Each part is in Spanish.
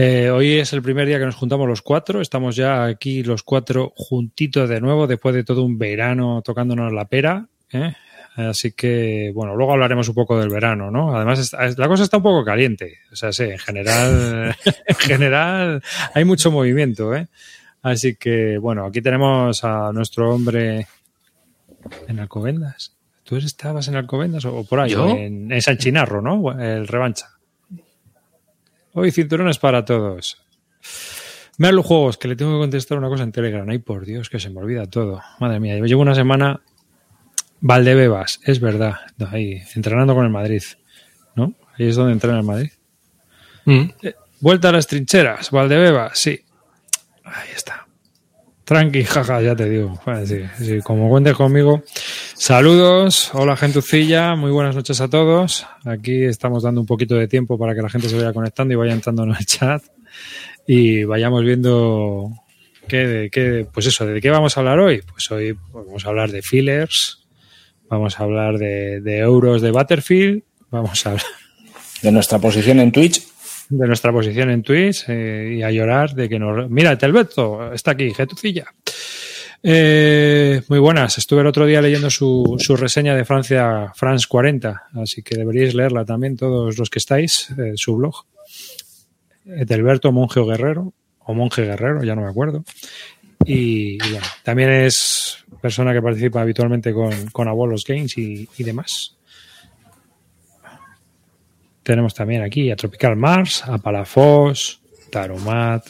Eh, hoy es el primer día que nos juntamos los cuatro. Estamos ya aquí los cuatro juntitos de nuevo después de todo un verano tocándonos la pera. ¿eh? Así que, bueno, luego hablaremos un poco del verano, ¿no? Además, la cosa está un poco caliente. O sea, sí, en general, en general hay mucho movimiento, ¿eh? Así que, bueno, aquí tenemos a nuestro hombre en Alcobendas. ¿Tú estabas en Alcobendas o por ahí? En, en San Chinarro, ¿no? El revancha. Hoy cinturones para todos. Los juegos, que le tengo que contestar una cosa en Telegram. Ay, por Dios, que se me olvida todo. Madre mía, yo llevo una semana. Valdebebas, es verdad. Ahí, entrenando con el Madrid. ¿No? Ahí es donde entrena el Madrid. Mm. Eh, vuelta a las trincheras, Valdebebas, sí. Ahí está. Tranqui, jaja, ya te digo. como cuentes conmigo. Saludos, hola gentucilla, muy buenas noches a todos. Aquí estamos dando un poquito de tiempo para que la gente se vaya conectando y vaya entrando en el chat y vayamos viendo qué, qué, pues eso, de qué vamos a hablar hoy. Pues hoy vamos a hablar de fillers, vamos a hablar de, euros de Butterfield, vamos a hablar de nuestra posición en Twitch de nuestra posición en Twitch eh, y a llorar de que nos... Mira, Telberto está aquí, Getucilla. Eh, muy buenas. Estuve el otro día leyendo su, su reseña de Francia, France 40, así que deberíais leerla también todos los que estáis, eh, su blog. Etelberto Monje o Guerrero, o Monje Guerrero, ya no me acuerdo. Y, bueno, también es persona que participa habitualmente con, con Abuelos Games y, y demás. Tenemos también aquí a Tropical Mars, a Palafos, Taromat.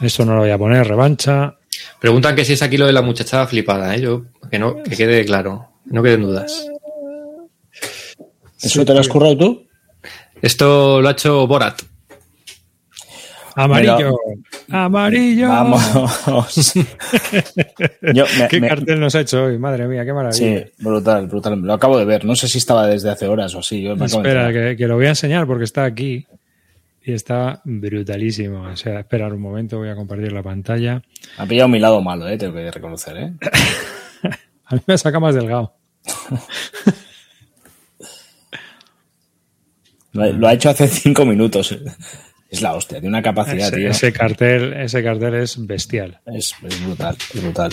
Esto no lo voy a poner, revancha. Preguntan que si es aquí lo de la muchachada flipada, ¿eh? Yo, que no, que quede claro, no queden dudas. ¿Eso te lo has currado tú? Esto lo ha hecho Borat. Amarillo. Amarillo. Vamos. ¿Qué cartel nos ha hecho hoy? Madre mía, qué maravilla. Sí, brutal, brutal. Lo acabo de ver. No sé si estaba desde hace horas o así. Yo espera, que, lo voy a enseñar porque está aquí. Y está brutalísimo. O sea, esperar un momento, voy a compartir la pantalla. Ha pillado mi lado malo, eh, tengo que reconocer. ¿eh? a mí me saca más delgado. lo ha hecho hace cinco minutos. Es la hostia, tiene una capacidad, ese, tío. Ese cartel, ese cartel es bestial. Es, brutal, es brutal.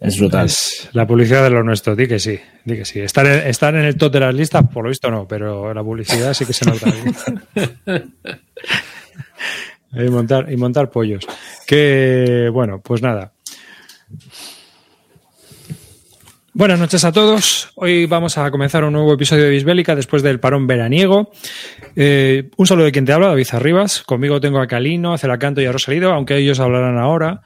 Es brutal. Es la publicidad de lo nuestro, di que sí, di que sí. Estar en, estar en el top de las listas, por lo visto no, pero la publicidad sí que se nota. y montar, y montar pollos. Que, bueno, pues nada. Buenas noches a todos. Hoy vamos a comenzar un nuevo episodio de Bisbélica después del parón veraniego. Eh, un saludo de quien te habla, David Arribas. Conmigo tengo a Calino, a Celacanto y a Rosalido, aunque ellos hablarán ahora.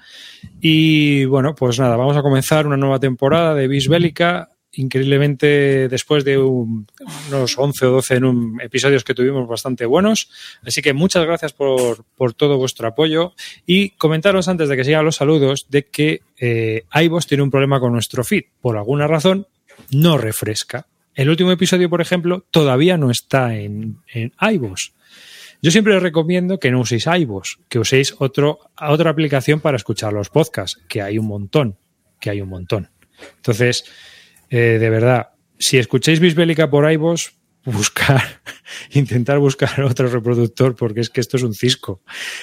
Y bueno, pues nada, vamos a comenzar una nueva temporada de Bisbélica increíblemente después de unos 11 o 12 en un, episodios que tuvimos bastante buenos. Así que muchas gracias por, por, todo vuestro apoyo y comentaros antes de que sigan los saludos de que eh, tiene un problema con nuestro feed. Por alguna razón no refresca. El último episodio, por ejemplo, todavía no está en, en. Yo siempre os recomiendo que no uséis iVoox, que uséis otro, otra aplicación para escuchar los podcasts, que hay un montón, que hay un montón. Entonces, eh, de verdad, si escucháis Bisbélica por iVoox, buscar, intentar buscar otro reproductor porque es que esto es un cisco.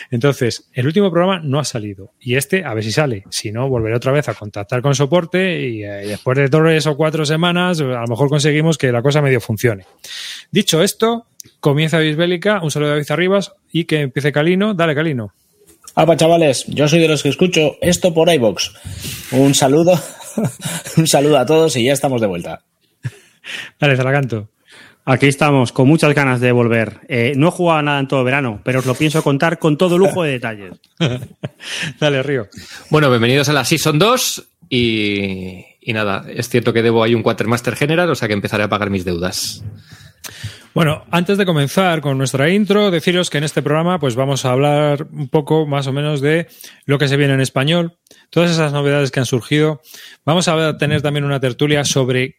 Entonces, el último programa no ha salido y este a ver si sale. Si no, volveré otra vez a contactar con soporte y, eh, después de tres o cuatro semanas a lo mejor conseguimos que la cosa medio funcione. Dicho esto, comienza Bisbélica, un saludo de David Arribas y que empiece Calino. Dale, Calino. Apa, chavales, yo soy de los que escucho esto por iVox. Un saludo Un saludo a todos y ya estamos de vuelta. Dale, se la canto. Aquí estamos, con muchas ganas de volver. Eh, no he jugado nada en todo verano, pero os lo pienso contar con todo lujo de detalles. Dale, Río. Bueno, bienvenidos a la Season 2 y, y nada, es cierto que debo ahí un Quartermaster General, o sea que empezaré a pagar mis deudas. Bueno, antes de comenzar con nuestra intro, deciros que en este programa pues vamos a hablar un poco más o menos de lo que se viene en español, todas esas novedades que han surgido. Vamos a tener también una tertulia sobre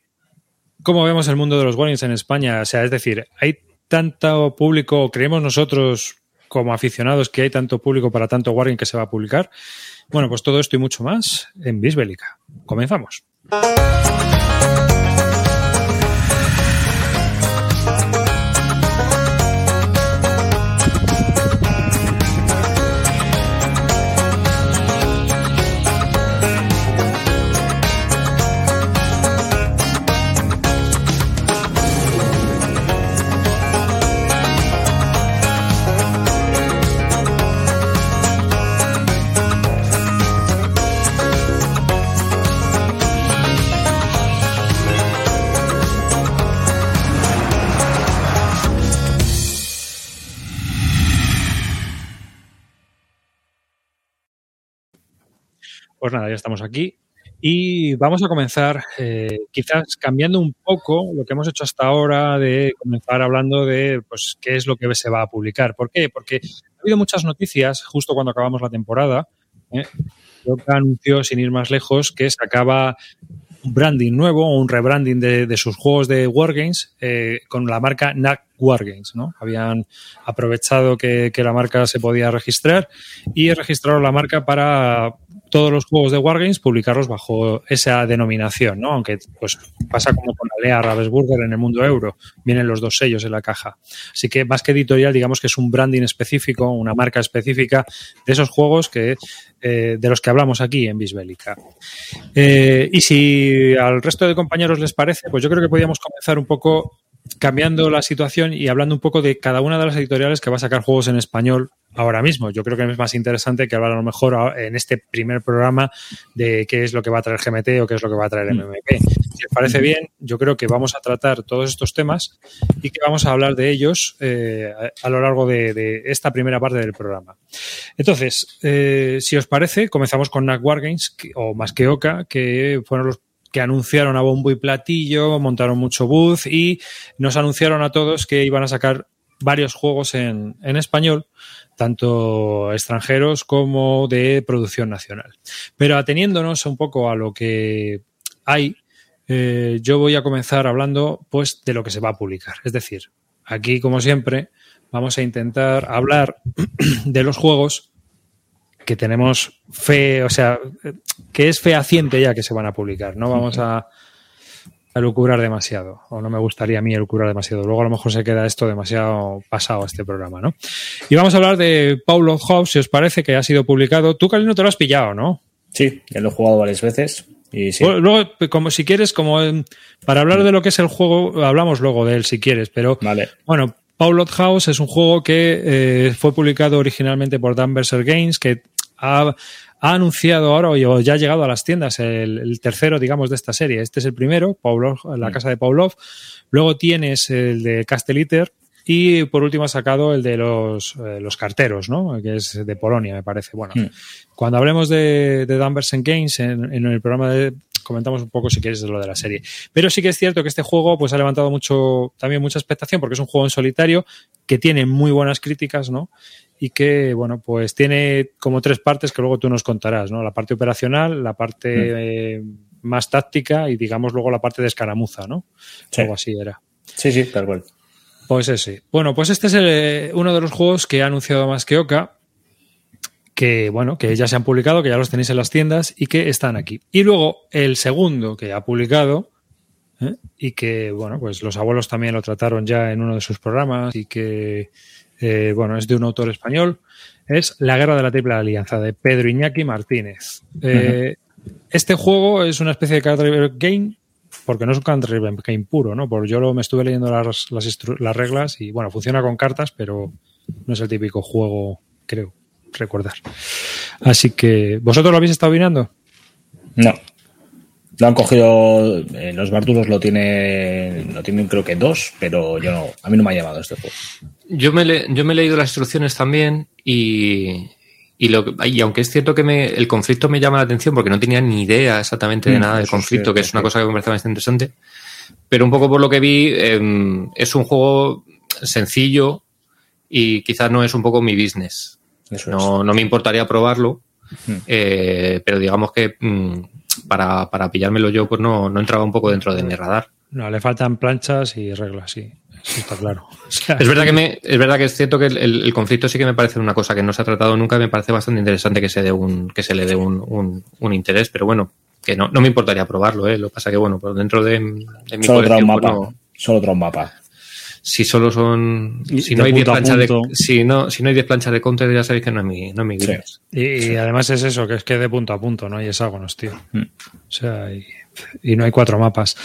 cómo vemos el mundo de los warnings en España. O sea, es decir, hay tanto público, creemos nosotros como aficionados que hay tanto público para tanto warning que se va a publicar. Bueno, pues todo esto y mucho más en Bisbélica. Comenzamos. Pues nada, ya estamos aquí. Y vamos a comenzar, eh, quizás cambiando un poco lo que hemos hecho hasta ahora, de comenzar hablando de pues, qué es lo que se va a publicar. ¿Por qué? Porque ha habido muchas noticias justo cuando acabamos la temporada. ¿eh? anunció, sin ir más lejos, que sacaba un branding nuevo, un rebranding de, sus juegos de Wargames eh, con la marca NAC Wargames. ¿no? Habían aprovechado que, la marca se podía registrar y registraron la marca para todos los juegos de Wargames publicarlos bajo esa denominación, ¿no? Aunque pues pasa como con Alea Ravensburger en el mundo euro, vienen los dos sellos en la caja. Así que más que editorial, digamos que es un branding específico, una marca específica de esos juegos que eh, de los que hablamos aquí en Bisbélica. Eh, y si al resto de compañeros les parece, pues yo creo que podríamos comenzar un poco cambiando la situación y hablando un poco de cada una de las editoriales que va a sacar juegos en español ahora mismo. Yo creo que es más interesante que hablar a lo mejor en este primer programa de qué es lo que va a traer GMT o qué es lo que va a traer MMP. Si os parece bien, yo creo que vamos a tratar todos estos temas y que vamos a hablar de ellos eh, a lo largo de, esta primera parte del programa. Entonces, eh, si os parece, comenzamos con NAC Wargames o más que Oca, que fueron los que anunciaron a bombo y platillo, montaron mucho booth y nos anunciaron a todos que iban a sacar varios juegos en, en español, tanto extranjeros como de producción nacional. Pero ateniéndonos un poco a lo que hay, eh, yo voy a comenzar hablando pues de lo que se va a publicar. Es decir, aquí, como siempre, vamos a intentar hablar de los juegos que tenemos fe, o sea, que es fehaciente ya que se van a publicar. No vamos a, a lucubrar demasiado, o no me gustaría a mí lucubrar demasiado. Luego a lo mejor se queda esto demasiado pasado a este programa, ¿no? Y vamos a hablar de Paulo House, si os parece que ha sido publicado. Tú, Calino, te lo has pillado, ¿no? Sí, ya lo he jugado varias veces. Y sí. Luego, como si quieres, como para hablar de lo que es el juego, hablamos luego de él si quieres, pero vale. bueno, Paulot House es un juego que eh, fue publicado originalmente por Danverser Games, que ha, anunciado ahora o ya ha llegado a las tiendas el, tercero, digamos, de esta serie. Este es el primero, la mm. casa de Pavlov. Luego tienes el de Castelliter, y por último ha sacado el de los, eh, los carteros, ¿no? Que es de Polonia, me parece. Bueno, mm. cuando hablemos de, de Danversen Games en, en, el programa de, comentamos un poco si quieres lo de la serie. Pero sí que es cierto que este juego pues ha levantado mucho, también mucha expectación porque es un juego en solitario que tiene muy buenas críticas, ¿no? Y que, bueno, pues tiene como tres partes que luego tú nos contarás, ¿no? La parte operacional, la parte mm. eh, más táctica y digamos luego la parte de escaramuza, ¿no? Algo así era. Sí, sí, tal cual. Pues ese. Bueno, pues este es eh, uno de los juegos que ha anunciado más que Oca que bueno, que ya se han publicado, que ya los tenéis en las tiendas y que están aquí. Y luego el segundo que ha publicado ¿eh? y que bueno, pues los abuelos también lo trataron ya en uno de sus programas y que eh, bueno, es de un autor español, es La Guerra de la Triple Alianza de Pedro Iñaki Martínez. Eh, este juego es una especie de card game porque no es un card game puro, ¿no? Porque yo lo, me estuve leyendo las, las, las reglas y bueno, funciona con cartas, pero no es el típico juego, creo recordar. Así que, ¿vosotros lo habéis estado mirando? No. Lo han cogido, en los Barturos lo tiene, lo tienen creo que dos, pero yo no, a mí no me ha llamado este juego. Yo me, yo me he leído las instrucciones también y, y, lo, y aunque es cierto que me, el conflicto me llama la atención porque no tenía ni idea exactamente de mm, nada del conflicto, que es una cosa que me parece bastante interesante, pero un poco por lo que vi, em, es un juego sencillo y quizás no es un poco mi business no, no, me importaría probarlo, hmm. eh, pero digamos que mm, para, para, pillármelo yo, pues no, no entraba un poco dentro de mi radar. No, le faltan planchas y reglas, sí. Sí, está claro. es verdad que me, es verdad que es cierto que el, conflicto sí que me parece una cosa que no se ha tratado nunca, me parece bastante interesante que se dé un, que se le dé un, un, interés, pero bueno, que no, no me importaría probarlo, eh. Lo que pasa que bueno, por dentro de, de mi Solo pues mapa. Solo otro mapa si solo son si no hay 10 planchas de si no si no hay 10 planchas de counter ya sabéis que no es mi no es mi y, además es eso que es que de punto a punto no hay hexágonos tío. Mm. o sea y, no hay cuatro mapas.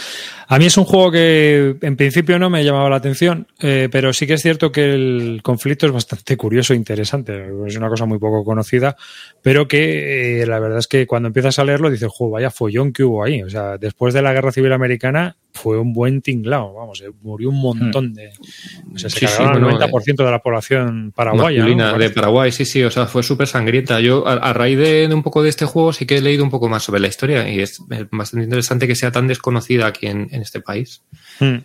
A mí es un juego que en principio no me llamaba la atención eh, pero sí que es cierto que el conflicto es bastante curioso e interesante. Es una cosa muy poco conocida pero que eh, la verdad es que cuando empiezas a leerlo dices juego vaya follón que hubo ahí o sea después de la guerra civil americana fue un buen tinglao, vamos, eh, murió un montón de... O sea, se Sí, sí, bueno, el 90% de la población paraguaya. de Paraguay, sí, sí, o sea, fue súper sangrienta. Yo, a, a raíz de, de un poco de este juego, sí que he leído un poco más sobre la historia y es bastante interesante que sea tan desconocida aquí en, en este país. Mm.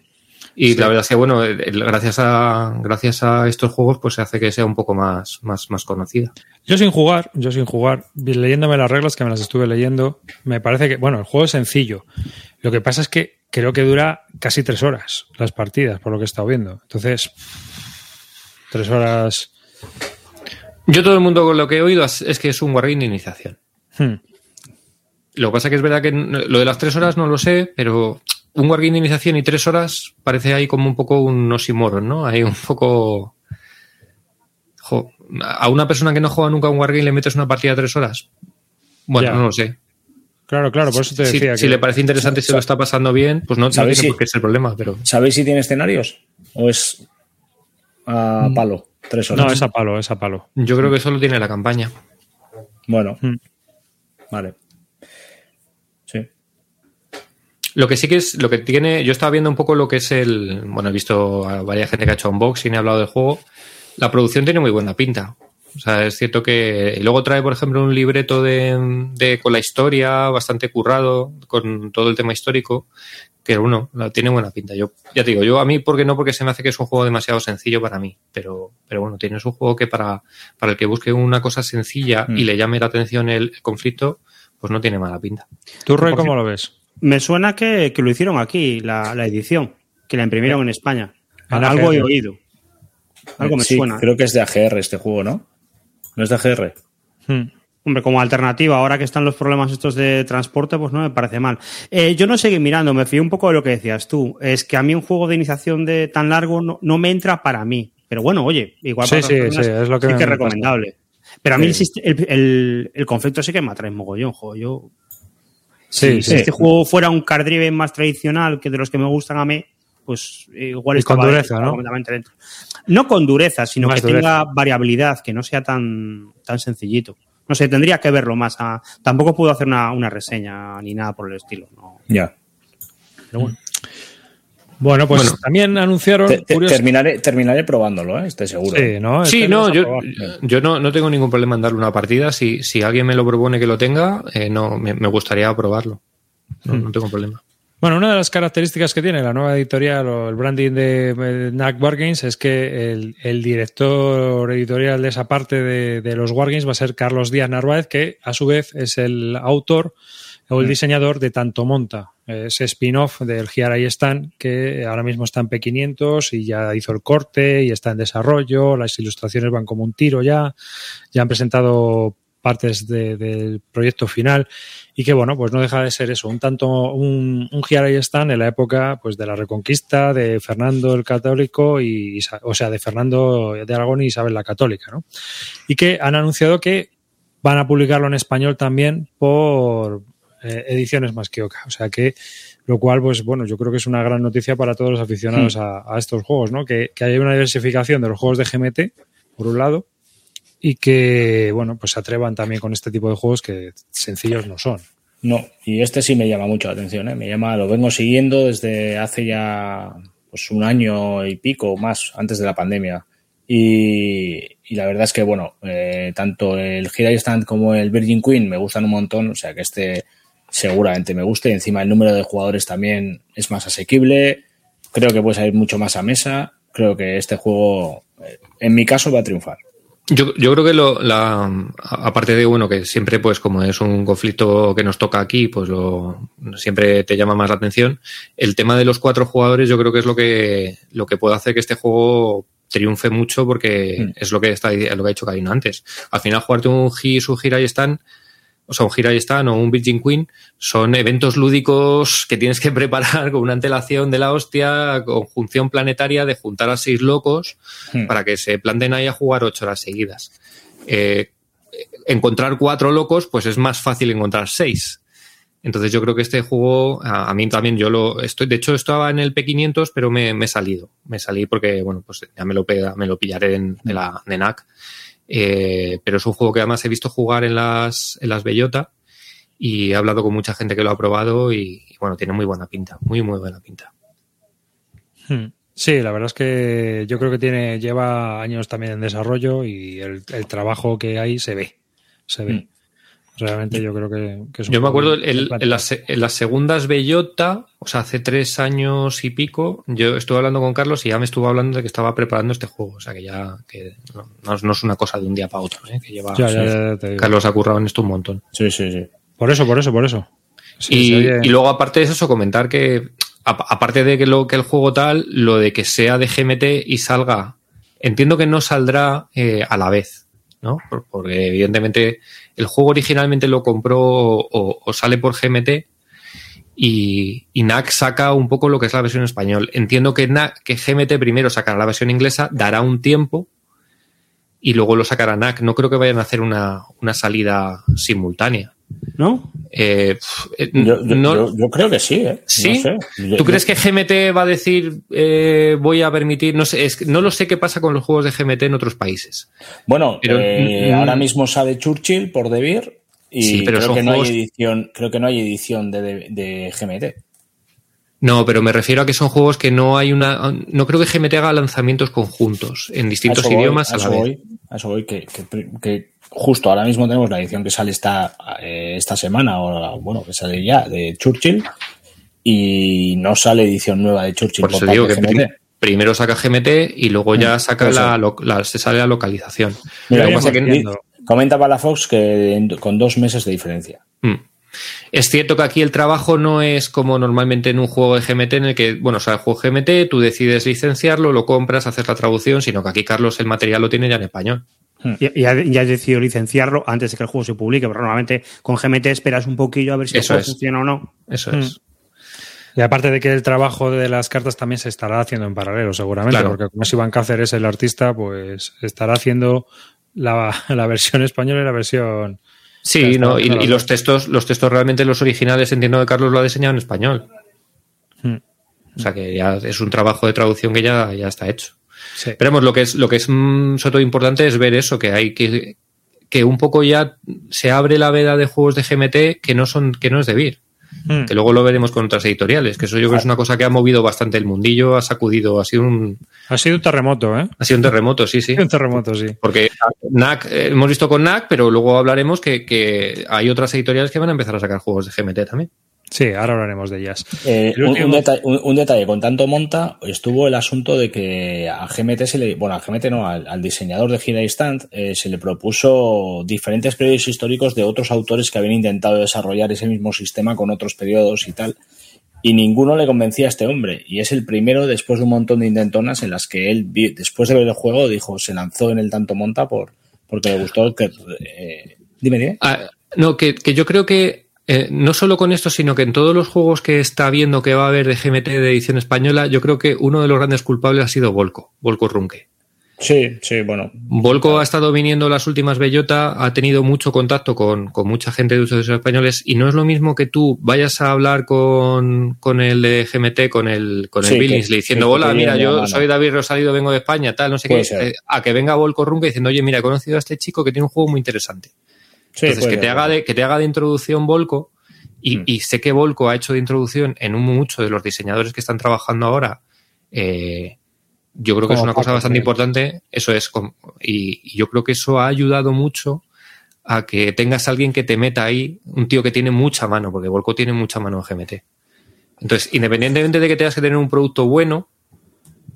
Y la verdad es que, bueno, gracias a, gracias a estos juegos, pues se hace que sea un poco más, más, más conocida. Yo sin jugar, yo sin jugar, leyéndome las reglas que me las estuve leyendo, me parece que, bueno, el juego es sencillo. Lo que pasa es que creo que dura casi tres horas las partidas, por lo que he estado viendo. Entonces, tres horas. Yo todo el mundo con lo que he oído es, que es un wargame de iniciación. hmm. Lo que pasa que es verdad que lo de las tres horas no lo sé, pero un wargame de iniciación y tres horas parece ahí como un poco un oxímoron, ¿no? Hay un poco... Jo, a una persona que no juega nunca a un wargame le metes una partida de tres horas. Bueno, Ya. no lo sé. Claro, claro, por eso te Si, decía si que. le parece interesante y se lo está pasando bien, pues no, no ¿Sabéis tiene si- por qué ser problema, pero... ¿Sabéis si tiene escenarios? ¿O es a palo? Tres horas. No, es a palo, es a palo. Yo creo que solo tiene la campaña. Bueno, Hmm. vale. Sí. Lo que sí que es, lo que tiene, yo estaba viendo un poco lo que es el, bueno, he visto a varias gente que ha hecho unboxing y ha hablado del juego. La producción tiene muy buena pinta. O sea, es cierto que y luego trae, por ejemplo, un libreto de, de- con la historia bastante currado, con todo el tema histórico, que bueno, la- tiene buena pinta. Yo, ya te digo, yo a mí, porque no? Porque se me hace que es un juego demasiado sencillo para mí. Pero, pero bueno, tienes un juego que para, para el que busque una cosa sencilla y Mm. le llame la atención el, el conflicto, pues no tiene mala pinta. ¿Tú, Roy, cómo lo ves? Me suena que, que lo hicieron aquí, la, la edición, que la imprimieron en España. En Algo AGR. he oído. Algo me Sí, suena. Creo que es de AGR este juego, ¿no? ¿No es de AGR? Hmm. Hombre, como alternativa, ahora que están los problemas estos de transporte, pues no me parece mal. Eh, yo no seguí mirando, me fío un poco de lo que decías tú. Es que a mí un juego de iniciación de tan largo no, no me entra para mí. Pero bueno, oye, igual Sí, para sí, otras personas sí, es lo que sí que es pasa. recomendable. Pero a mí el, Sí. el, el- el conflicto sí que me atrae mogollón, jo. Yo, Sí, si sí. este juego fuera un card driven más tradicional que de los que me gustan a mí, pues eh, igual con dureza, estaba ¿no? completamente dentro. No con dureza, sino Más que dureza. tenga variabilidad, que no sea tan, tan sencillito. No sé, tendría que verlo más. a- tampoco puedo hacer una, una reseña ni nada por el estilo. ¿no? Ya. Pero bueno. Bueno, pues Bueno. también anunciaron. Te- te- curioso- terminaré, terminaré probándolo, ¿eh? Estoy seguro. Sí, ¿no? Sí, Este no, yo, probar. yo no, no tengo ningún problema en darle una partida. Si, si alguien me lo propone que lo tenga, eh, no, me, me gustaría probarlo. No, no tengo problema. Bueno, una de las características que tiene la nueva editorial o el branding de NAC Wargames es que el, el director editorial de esa parte de, de los Wargames va a ser Carlos Díaz Narváez, que a su vez es el autor o el diseñador de Tanto Monta, ese spin-off del Giara Stan, que ahora mismo está en P500 y ya hizo el corte y está en desarrollo, las ilustraciones van como un tiro ya, ya han presentado partes de- del proyecto final y que bueno pues no deja de ser eso un tanto un, un Giara y Stan en la época pues de la Reconquista de Fernando el Católico y o sea de Fernando de Aragón y Isabel la Católica ¿no? y que han anunciado que van a publicarlo en español también por eh, ediciones más que oca o sea que lo cual pues bueno yo creo que es una gran noticia para todos los aficionados a, a estos juegos ¿no? que, que haya una diversificación de los juegos de GMT por un lado y que, bueno, pues se atrevan también con este tipo de juegos que sencillos no son. No, y este sí me llama mucho la atención, ¿eh? Me llama, lo vengo siguiendo desde hace ya pues un año y pico más, antes de la pandemia. Y, la verdad es que, bueno, eh, tanto el Gira Stand como el Virgin Queen me gustan un montón, o sea que este seguramente me guste. Encima el número de jugadores también es más asequible. Creo que puede salir mucho más a mesa. Creo que este juego, eh, en mi caso, va a triunfar. Yo, yo creo que lo, la, aparte de bueno que siempre pues como es un conflicto que nos toca aquí pues lo siempre te llama más la atención el tema de los cuatro jugadores yo creo que es lo que lo que puede hacer que este juego triunfe mucho porque Mm. es lo que está lo que ha dicho Karina antes al final jugarte un Gi su gira y están o sea, un Gira y Stan o un Virgin Queen son eventos lúdicos que tienes que preparar con una antelación de la hostia, conjunción planetaria de juntar a seis locos Hmm. para que se planten ahí a jugar ocho horas seguidas. Eh, encontrar cuatro locos, pues es más fácil encontrar seis. Entonces yo creo que este juego, a, a mí también yo lo estoy, de hecho estaba en el P500, pero me, me he salido. Me salí porque, bueno, pues ya me lo, me lo pillaré en- de la de NAC. Eh, pero es un juego que además he visto jugar en las, en las Bellota y he hablado con mucha gente que lo ha probado y, bueno, tiene muy buena pinta, muy, muy buena pinta. Hmm. Sí, la verdad es que yo creo que tiene lleva años también en desarrollo y el, trabajo que hay se ve, se ve. Hmm. Realmente yo creo que, es Yo me acuerdo en, las, en, las, segundas Bellota, o sea, hace tres años y pico, yo estuve hablando con Carlos y ya me estuvo hablando de que estaba preparando este juego. O sea, que ya que no, es una cosa de un día para otro, ¿eh? que lleva. Carlos ha currado en esto un montón. Sí, sí, sí. Por eso, por eso, por eso. y, luego, aparte de eso, comentar que, aparte de que, lo, que el juego tal, lo de que sea de GMT y salga, entiendo que no saldrá eh, a la vez, ¿no? Porque evidentemente el juego originalmente lo compró o, sale por GMT y, NAC saca un poco lo que es la versión español. Entiendo que, que GMT primero sacará la versión inglesa, dará un tiempo y luego lo sacará NAC. No creo que vayan a hacer una salida simultánea. ¿No? Eh, eh, yo, creo que sí, ¿eh? ¿Sí? ¿Tú crees que GMT va a decir voy a permitir? No sé, es, no lo sé qué pasa con los juegos de GMT en otros países. Bueno, pero, mm, ahora mismo sale Churchill por Debir y creo, que no hay edición, creo que no hay edición de, GMT. No, pero me refiero a que son juegos que no hay una. No creo que GMT haga lanzamientos conjuntos en distintos idiomas a, la vez. a eso voy, que, que justo ahora mismo tenemos la edición que sale esta, eh, esta semana, o bueno, que sale ya, de Churchill, y no sale edición nueva de Churchill. Por, eso digo que primero saca GMT y luego ya mm, saca la, se sale la localización. comenta Palafox que con dos meses de diferencia. Mm. Es cierto que aquí el trabajo no es como normalmente en un juego de GMT en el que, bueno, o sea, el juego GMT, tú decides licenciarlo, lo compras, haces la traducción, sino que aquí Carlos el material lo tiene ya en español. Hmm. Y, ya, has decidido licenciarlo antes de que el juego se publique, pero normalmente con GMT esperas un poquillo a ver si eso funciona o no. Eso es. Hmm. Y aparte de que el trabajo de las cartas también se estará haciendo en paralelo, seguramente, porque como si Iván Cáceres es el artista, pues estará haciendo la, versión española y la versión. Sí, no, y, los textos, los textos realmente los originales, entiendo que Carlos lo ha diseñado en español. Hmm. O sea que ya es un trabajo de traducción que ya, ya está hecho. Pero lo que es, lo que es mm, sobre todo importante es ver eso, que hay que, que un poco ya se abre la veda de juegos de GMT que no son, que no es de Vir. Hmm. Que luego lo veremos con otras editoriales, que eso yo creo que es una cosa que ha movido bastante el mundillo, ha sacudido, ha sido un. Ha sido un terremoto, ¿eh? Ha sido un terremoto, sí, sí. un terremoto, sí. Porque NAC, eh, hemos visto con NAC, pero luego hablaremos que, que hay otras editoriales que van a empezar a sacar juegos de GMT también. Sí, ahora hablaremos de ellas. Eh, un, detalle, con tanto monta, estuvo el asunto de que a GMT se le, bueno, a GMT no, al, diseñador de Gira Stand eh, se le propuso diferentes periodos históricos de otros autores que habían intentado desarrollar ese mismo sistema con otros periodos y tal. Y ninguno le convencía a este hombre. Y es el primero después de un montón de intentonas en las que él, después de ver el juego, dijo, se lanzó en el tanto monta por, porque le gustó que... Eh, dime, dime. Ah, no, que, que yo creo que eh, no solo con esto, sino que en todos los juegos que está viendo que va a haber de GMT de edición española, yo creo que uno de los grandes culpables ha sido Volco, Volco Runke. Sí, sí, bueno. Volco ha estado viniendo las últimas Bellota, ha tenido mucho contacto con, mucha gente de usuarios españoles y no es lo mismo que tú vayas a hablar con, el de GMT, con el, con el Billings, diciendo, hola, mira, yo soy David Rosalido, vengo de España, tal, no sé qué, eh, a que venga Volco Runke diciendo, oye, mira, he conocido a este chico que tiene un juego muy interesante. Entonces, que te, haga de, que te haga de introducción Volco, mm. y, sé que Volco ha hecho de introducción en un mucho de los diseñadores que están trabajando ahora. Eh, yo creo que es una cosa bastante importante. Eso es. Y, yo creo que eso ha ayudado mucho a que tengas alguien que te meta ahí, un tío que tiene mucha mano, porque Volco tiene mucha mano en GMT. Entonces, independientemente de que tengas que tener un producto bueno,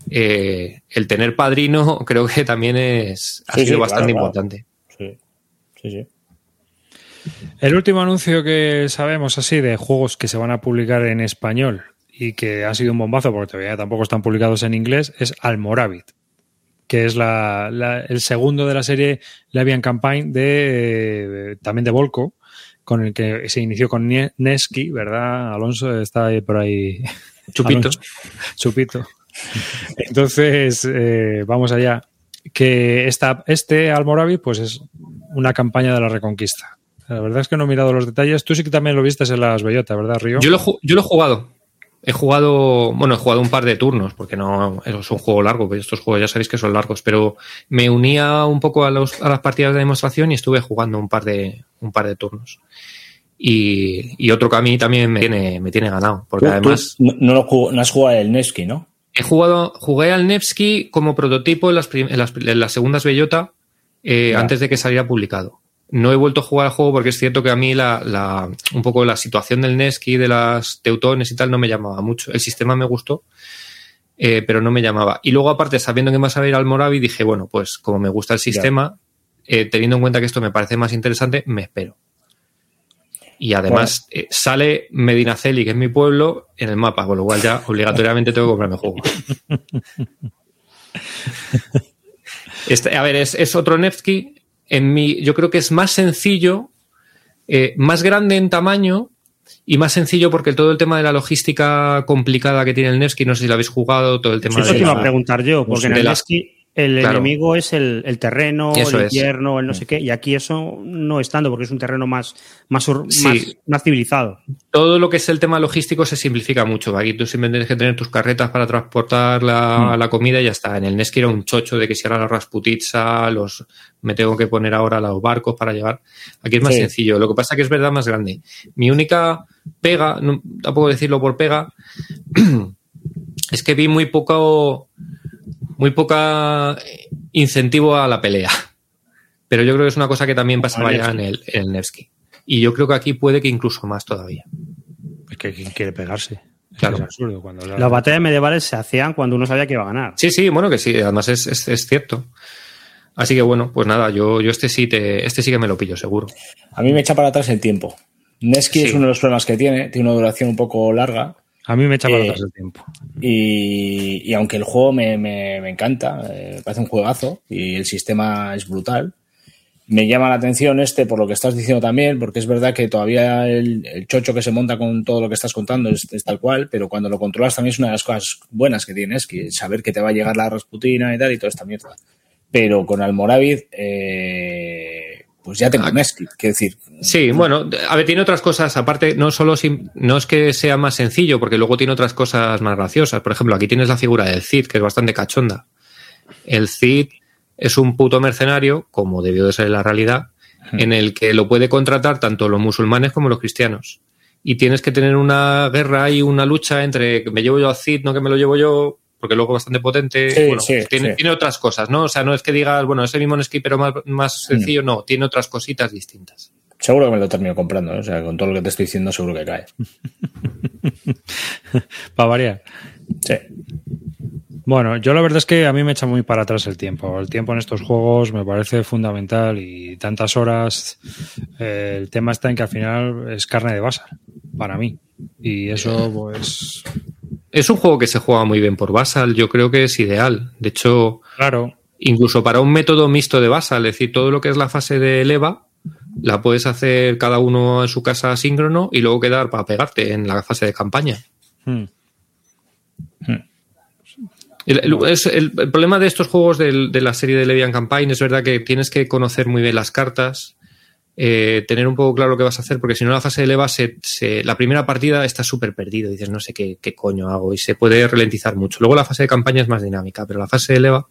eh, el tener padrino creo que también es, ha sido bastante importante. Sí, sí, sí. El último anuncio que sabemos así de juegos que se van a publicar en español y que ha sido un bombazo porque todavía tampoco están publicados en inglés es Almoravit, que es el segundo de la serie Levian Campaign de también de Volco, con el que se inició con Neski, ¿verdad? Alonso está ahí por ahí. Chupito. chupito. Entonces, eh, vamos allá. Que esta, este Almoravit, pues es una campaña de la Reconquista. La verdad es que no he mirado los detalles. Tú sí que también lo viste en las bellotas, ¿verdad, Río? Yo lo, yo lo he jugado. He jugado, bueno, he jugado un par de turnos, porque no es un juego largo, pues estos juegos ya sabéis que son largos, pero me unía un poco a, las partidas de demostración y estuve jugando un par de, un par de turnos. y, otro que a mí también me tiene, me tiene ganado. Porque además. no, lo no has jugado el Nevsky, ¿no? He jugado, jugué al Nevsky como prototipo en las, en las, segundas Bellota eh, antes de que saliera publicado. No he vuelto a jugar al juego porque es cierto que a mí la, la, un poco la situación del Nevsky, de las teutones y tal, no me llamaba mucho. El sistema me gustó, eh, pero no me llamaba. Y luego, aparte, sabiendo que vas a ir al Moravi, dije, bueno, pues como me gusta el sistema, eh, teniendo en cuenta que esto me parece más interesante, me espero. Y además eh, sale Medinaceli, que es mi pueblo, en el mapa, con lo cual ya obligatoriamente tengo que comprarme juego. Este, a ver, es, otro Nevsky. En mi, yo creo que es más sencillo, eh, más grande en tamaño y más sencillo porque todo el tema de la logística complicada que tiene el Nevsky, no sé si lo habéis jugado, todo el tema Eso te iba a preguntar yo, porque en el Nevsky el enemigo es el, terreno, el invierno, el no sé qué, y aquí eso no es tanto porque es un terreno más, más, más, civilizado. Todo lo que es el tema logístico se simplifica mucho. Aquí tú simplemente tienes que tener tus carretas para transportar la, mm. comida y ya está. En el Neski era un chocho de que si ahora la rasputitza, los, me tengo que poner ahora los barcos para llegar. Aquí es más sencillo. Lo que pasa es que es verdad más grande. Mi única pega, no, tampoco decirlo por pega, es que vi muy poco muy poca incentivo a la pelea. Pero yo creo que es una cosa que también pasaba ya en el, en Nevsky. Y yo creo que aquí puede que incluso más todavía. Es que quien quiere pegarse. Claro. Es absurdo. Cuando Las batallas medievales se hacían cuando uno sabía que iba a ganar. Sí, sí, bueno que sí, además es, es, cierto. Así que bueno, pues nada, yo, yo este sí te, este sí que me lo pillo, seguro. A mí me echa para atrás el tiempo. Nesky es uno de los problemas que tiene, tiene una duración un poco larga a mí me echa para eh, atrás el tiempo. Y, aunque el juego me, me, encanta, eh, parece un juegazo y el sistema es brutal, me llama la atención este por lo que estás diciendo también, porque es verdad que todavía el, chocho que se monta con todo lo que estás contando es, tal cual, pero cuando lo controlas también es una de las cosas buenas que tienes, que saber que te va a llegar la Rasputina y tal y toda esta mierda. Pero con Almoravid, eh, pues ya tengo Nesquik, quiero decir. Sí, bueno, a ver, tiene otras cosas, aparte, no solo no es que sea más sencillo, porque luego tiene otras cosas más graciosas. Por ejemplo, aquí tienes la figura del Cid, que es bastante cachonda. El Cid es un puto mercenario, como debió de ser la realidad, en el que lo puede contratar tanto los musulmanes como los cristianos. Y tienes que tener una guerra y una lucha entre que me llevo yo al Cid, no que me lo llevo yo, porque luego bastante potente. tiene, otras cosas, ¿no? O sea, no es que digas, bueno, ese mismo esquí, pero más, más sencillo, no, tiene otras cositas distintas. Seguro que me lo termino comprando, ¿eh? o sea, con todo lo que te estoy diciendo, seguro que cae. Para variar. Sí. Bueno, yo la verdad es que a mí me echa muy para atrás el tiempo. El tiempo en estos juegos me parece fundamental y tantas horas. Eh, el tema está en que al final es carne de basa para mí. Y eso, pues, es un juego que se juega muy bien por Basal, yo creo que es ideal. De hecho, claro. incluso para un método mixto de Basal, es decir, todo lo que es la fase de EVA, la puedes hacer cada uno en su casa síncrono y luego quedar para pegarte en la fase de campaña. Hmm. Hmm. El, problema de estos juegos de, de la serie de Levian Campaign es verdad que tienes que conocer muy bien las cartas eh, tener un poco claro lo que vas a hacer, porque si no la fase de leva, se, la primera partida está súper perdido, dices no sé qué, coño hago y se puede ralentizar mucho. Luego la fase de campaña es más dinámica, pero la fase de leva,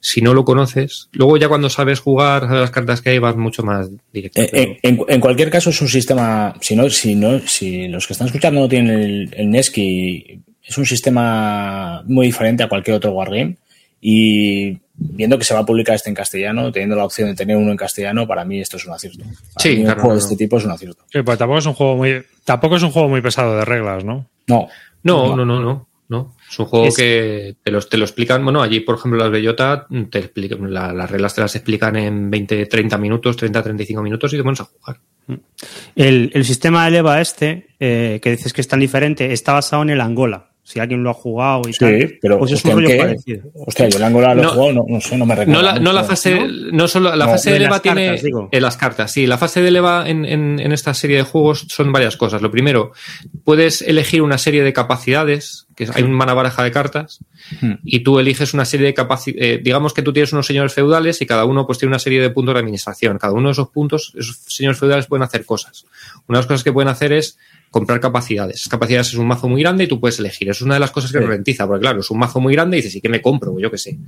si no lo conoces, luego ya cuando sabes jugar, sabes las cartas que hay, vas mucho más directo. Eh, en, cualquier caso es un sistema, si no, si no, si los que están escuchando no tienen el, el Nesky, es un sistema muy diferente a cualquier otro wargame y viendo que se va a publicar este en castellano, teniendo la opción de tener uno en castellano, para mí esto es un acierto. sí, un juego de este tipo es un acierto. Sí, pues tampoco es un juego muy, tampoco es un juego muy pesado de reglas, ¿no? No. No, no, no, no. no. Es un juego que te, te lo explican. Bueno, allí, por ejemplo, las Bellota, te explican, las reglas te las explican en 20, 30 minutos, 30, 35 minutos y te pones a jugar. El, el sistema de EVA este, eh, que dices que es tan diferente, está basado en el Angola si alguien lo ha jugado y sí, pero pues es un rollo parecido. Hostia, yo el Angola lo he jugado, no, sé, no me recuerdo. No la, no la fase, no solo, la fase de EVA tiene en las cartas, sí, la fase de EVA en, en, en, esta serie de juegos son varias cosas. Lo primero, puedes elegir una serie de capacidades, que hay una baraja de cartas, hmm. y tú eliges una serie de capacidades, eh, digamos que tú tienes unos señores feudales y cada uno pues tiene una serie de puntos de administración. Cada uno de esos puntos, esos señores feudales pueden hacer cosas. Una de las cosas que pueden hacer es comprar capacidades. Capacidades es un mazo muy grande y tú puedes elegir. Es una de las cosas que ralentiza, porque claro, es un mazo muy grande y dices, ¿y qué me compro? Yo qué sé.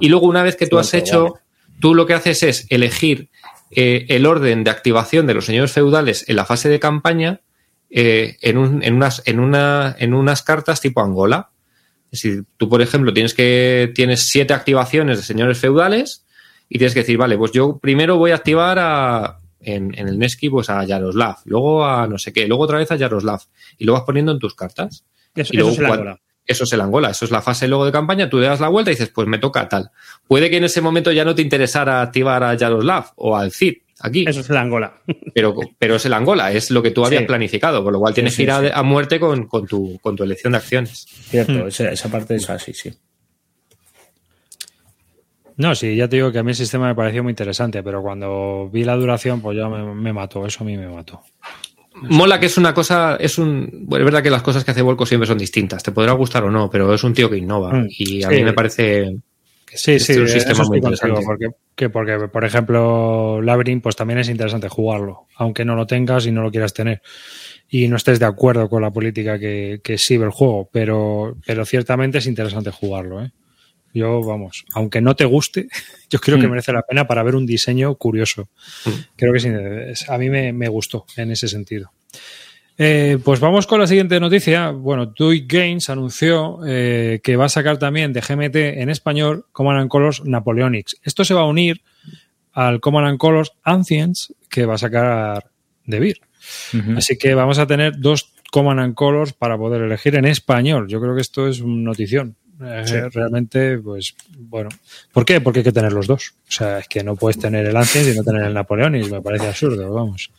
Y luego una vez que tú has hecho, tú lo que haces es elegir eh, el orden de activación de los señores feudales en la fase de campaña eh, en, un, en, unas, en, una, en unas cartas tipo Angola. Es decir, tú, por ejemplo, tienes que tienes siete activaciones de señores feudales y tienes que decir, vale, pues yo primero voy a activar a, en, en el Neski pues a Yaroslav, luego a no sé qué, luego otra vez a Yaroslav y lo vas poniendo en tus cartas. Eso, Y luego eso es el Angola. Eso es el Angola, eso es la fase luego de campaña, tú le das la vuelta y dices, pues me toca tal. Puede que en ese momento ya no te interesara activar a Yaroslav o al Cid aquí, Eso es el Angola. pero, pero es el Angola, es lo que tú habías Sí. planificado, con lo cual tienes Sí, que ir a, sí. a muerte con, con tu, con tu elección de acciones. Cierto, Hmm. esa, esa parte es así, sí. No, sí, ya te digo que a mí el sistema me pareció muy interesante, pero cuando vi la duración, pues ya me, me mató, eso a mí me mató. Mola que es una cosa, es un, bueno, es verdad que las cosas que hace Volko siempre son distintas, te podrá gustar o no, pero es un tío que innova Mm, y a sí. mí me parece que Sí, es sí, un eso sistema muy interesante. porque, que porque, por ejemplo, Labyrinth, pues también es interesante jugarlo, aunque no lo tengas y no lo quieras tener. Y no estés de acuerdo con la política que, que exhibe el juego, pero, pero ciertamente es interesante jugarlo, ¿eh? Yo, vamos, aunque no te guste, yo creo que Mm. merece la pena para ver un diseño curioso. Mm. Creo que sí, a mí me, me gustó en ese sentido. Eh, pues vamos con la siguiente noticia. Bueno, Dui Games anunció eh, que va a sacar también de GMT en español Command and Colors Napoleonics. Esto se va a unir al Command and Colors Ancients que va a sacar de Beer. Así que vamos a tener dos Command and Colors para poder elegir en español. Yo creo que esto es una notición. Eh, Realmente, pues, bueno. ¿Por qué? Porque hay que tener los dos. O sea, es que no puedes tener el Ancients y no tener el Napoleonics. Me parece absurdo, vamos.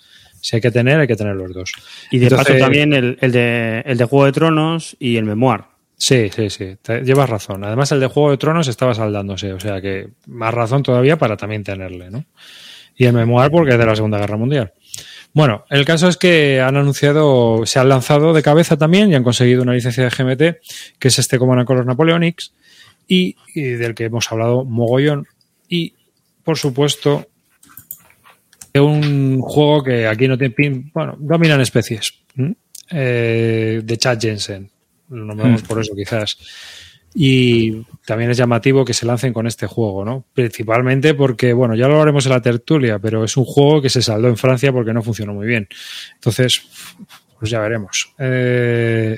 Si hay que tener, hay que tener los dos. Y de Entonces- paso también el, el de, el de Juego de Tronos y el Memoir. Sí, sí, sí. Te- llevas razón. Además, el de Juego de Tronos estaba saldándose. O sea que más razón todavía para también tenerle, ¿no? Y el Memoir porque es de la Segunda Guerra Mundial. Bueno, el caso es que han anunciado, se han lanzado de cabeza también y han conseguido una licencia de GMT, que es este Command and Colors Napoleonics, y, y del que hemos hablado mogollón. Y, por supuesto, de un juego que aquí no tiene pin, bueno, dominan especies. Eh, de Chad Jensen. Lo nombramos por eso, quizás. Y también es llamativo que se lancen con este juego, ¿no? Principalmente porque, bueno, ya lo hablaremos en la tertulia, pero es un juego que se saldó en Francia porque no funcionó muy bien. Entonces, pues ya veremos. Eh,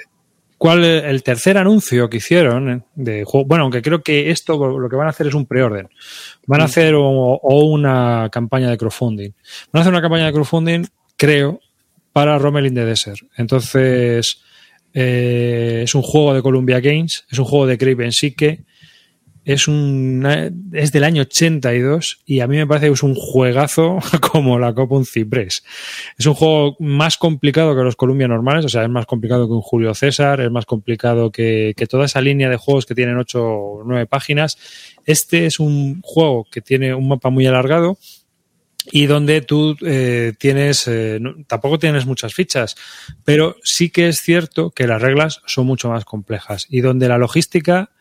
¿Cuál es el tercer anuncio que hicieron eh, de juego? Bueno, aunque creo que esto lo que van a hacer es un preorden. Van a hacer o, o una campaña de crowdfunding. Van a hacer una campaña de crowdfunding, creo, para Rommel in the Desert. Entonces, eh, es un juego de Columbia Games, es un juego de Craven Sique, es, un, es del año 82 y a mí me parece que es un juegazo como la Copa un ciprés. Es un juego más complicado que los Columbia normales, o sea, es más complicado que un Julio César, es más complicado que, que toda esa línea de juegos que tienen 8 o 9 páginas. Este es un juego que tiene un mapa muy alargado y donde tú eh, tienes, eh, tampoco tienes muchas fichas, pero sí que es cierto que las reglas son mucho más complejas y donde la logística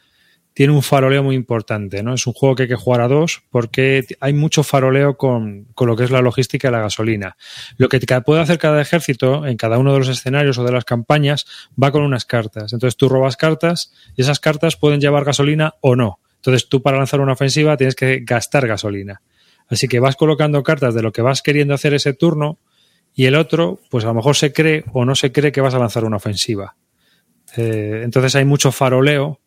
tiene un faroleo muy importante, ¿no? Es un juego que hay que jugar a dos porque hay mucho faroleo con, con lo que es la logística y la gasolina. Lo que puede hacer cada ejército en cada uno de los escenarios o de las campañas va con unas cartas. Entonces tú robas cartas y esas cartas pueden llevar gasolina o no. Entonces tú para lanzar una ofensiva tienes que gastar gasolina. Así que vas colocando cartas de lo que vas queriendo hacer ese turno y el otro, pues a lo mejor se cree o no se cree que vas a lanzar una ofensiva. Eh, entonces hay mucho faroleo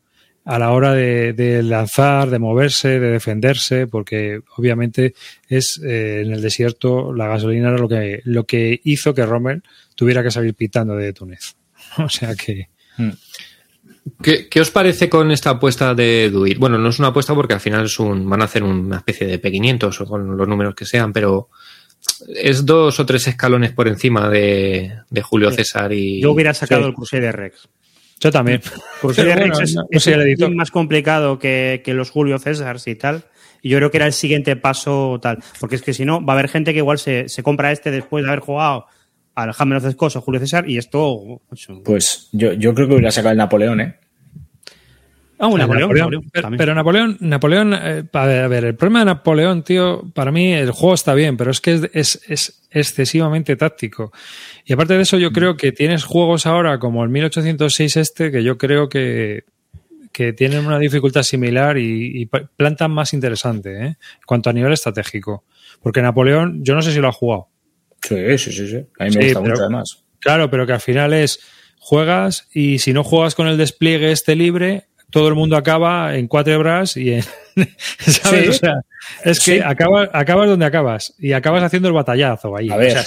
a la hora de, lanzar, de moverse, de defenderse, porque obviamente es eh, en el desierto la gasolina era lo que, lo que hizo que Rommel tuviera que salir pitando de Túnez. O sea que. ¿Qué, ¿Qué, os parece con esta apuesta de Duit? Bueno, no es una apuesta porque al final es un, van a hacer una especie de P500 o con los números que sean, pero es dos o tres escalones por encima de, de Julio César y. Yo hubiera sacado sí. el Crusader Rex. Yo también. Crusader Rex es, no, es el editor. más complicado que, que, los Julio Césars y tal. Y yo creo que era el siguiente paso tal. Porque es que si no, va a haber gente que igual se, se compra este después de haber jugado al Hammer of the Scott o Julio César y esto. Pues yo, yo creo que hubiera sacado el Napoleón, ¿eh? Ah, un Napoleón, Napoleón, Napoleón pero, pero, Napoleón, Napoleón eh, a, ver, a ver, el problema de Napoleón, tío, para mí el juego está bien, pero es que es, es, es excesivamente táctico. Y aparte de eso, yo creo que tienes juegos ahora como el 1806 este, que yo creo que, que tienen una dificultad similar y, plantan más interesante, ¿eh? En cuanto a nivel estratégico. Porque Napoleón, yo no sé si lo ha jugado. Sí, sí, sí, sí. A mí me gusta mucho además. Claro, pero que al final es juegas y si no juegas con el despliegue este libre, todo el mundo acaba en cuatro hebras y en, ¿sabes? o sea, es que acabas, acabas donde acabas y acabas haciendo el batallazo ahí. A ver,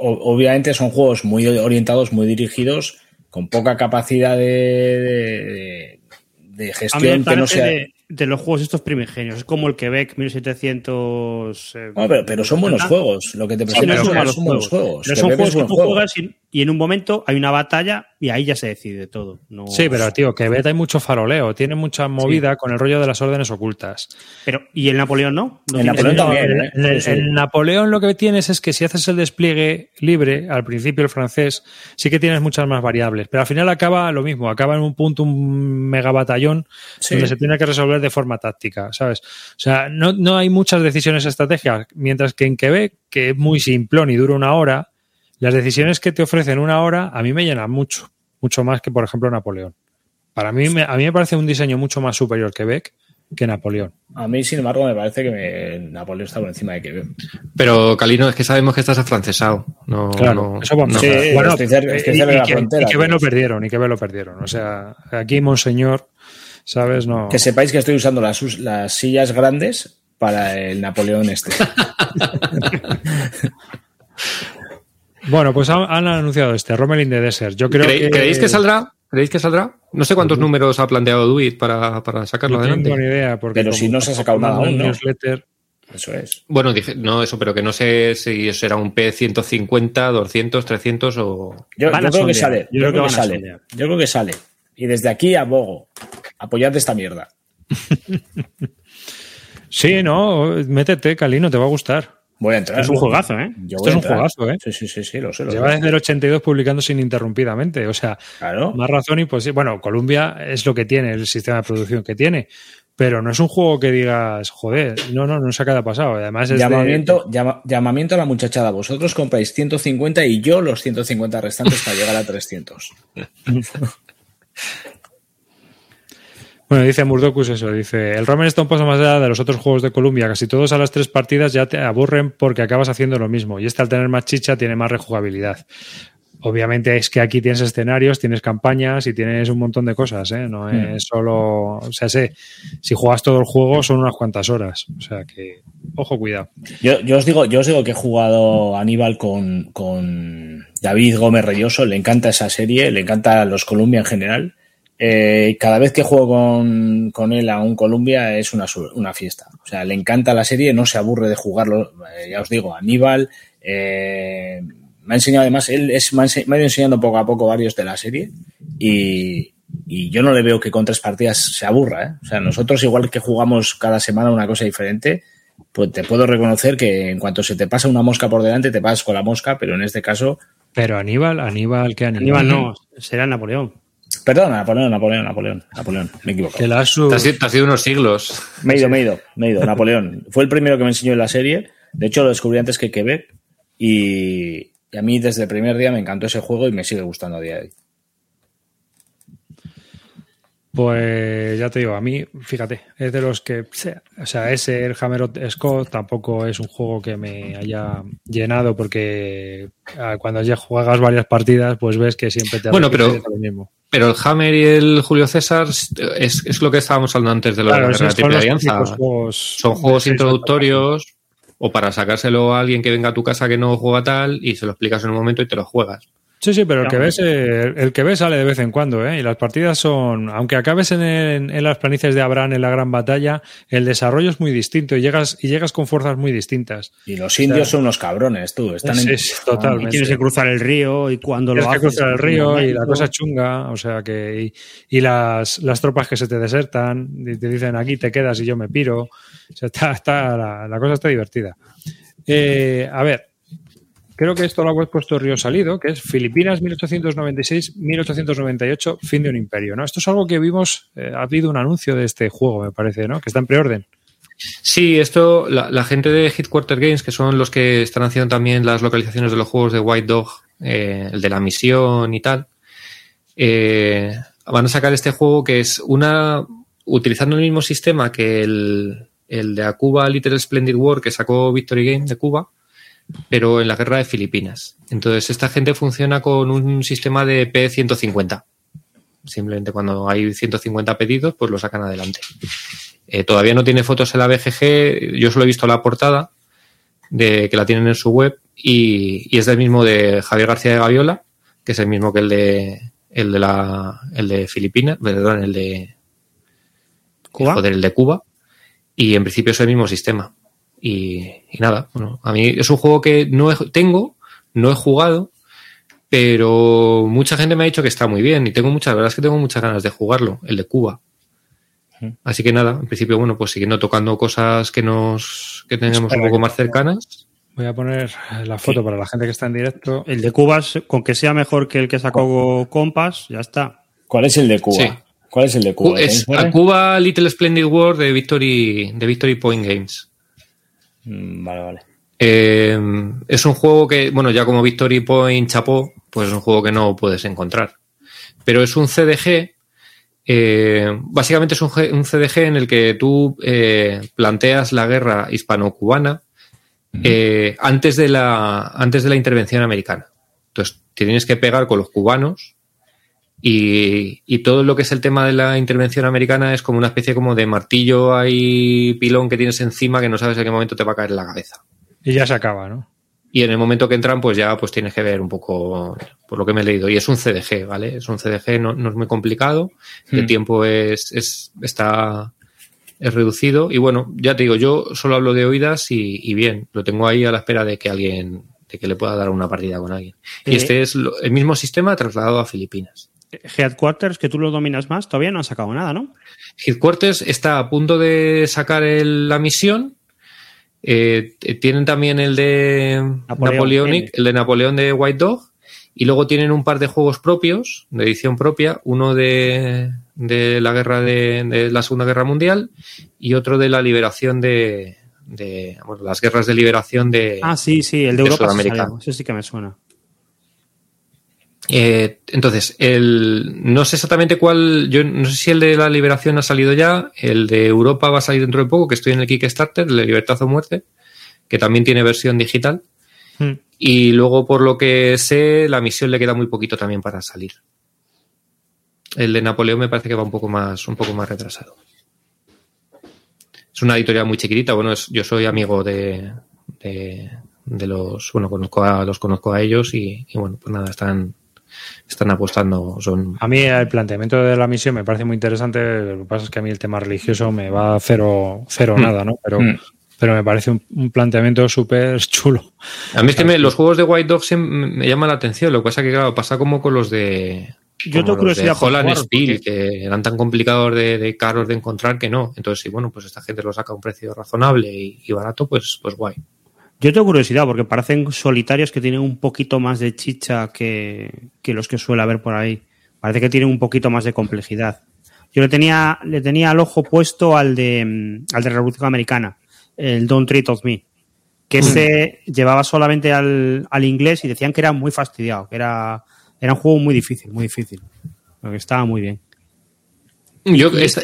obviamente son juegos muy orientados, muy dirigidos, con poca capacidad de, de, gestión que no sea de los juegos estos primigenios. Es como el Quebec 1700. Eh, pero, son buenos juegos. Lo que te presento son, buenos juegos. son juegos que tú juegas y, en un momento hay una batalla y ahí ya se decide todo. Sí, pero tío, Quebec hay mucho faroleo. Tiene mucha movida con el rollo de las órdenes ocultas. Pero, ¿y el Napoleón no? el Napoleón también. El, Napoleón lo que tienes es que si haces el despliegue libre, al principio el francés, sí que tienes muchas más variables. Pero al final acaba lo mismo. Acaba en un punto, un mega batallón donde se tiene que resolver de forma táctica, ¿sabes? O sea, no, no hay muchas decisiones estratégicas, mientras que en Quebec, que es muy simplón y dura una hora, las decisiones que te ofrecen una hora a mí me llenan mucho, mucho más que, por ejemplo, Napoleón. Para mí, a mí me parece un diseño mucho más superior Quebec que Napoleón. A mí, sin embargo, me parece que Napoleón está por encima de Quebec. Pero, Calino, es que sabemos que estás afrancesado. No, claro, eso bueno, sí, bueno, y, que, lo perdieron, y que lo perdieron. O sea, aquí Monseñor ¿sabes? No. Que sepáis que estoy usando las, las sillas grandes para el Napoleón este. bueno, pues han, anunciado este, Romelin de Desert. Yo creo que... ¿Creéis que saldrá? ¿Creéis que saldrá? No sé cuántos números ha planteado Duit para, para sacarlo no adelante. No tengo ni idea. Porque pero si no se ha sacado nada aún, ¿no? Newsletter, eso es. Bueno, dije, no, eso, pero que no sé si será un P150, 200, 300 o. Yo, creo que sale. Yo, creo que sale. Yo creo que sale. Y desde aquí abogo. Apoyad esta mierda. sí, no, métete, Calino, te va a gustar. Voy a entrar. Es un juegazo, ¿eh? Esto es un juegazo, ¿eh? Sí, sí, sí, sí, lo sé. Lleva desde el 82 publicando sin interrumpidamente. O sea, más razón y pues Bueno, Columbia es lo que tiene, el sistema de producción que tiene. Pero no es un juego que digas, joder, no, no, no qué ha pasado. Además es llamamiento, llamamiento a la muchachada. Vosotros compráis 150 y yo los 150 restantes para llegar a 300. Bueno, dice Murdocus eso, dice, el Roman está un paso más allá de los otros juegos de Columbia, casi todos a las tres partidas ya te aburren porque acabas haciendo lo mismo, y este al tener más chicha tiene más rejugabilidad. Obviamente es que aquí tienes escenarios, tienes campañas y tienes un montón de cosas, ¿eh? No es hmm. solo, o sea, sé, si juegas todo el juego son unas cuantas horas, o sea que, ojo, cuidado. Yo, yo os digo, yo os digo que he jugado Aníbal con, con David Gómez Reyoso, le encanta esa serie, le encanta los Columbia en general eh, cada vez que juego con, él a un Columbia es una, una, fiesta. O sea, le encanta la serie, no se aburre de jugarlo. Eh, ya os digo, Aníbal. Eh, me ha enseñado además, él es, me, ha, ido enseñando poco a poco varios de la serie y, yo no le veo que con tres partidas se aburra. O sea, nosotros igual que jugamos cada semana una cosa diferente, pues te puedo reconocer que en cuanto se te pasa una mosca por delante, te pasas con la mosca, pero en este caso... Pero Aníbal, Aníbal, ¿qué Aníbal? Aníbal no, será Napoleón. Perdón, Napoleón, Napoleón, Napoleón, Napoleón, me he equivocado. Te, has, sido unos siglos. Me he ido, me he ido, me he ido, Napoleón. Fue el primero que me enseñó en la serie. De hecho, lo descubrí antes que Quebec. Y, y a mí desde el primer día me encantó ese juego y me sigue gustando a día de hoy. Pues ya te digo, a mí, fíjate, es de los que, o sea, ese, el Hammer Scott tampoco es un juego que me haya llenado porque ah, cuando ya juegas varias partidas, pues ves que siempre te bueno, pero, lo mismo. Pero el Hammer y el Julio César es, lo que estábamos hablando antes de lo de la Triple Alianza. Son juegos introductorios o para sacárselo a alguien que venga a tu casa que no juega tal y se lo explicas en un momento y te lo juegas. Sí, sí, pero el que ves, eh, el, que ves sale de vez en cuando, ¿eh? Y las partidas son, aunque acabes en, en, las planicies de Abraham en la gran batalla, el desarrollo es muy distinto y llegas y llegas con fuerzas muy distintas. Y los indios son unos cabrones, tú. Están en, totalmente. tienes que cruzar el río y cuando lo haces. que cruzar el río y la cosa chunga, o sea que y, las, las tropas que se te desertan y te dicen aquí te quedas y yo me piro, o sea está, está la, la cosa está divertida. Eh, a ver, Creo que esto lo ha puesto Río Salido, que es Filipinas 1896-1898, fin de un imperio. ¿no? Esto es algo que vimos, eh, ha habido un anuncio de este juego, me parece, ¿no? que está en preorden. Sí, esto, la, gente de Headquarter Games, que son los que están haciendo también las localizaciones de los juegos de White Dog, eh, el de la misión y tal, eh, van a sacar este juego que es una. utilizando el mismo sistema que el, el de Acuba Little Splendid War que sacó Victory Game de Cuba, pero en la guerra de Filipinas. Entonces, esta gente funciona con un sistema de P150. Simplemente cuando hay 150 pedidos, pues lo sacan adelante. Eh, todavía no tiene fotos en la BGG, yo solo he visto la portada, de que la tienen en su web, y, es del mismo de Javier García de Gaviola, que es el mismo que el de el de la el de Filipinas, perdón, el de ¿Cuba? Joder, el de Cuba. Y en principio es el mismo sistema. Y, y nada, bueno, a mí es un juego que no he- tengo, no he jugado, pero mucha gente me ha dicho que está muy bien y tengo muchas, la verdad es que tengo muchas ganas de jugarlo, el de Cuba. Así que nada, en principio, bueno, pues siguiendo tocando cosas que nos, que tengamos Espera, un poco más cercanas. Voy a poner la foto para la gente que está en directo. El de Cuba, con que sea mejor que el que sacó Compass, ya está. ¿Cuál es el de Cuba? Sí. ¿Cuál es el de Cuba? Cu- es ¿Tenéis a Cuba Little Splendid World de Victory, de Victory Point Games. Mm, Vale, vale. Eh, es un juego que, bueno, ya como Victory Point chapó, pues es un juego que no puedes encontrar. Pero es un CDG, eh, básicamente es un, CDG en el que tú eh, planteas la guerra hispano-cubana antes, de la, antes de la intervención americana. Entonces, te tienes que pegar con los cubanos y, y todo lo que es el tema de la intervención americana es como una especie como de martillo ahí pilón que tienes encima que no sabes en qué momento te va a caer en la cabeza. Y ya se acaba, ¿no? Y en el momento que entran, pues ya pues tienes que ver un poco por lo que me he leído. Y es un CDG, ¿vale? Es un CDG, no, no es muy complicado. El Mm. tiempo es, es, está, es reducido. Y bueno, ya te digo, yo solo hablo de oídas y, y bien, lo tengo ahí a la espera de que alguien, de que le pueda dar una partida con alguien. Y este es lo- el mismo sistema trasladado a Filipinas. Headquarters, que tú lo dominas más, todavía no han sacado nada, ¿no? Headquarters está a punto de sacar el- la misión. Eh, tienen también el de Napoleón, Napoleonic, el de Napoleón de White Dog. Y luego tienen un par de juegos propios, de edición propia, uno de, de la guerra de, de la Segunda Guerra Mundial y otro de la liberación de, de bueno, las guerras de liberación de, Ah, sí, sí, el de Europa. Sudamérica. Ese sí que me suena. Eh, entonces, el, no sé exactamente cuál, yo no sé si el de la liberación ha salido ya, el de Europa va a salir dentro de poco, que estoy en el Kickstarter, el de Libertad o Muerte, que también tiene versión digital. Hmm. Y luego, por lo que sé, la misión le queda muy poquito también para salir. El de Napoleón me parece que va un poco más, un poco más retrasado. Es una editorial muy chiquitita. Bueno, es- yo soy amigo de, de, de los, bueno, conozco a, los conozco a ellos y, y bueno, pues nada, están, están apostando, son A mí el planteamiento de la misión me parece muy interesante. Lo que pasa es que a mí el tema religioso me va a cero, cero Mm. nada, ¿no? Pero, Mm. pero me parece un, un planteamiento súper chulo. A mí es que me- los juegos de White Dog siempre me llaman la atención. Lo que pasa es que, claro, pasa como con los de. Yo tengo curiosidad por Holland porque- que eran tan complicados de, de caros de encontrar que no. Entonces, sí, bueno, pues esta gente lo saca a un precio razonable y, y barato, pues, pues guay. Yo tengo curiosidad porque parecen solitarios que tienen un poquito más de chicha que, que los que suele haber por ahí. Parece que tienen un poquito más de complejidad. Yo le tenía, le tenía el ojo puesto al de, mm, al de Revolución Americana, el Don't Treat of Me, que ese llevaba solamente al, al inglés y decían que era muy fastidiado, que era, era un juego muy difícil, muy difícil. Pero que estaba muy bien. Yo, esta,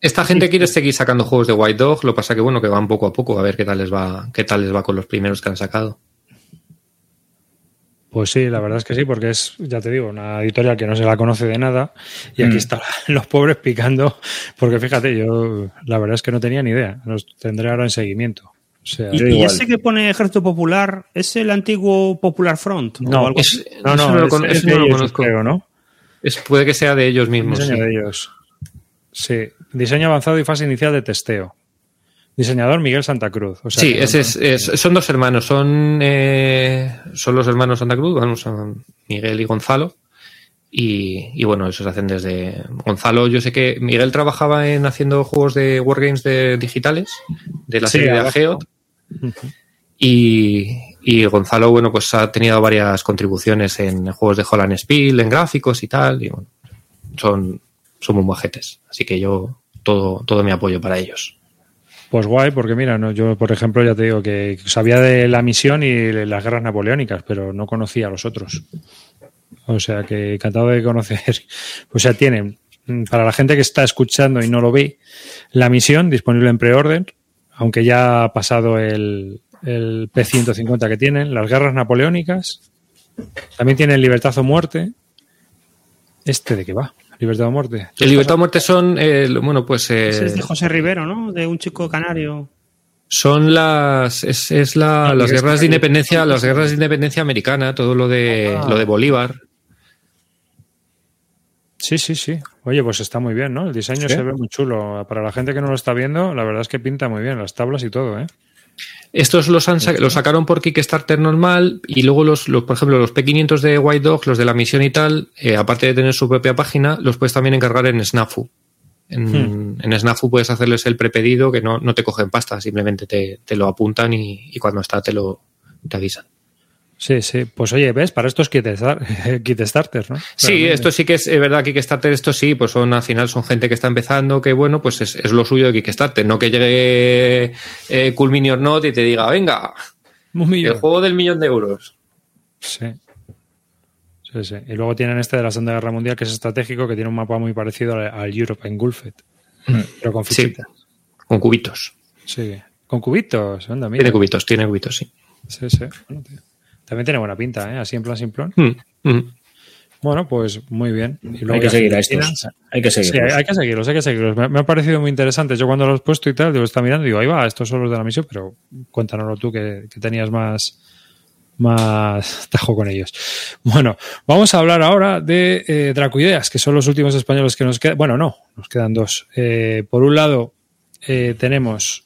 esta gente quiere seguir sacando juegos de White Dog, lo que pasa que bueno, que van poco a poco, a ver qué tal les va, qué tal les va con los primeros que han sacado. Pues sí, la verdad es que sí, porque es, ya te digo, una editorial que no se la conoce de nada y aquí Mm. están los pobres picando, porque fíjate, yo la verdad es que no tenía ni idea, los tendré ahora en seguimiento. O sea, Y, y ese que pone Ejército Popular, ¿es el antiguo Popular Front? o no, algo es- así? no, no, no lo no conozco. creo, ¿no? Es, puede que sea de ellos mismos. Sí. de ellos. Sí, diseño avanzado y fase inicial de testeo. Diseñador Miguel Santa Cruz. O sea, Sí, ese es, es- son dos hermanos, son, eh, son los hermanos Santa Cruz, vamos, son Miguel y Gonzalo. Y, y bueno, esos hacen desde. Gonzalo, yo sé que Miguel trabajaba en haciendo juegos de Wargames de, digitales, de la Sí, serie de abajo. Ageot. Y, y Gonzalo, bueno, pues ha tenido varias contribuciones en juegos de Holland Spiel, en gráficos y tal. Y bueno, son, son muy majetes. Así que yo, todo, todo mi apoyo para ellos. Pues guay, porque mira, no, yo por ejemplo ya te digo que sabía de la misión y las guerras napoleónicas, pero no conocía a los otros. O sea que encantado de conocer. O sea, tienen, mm, para la gente que está escuchando y no lo ve, la misión disponible en pre-order, aunque ya ha pasado el, el P-150 que tienen, las guerras napoleónicas, también tienen Libertad o Muerte. ¿Este de qué va? Libertad o Muerte. El Libertad o Muerte son, eh, bueno, pues... Eh, Ese es de José Rivero, ¿no? De un chico canario. Son las es, es la, las guerras de independencia, las guerras de independencia americana, todo lo de Ah. lo de Bolívar. Sí, sí, sí. Oye, pues está muy bien, ¿no? El diseño Sí. se ve muy chulo. Para la gente que no lo está viendo, la verdad es que pinta muy bien las tablas y todo, ¿eh? Estos los, han, los sacaron por Kickstarter normal y luego los, los por ejemplo, los P500 de White Dog, los de la misión y tal, eh, aparte de tener su propia página, los puedes también encargar en Snafu. En, en Snafu puedes hacerles el prepedido que no, no te cogen pasta, simplemente te, te lo apuntan y, y cuando está te lo te avisan. Sí, sí. Pues oye, ¿ves? Para esto es Kit, Starter, ¿no? Sí, Realmente. esto sí que es, es verdad, Kickstarter, esto sí, pues son al final son gente que está empezando, que bueno, pues es, es lo suyo de Kickstarter, no que llegue eh, Cool Not y te diga, venga, el juego del millón de euros. Sí. Sí, sí. Y luego tienen este de la Segunda Guerra Mundial, que es estratégico, que tiene un mapa muy parecido al, al Europe Engulfed. Pero con Sí. fichitas. Con cubitos. Sí. Con cubitos. Anda, mira. Tiene cubitos, tiene cubitos, sí. Sí, sí. Bueno, tío. También tiene buena pinta, ¿eh? Así en plan simplón. Mm, mm. Bueno, pues muy bien. Y luego Hay que seguir a estos. Hay que seguirlos. hay, hay que seguirlos, hay que seguirlos. Me, me ha parecido muy interesante. Yo cuando los he puesto y tal, digo, está mirando y digo, ahí va, estos son los de la misión, pero cuéntanoslo tú que, que tenías más, más tajo con ellos. Bueno, vamos a hablar ahora de eh, Dracoideas, que son los últimos españoles que nos quedan. Bueno, no, nos quedan dos. Eh, por un lado, eh, tenemos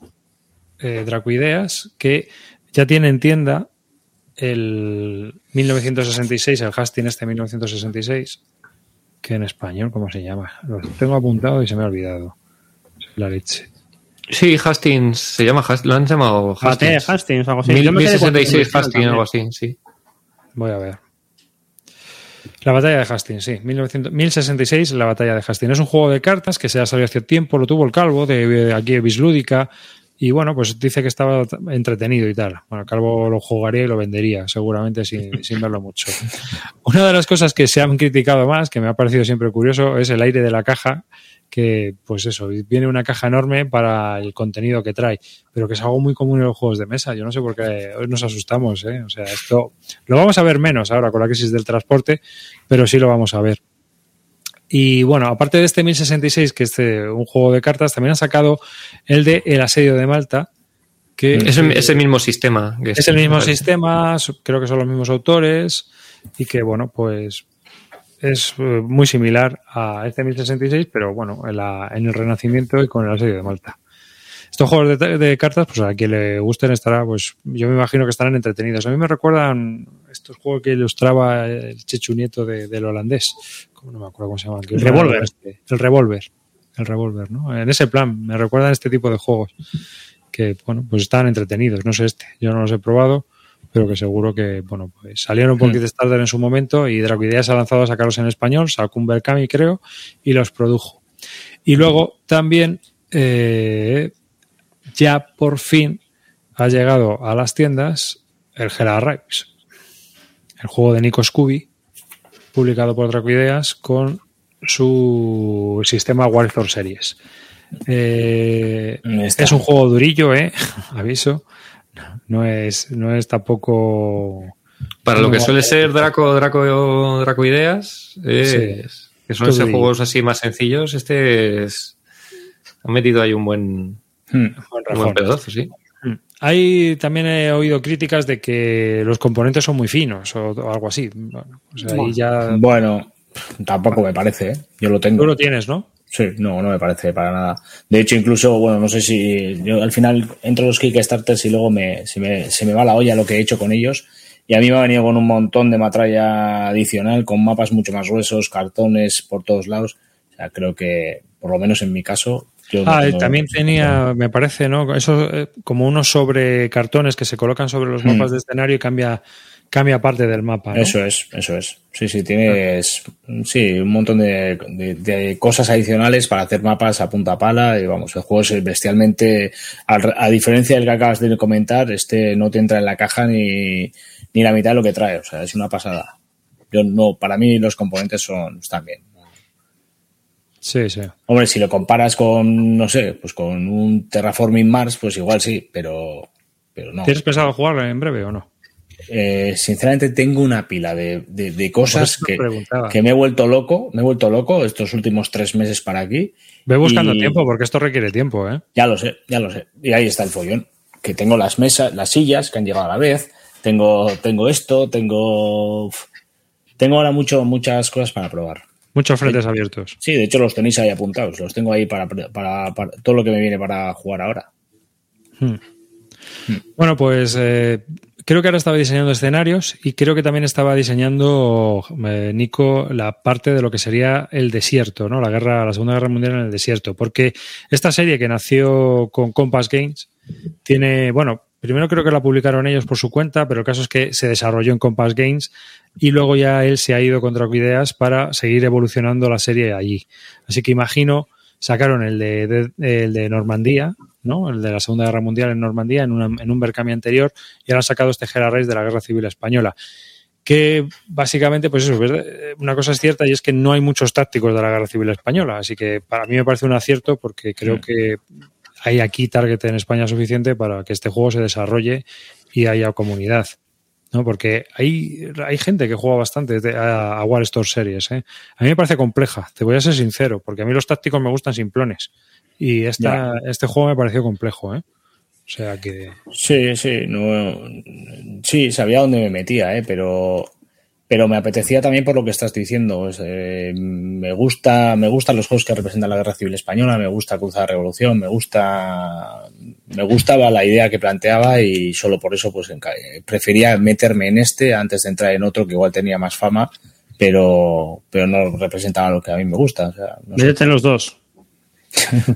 Dracoideas, que ya tiene en tienda el 1966, el Hastings este 1966, que en español, ¿cómo se llama? Lo tengo apuntado y se me ha olvidado. La leche. Sí, Hastings, se llama Hastings, lo han llamado Hastings. Hastings, algo así. Mil- Yo me quedé con 1066 el original Hastings, algo así, sí. Voy a ver. La batalla de Hastings, sí. 1900 1066, la batalla de Hastings. Es un juego de cartas que se ha salido hace tiempo, lo tuvo el Calvo, de, de aquí de Bislúdica. Y bueno, pues dice que estaba entretenido y tal. Bueno, Calvo lo jugaría y lo vendería, seguramente sin, sin verlo mucho. Una de las cosas que se han criticado más, que me ha parecido siempre curioso, es el aire de la caja, que pues eso, viene una caja enorme para el contenido que trae, pero que es algo muy común en los juegos de mesa. Yo no sé por qué hoy nos asustamos, ¿eh? O sea, esto lo vamos a ver menos ahora con la crisis del transporte, pero sí lo vamos a ver. Y bueno, aparte de este 1066, que es eh, un juego de cartas, también han sacado el de El Asedio de Malta, que Es el, es el mismo sistema. que es el mismo sistema, creo que son los mismos autores y que, bueno, pues es eh, muy similar a este 1066, pero bueno, en, la- en el Renacimiento y con el asedio de Malta. Estos juegos de, de cartas, pues a quien le gusten estará, pues yo me imagino que estarán entretenidos. A mí me recuerdan estos juegos que ilustraba el Chechu Nieto de- del holandés. ¿Cómo no me acuerdo cómo se llama? El Revolver. El Revolver. El Revolver, ¿no? En ese plan, me recuerdan este tipo de juegos que, bueno, pues están entretenidos. No sé este, yo no los he probado, pero que seguro que, bueno, pues salieron por Hmm. Kickstarter en su momento y Dracoideas ha lanzado a sacarlos en español, sacó un Berkami, creo, y los produjo. Y luego también, eh, ya por fin ha llegado a las tiendas el Hela Rives, el juego de Nico Scooby, publicado por Dracoideas con su sistema Warthog Series. Eh, Está. es un juego durillo, ¿eh? Aviso. No es, no es tampoco. Para lo que suele ser Draco, Draco, Draco Ideas, Sí. que suelen ser juegos así más sencillos, este es. Han metido ahí un buen, Hmm. Un buen pedazo, sí. Hay también he oído críticas de que los componentes son muy finos o, o algo así. Bueno, pues ahí ya. Bueno, tampoco me parece, ¿eh? Yo lo tengo. Tú lo tienes, ¿no? Sí, no, no me parece para nada. De hecho, incluso, bueno, no sé si yo al final entro a los Kickstarters y luego me, se, me, se me va la olla lo que he hecho con ellos. Y a mí me ha venido con un montón de metralla adicional, con mapas mucho más gruesos, cartones por todos lados. O sea, creo que, por lo menos en mi caso, yo no Ah, tengo- también tenía, me parece, ¿no? Eso eh, como unos sobre cartones que se colocan sobre los mapas de escenario y cambia, cambia parte del mapa. ¿no? Eso es, eso es. Sí, sí, tienes sí, un montón de, de- de cosas adicionales para hacer mapas a punta pala. Y vamos, el juego es bestialmente. al- A, diferencia del que acabas de comentar, este no te entra en la caja ni, ni la mitad de lo que trae. O sea, es una pasada. Yo no, para mí los componentes son, están bien. Sí, sí. Hombre, si lo comparas con, no sé, pues con un Terraforming Mars, pues igual sí, pero, pero no. ¿Tienes pensado jugarlo en breve o no? Eh, sinceramente tengo una pila de, de, cosas que, que, me he vuelto loco, me he vuelto loco estos últimos tres meses para aquí. Ve buscando tiempo, porque esto requiere tiempo, ¿eh? Ya lo sé, ya lo sé. Y ahí está el follón. Que tengo las mesas, las sillas que han llegado a la vez, tengo, tengo esto, tengo. Tengo ahora mucho, muchas cosas para probar. Muchos frentes abiertos. Sí, de hecho los tenéis ahí apuntados. Los tengo ahí para, para, todo lo que me viene para jugar ahora. Hmm. Hmm. Bueno, pues eh, creo que ahora estaba diseñando escenarios y creo que también estaba diseñando eh, Nico la parte de lo que sería el desierto, ¿no? La guerra, la Segunda Guerra Mundial en el desierto. Porque esta serie que nació con Compass Games tiene, bueno, primero creo que la publicaron ellos por su cuenta, pero el caso es que se desarrolló en Compass Games y luego ya él se ha ido con Ideas para seguir evolucionando la serie allí. Así que imagino, sacaron el de, el de Normandía, ¿no? El de la Segunda Guerra Mundial en Normandía, en, en un Berkami anterior, y ahora han sacado este Gera Reis de la Guerra Civil Española. Que básicamente, pues eso, una cosa es cierta y es que no hay muchos tácticos de la Guerra Civil Española. Así que para mí me parece un acierto porque creo que hay aquí target en España suficiente para que este juego se desarrolle y haya comunidad. ¿no? Porque hay, hay gente que juega bastante a, a War Store Series. ¿eh? A mí me parece compleja, te voy a ser sincero, porque a mí los tácticos me gustan simplones. Y esta, este juego me pareció complejo, ¿eh? O sea que. Sí, sí, no, sí, sabía dónde me metía, ¿eh? Pero, pero me apetecía también por lo que estás diciendo. Eh, me gusta, me gustan los juegos que representan la guerra civil española, me gusta Cruzada Revolución, me gusta, me gustaba la idea que planteaba y solo por eso, pues, prefería meterme en este antes de entrar en otro que igual tenía más fama, pero, pero no representaba lo que a mí me gusta. O sea, no Métete en los dos.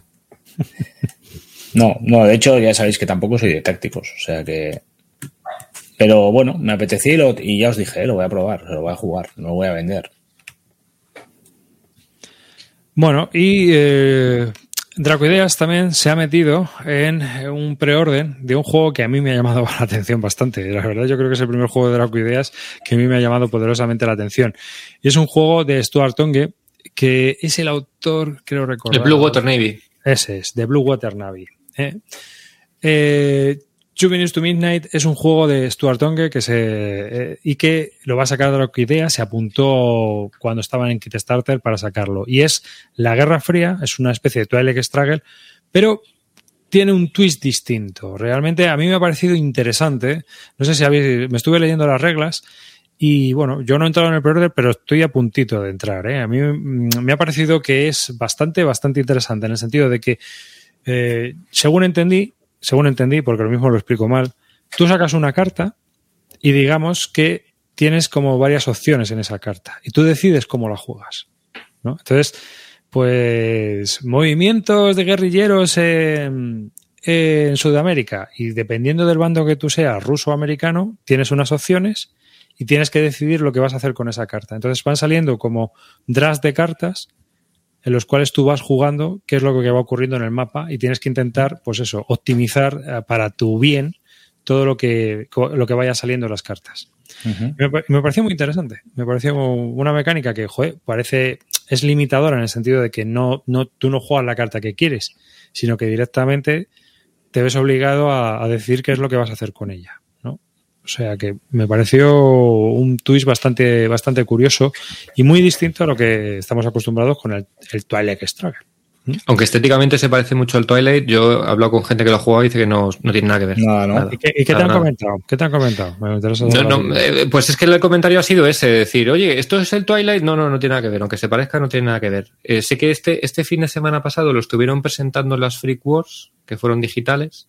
no, no, de hecho ya sabéis que tampoco soy de tácticos, o sea que... Pero bueno, me apetecía y, ya os dije, lo voy a probar, lo voy a jugar, no lo voy a vender. Bueno, y eh, Dracoideas también se ha metido en un preorden de un juego que a mí me ha llamado la atención bastante. La verdad, yo creo que es el primer juego de Dracoideas que a mí me ha llamado poderosamente la atención. Y es un juego de Stuart Tongue, que es el autor, creo recordar. De Blue Water Navy. Ese es, de Blue Water Navy. ¿eh? Eh, Two to Midnight es un juego de Stuart Tongue que se, eh, y que lo va a sacar de la idea, se apuntó cuando estaban en Kickstarter para sacarlo. Y es la Guerra Fría, es una especie de Twilight Struggle, pero tiene un twist distinto. Realmente a mí me ha parecido interesante. No sé si habéis, me estuve leyendo las reglas y bueno, yo no he entrado en el pre pero estoy a puntito de entrar. ¿eh? A mí mm, me ha parecido que es bastante, bastante interesante en el sentido de que, eh, según entendí, según entendí, porque lo mismo lo explico mal, tú sacas una carta y digamos que tienes como varias opciones en esa carta y tú decides cómo la juegas. Entonces, pues movimientos de guerrilleros en, en Sudamérica y dependiendo del bando que tú seas, ruso o americano, tienes unas opciones y tienes que decidir lo que vas a hacer con esa carta. Entonces van saliendo como drafts de cartas en los cuales tú vas jugando qué es lo que va ocurriendo en el mapa y tienes que intentar, pues eso, optimizar eh, para tu bien todo lo que, lo que vaya saliendo en las cartas. me, pareció muy interesante. Me pareció una mecánica que, joder, parece, es limitadora en el sentido de que no, no, tú no juegas la carta que quieres, sino que directamente te ves obligado a, a decir qué es lo que vas a hacer con ella. O sea que me pareció un twist bastante, bastante curioso y muy distinto a lo que estamos acostumbrados con el, Twilight Struggle. Aunque estéticamente se parece mucho al Twilight, yo he hablado con gente que lo ha jugado y dice que no, tiene nada que ver. ¿Y qué, te han comentado? ¿Qué te han comentado? Eh, pues es que el comentario ha sido ese, decir, oye, ¿esto es el Twilight? No, no, no tiene nada que ver. Aunque se parezca, no tiene nada que ver. Eh, sé que este, este fin de semana pasado lo estuvieron presentando en las Freak Wars, que fueron digitales,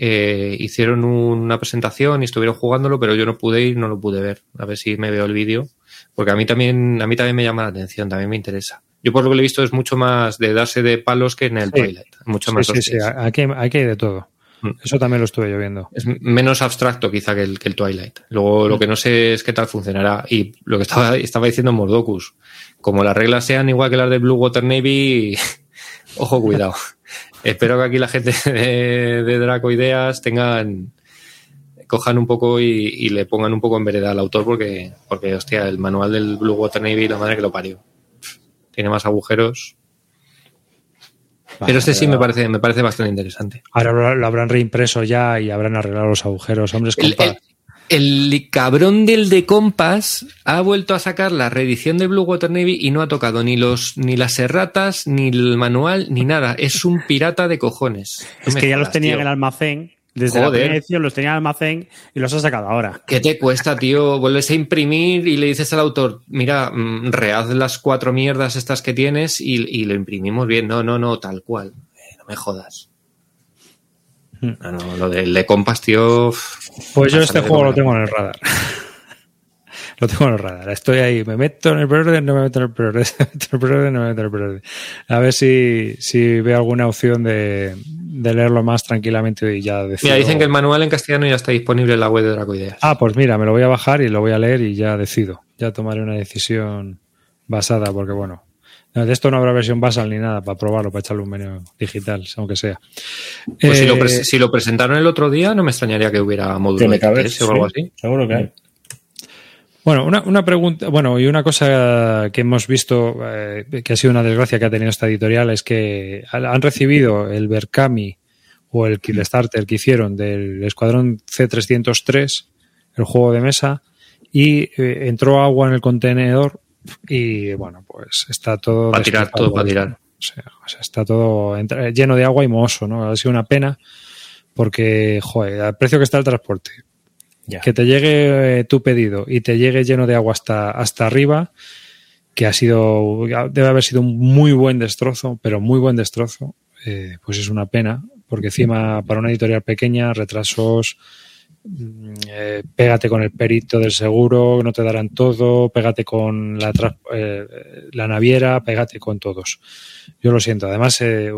eh, hicieron una presentación y estuvieron jugándolo, pero yo no pude ir, no lo pude ver. A ver si me veo el vídeo, porque a mí también, a mí también me llama la atención, también me interesa. Yo por lo que he visto es mucho más de darse de palos que en el Twilight. Mucho más. Sí, sí, aquí, hay de todo. Mm. Eso también lo estuve yo viendo. Es menos abstracto quizá que el, que el Twilight. Luego lo mm. que no sé es qué tal funcionará. Y lo que estaba, estaba diciendo Mordocus, como las reglas sean igual que las de Blue Water Navy, ojo cuidado. Espero que aquí la gente de, Draco Ideas tengan cojan un poco y, le pongan un poco en vereda al autor porque, porque, hostia, el manual del Blue Water Navy, la madre que lo parió. Tiene más agujeros. pero este sí me parece, me parece bastante interesante. Ahora lo, habrán reimpreso ya y habrán arreglado los agujeros. Hombres, el cabrón del de Compass ha vuelto a sacar la reedición de Blue Water Navy y no ha tocado ni los ni las erratas, ni el manual, ni nada. Es un pirata de cojones. es que ya los tenía en el almacén. Desde la primera edición los tenía en el almacén y los ha sacado ahora. ¿Qué te cuesta, tío? Vuelves a imprimir y le dices al autor, mira, mm, rehaz las cuatro mierdas estas que tienes y, y lo imprimimos bien. No, no, no, tal cual. Eh, no me jodas. No, no, lo del de Compass, tío. Pues yo este juego lo tengo en el radar. lo tengo en el radar. Estoy ahí, me meto en el preorden, no me meto en el preorden, no me meto en el preorden. A ver si, si veo alguna opción de, de leerlo más tranquilamente y ya decido. Mira, dicen que el manual en castellano ya está disponible en la web de Dracoideas. Ah, pues mira, me lo voy a bajar y lo voy a leer y ya decido. Ya tomaré una decisión basada, porque bueno, de esto no habrá versión basal ni nada para probarlo, para echarle un menú digital, aunque sea. Pues eh, si, lo presentaron el otro día, no me extrañaría que hubiera módulo de o algo así. Seguro que hay. Bueno, una, pregunta, bueno, y una cosa que hemos visto eh, que ha sido una desgracia que ha tenido esta editorial es que han recibido el Berkami o el Killstarter que hicieron del Escuadrón C303, el juego de mesa, y eh, entró agua en el contenedor y bueno, pues está todo... Para tirar, todo para tirar. O sea, está todo lleno de agua y mohoso, ¿no? Ha sido una pena porque, joder, al precio que está el transporte, que te llegue eh, tu pedido y te llegue lleno de agua hasta, hasta arriba, que ha sido, debe haber sido un muy buen destrozo, pero muy buen destrozo, eh, pues es una pena, porque encima para una editorial pequeña, retrasos, eh, pégate con el perito del seguro, no te darán todo, pégate con la, eh, la naviera, pégate con todos. Yo lo siento. Además, eh,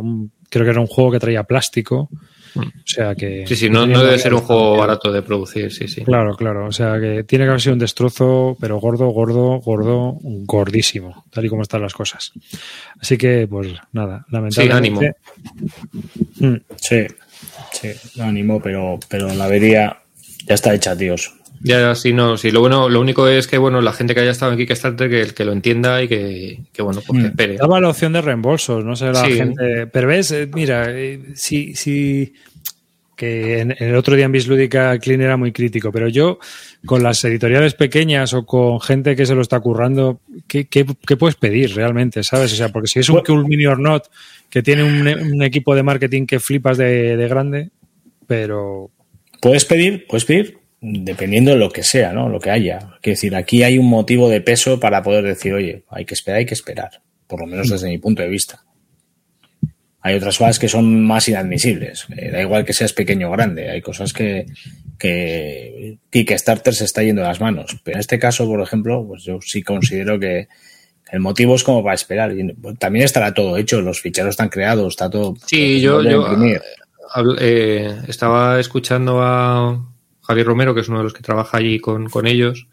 creo que era un juego que traía plástico. O sea que. Sí, sí, no, debe ser un juego barato de producir, sí, sí. Claro, claro. O sea que tiene que haber sido un destrozo, pero gordo, gordo, gordo, gordísimo, tal y como están las cosas. Así que, pues nada, lamentablemente. Sí, ánimo. Mm. Sí, sí, ánimo, pero, pero la vería ya está hecha, tíos. Ya, sí, no, sí. Lo bueno, lo único es que, bueno, la gente que haya estado en Kickstarter que, que lo entienda y que, que bueno, pues que mm. espere. Daba la opción de reembolsos, no sé, la gente. Pero ves, eh, mira, eh, sí, sí, que en, el otro día en Bislúdica Clean era muy crítico, pero yo, con las editoriales pequeñas o con gente que se lo está currando, ¿qué, qué, qué puedes pedir realmente, sabes? O sea, porque si es un Cool Mini or Not que tiene un, un, equipo de marketing que flipas de, de grande, pero Puedes pedir, puedes pedir dependiendo de lo que sea, ¿no? Lo que haya. Quiero decir, aquí hay un motivo de peso para poder decir, oye, hay que esperar, hay que esperar. Por lo menos desde mi punto de vista. Hay otras cosas que son más inadmisibles. Eh, da igual que seas pequeño o grande. Hay cosas que, que Kickstarter se está yendo de las manos. Pero en este caso, por ejemplo, pues yo sí considero que el motivo es como para esperar. También estará todo hecho, los ficheros están creados, está todo. Sí, yo, yo eh, estaba escuchando a Javier Romero, que es uno de los que trabaja allí con, ellos,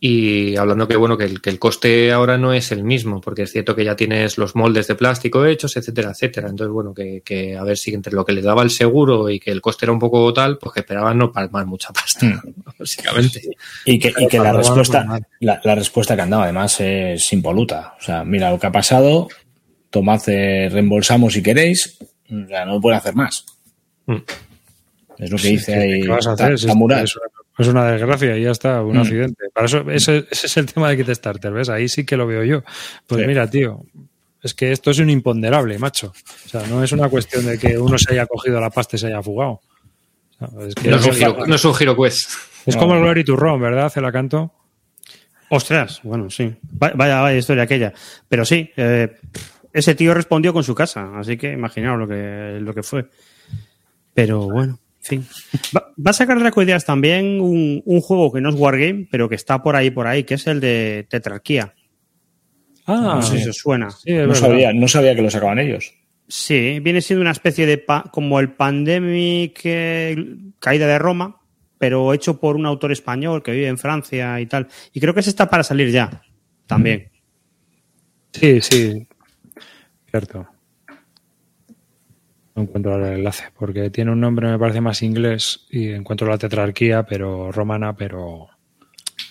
y hablando que bueno que el, que el, coste ahora no es el mismo, porque es cierto que ya tienes los moldes de plástico hechos, etcétera, etcétera. Entonces, bueno, que, a ver si entre lo que le daba el seguro y que el coste era un poco tal, pues que esperaban no palmar mucha pasta, hmm. básicamente. Y que, y que la respuesta, la, respuesta que han dado además es impoluta. O sea, mira lo que ha pasado, tomad, eh, reembolsamos si queréis, o sea, no puede hacer más. Mm. Es lo que dice ahí. ¿Qué vas a hacer? Es, una desgracia y ya está, un mm. accidente. Para eso, ese, es el tema de Kickstarter, ¿ves? Ahí sí que lo veo yo. Pues mira, tío, es que esto es un imponderable, macho. O sea, no es una cuestión de que uno se haya cogido la pasta y se haya fugado. es que no, es un giro, no, es un giro, quest. Es como el Glory to Ron, ¿verdad? Hace la canto. Ostras, bueno, sí. Vaya, vaya historia aquella. Pero sí, eh, ese tío respondió con su casa, así que imaginaos lo que, lo que fue. Pero bueno, en fin. Va, a sacar Ideas también un, un, juego que no es Wargame, pero que está por ahí, por ahí, que es el de Tetrarquía. Ah, no sé si os suena. no, sabía, no sabía que lo sacaban ellos. Sí, viene siendo una especie de como el Pandemic eh, Caída de Roma, pero hecho por un autor español que vive en Francia y tal. Y creo que ese está para salir ya, también. Sí, sí. Cierto. No encuentro el enlace, porque tiene un nombre, me parece más inglés, y encuentro la tetrarquía, pero romana, pero.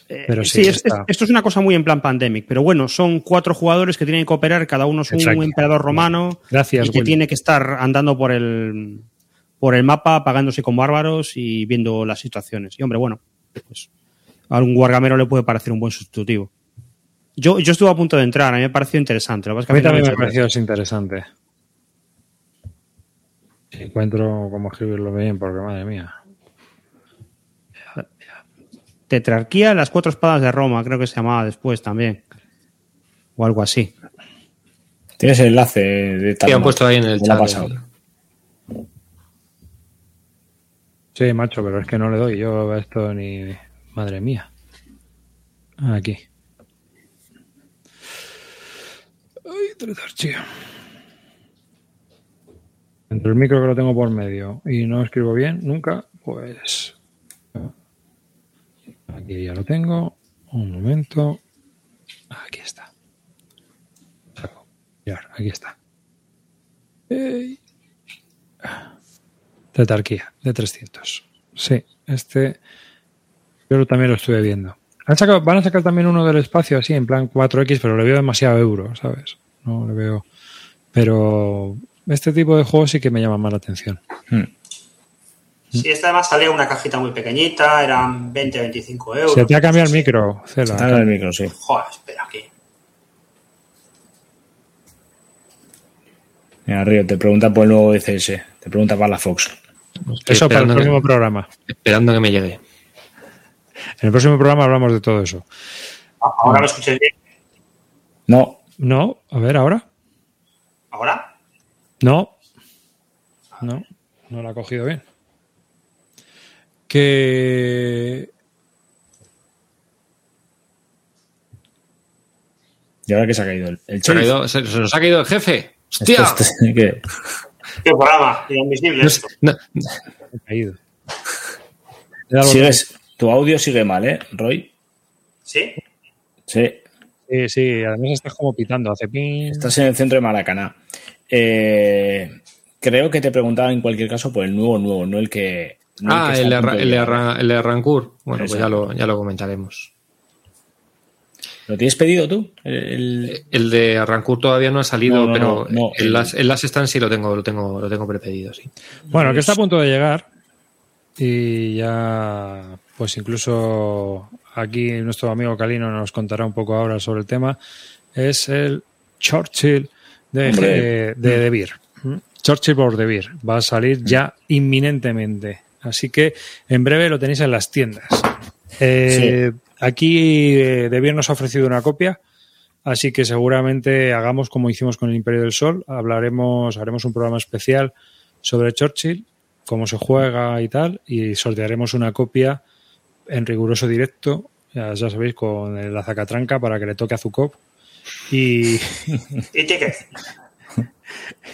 Eh, pero sí, esto es una cosa muy en plan pandemic, pero bueno, son cuatro jugadores que tienen que cooperar, cada uno es un emperador romano Gracias, y que tiene que estar andando por el, por el mapa, pagándose como bárbaros y viendo las situaciones. Y hombre, bueno, pues a algún guargamero le puede parecer un buen sustitutivo. Yo, yo estuve a punto de entrar, a mí me pareció interesante. a mí también me pareció interesante. Si encuentro cómo escribirlo bien, porque madre mía. Tetrarquía, las cuatro espadas de Roma, creo que se llamaba después también. O algo así. Tienes el enlace de tal. han puesto ahí en el chat. Sí, macho, pero es que no le doy yo esto ni. Madre mía. Aquí. Ay, tetrarquía. Entre el micro que lo tengo por medio y no escribo bien nunca, pues aquí ya lo tengo. Un momento. Aquí está. Aquí está. Tetarquía de 300. Sí, este yo también lo estuve viendo. van a sacar también uno del espacio así, en plan 4X, pero le veo demasiado euro, ¿sabes? No le veo. Pero este tipo de juegos sí que me llama más la atención. Hmm. Sí, esta además salía una cajita muy pequeñita, eran 20, 25 euros. Se te ha cambiado el micro, Cela. Se te ha cambiado el micro, sí. Joder, espera aquí. Mira, Río, te pregunta por el nuevo DCS, te pregunta para la Fox. Eso para el próximo programa. Esperando que me llegue. En el próximo programa hablamos de todo eso. ¿Ahora lo escuché bien? No. No, a ver, ¿ahora? ¿Ahora? No. No, no lo ha cogido bien. Que. ¿Y ahora que se ha caído? El, se, nos ha caído el jefe. ¡Hostia! ¿qué? programa? Invisible esto. No, Ha caído. Sigues, tu audio sigue mal, ¿eh, Roy? ¿Sí? Sí. Sí, sí, además estás como pitando, hace pin. Estás en el centro de Maracaná. Eh, creo que te preguntaba en cualquier caso por el nuevo nuevo, no el que. ah, el, de, el, de Rancourt. Bueno, pues ya lo, ya lo comentaremos. ¿Lo tienes pedido tú? El, de Arrancourt todavía no ha salido, pero en, las, en las stands sí lo tengo, lo tengo, lo tengo prepedido, sí. Bueno, que está a punto de llegar. Y ya, pues incluso aquí nuestro amigo Calino nos contará un poco ahora sobre el tema. Es el Churchill de, de, Beer. Churchill por De Beer. Va a salir mm. ya inminentemente. Así que en breve lo tenéis en las tiendas. Eh, aquí eh, De Beer nos ha ofrecido una copia. Así que seguramente hagamos como hicimos con el Imperio del Sol. Hablaremos, haremos un programa especial sobre Churchill, cómo se juega y tal, y sortearemos una copia en riguroso directo, ya, sabéis, con la zacatranca para que le toque a Zukov y. ¿Y qué?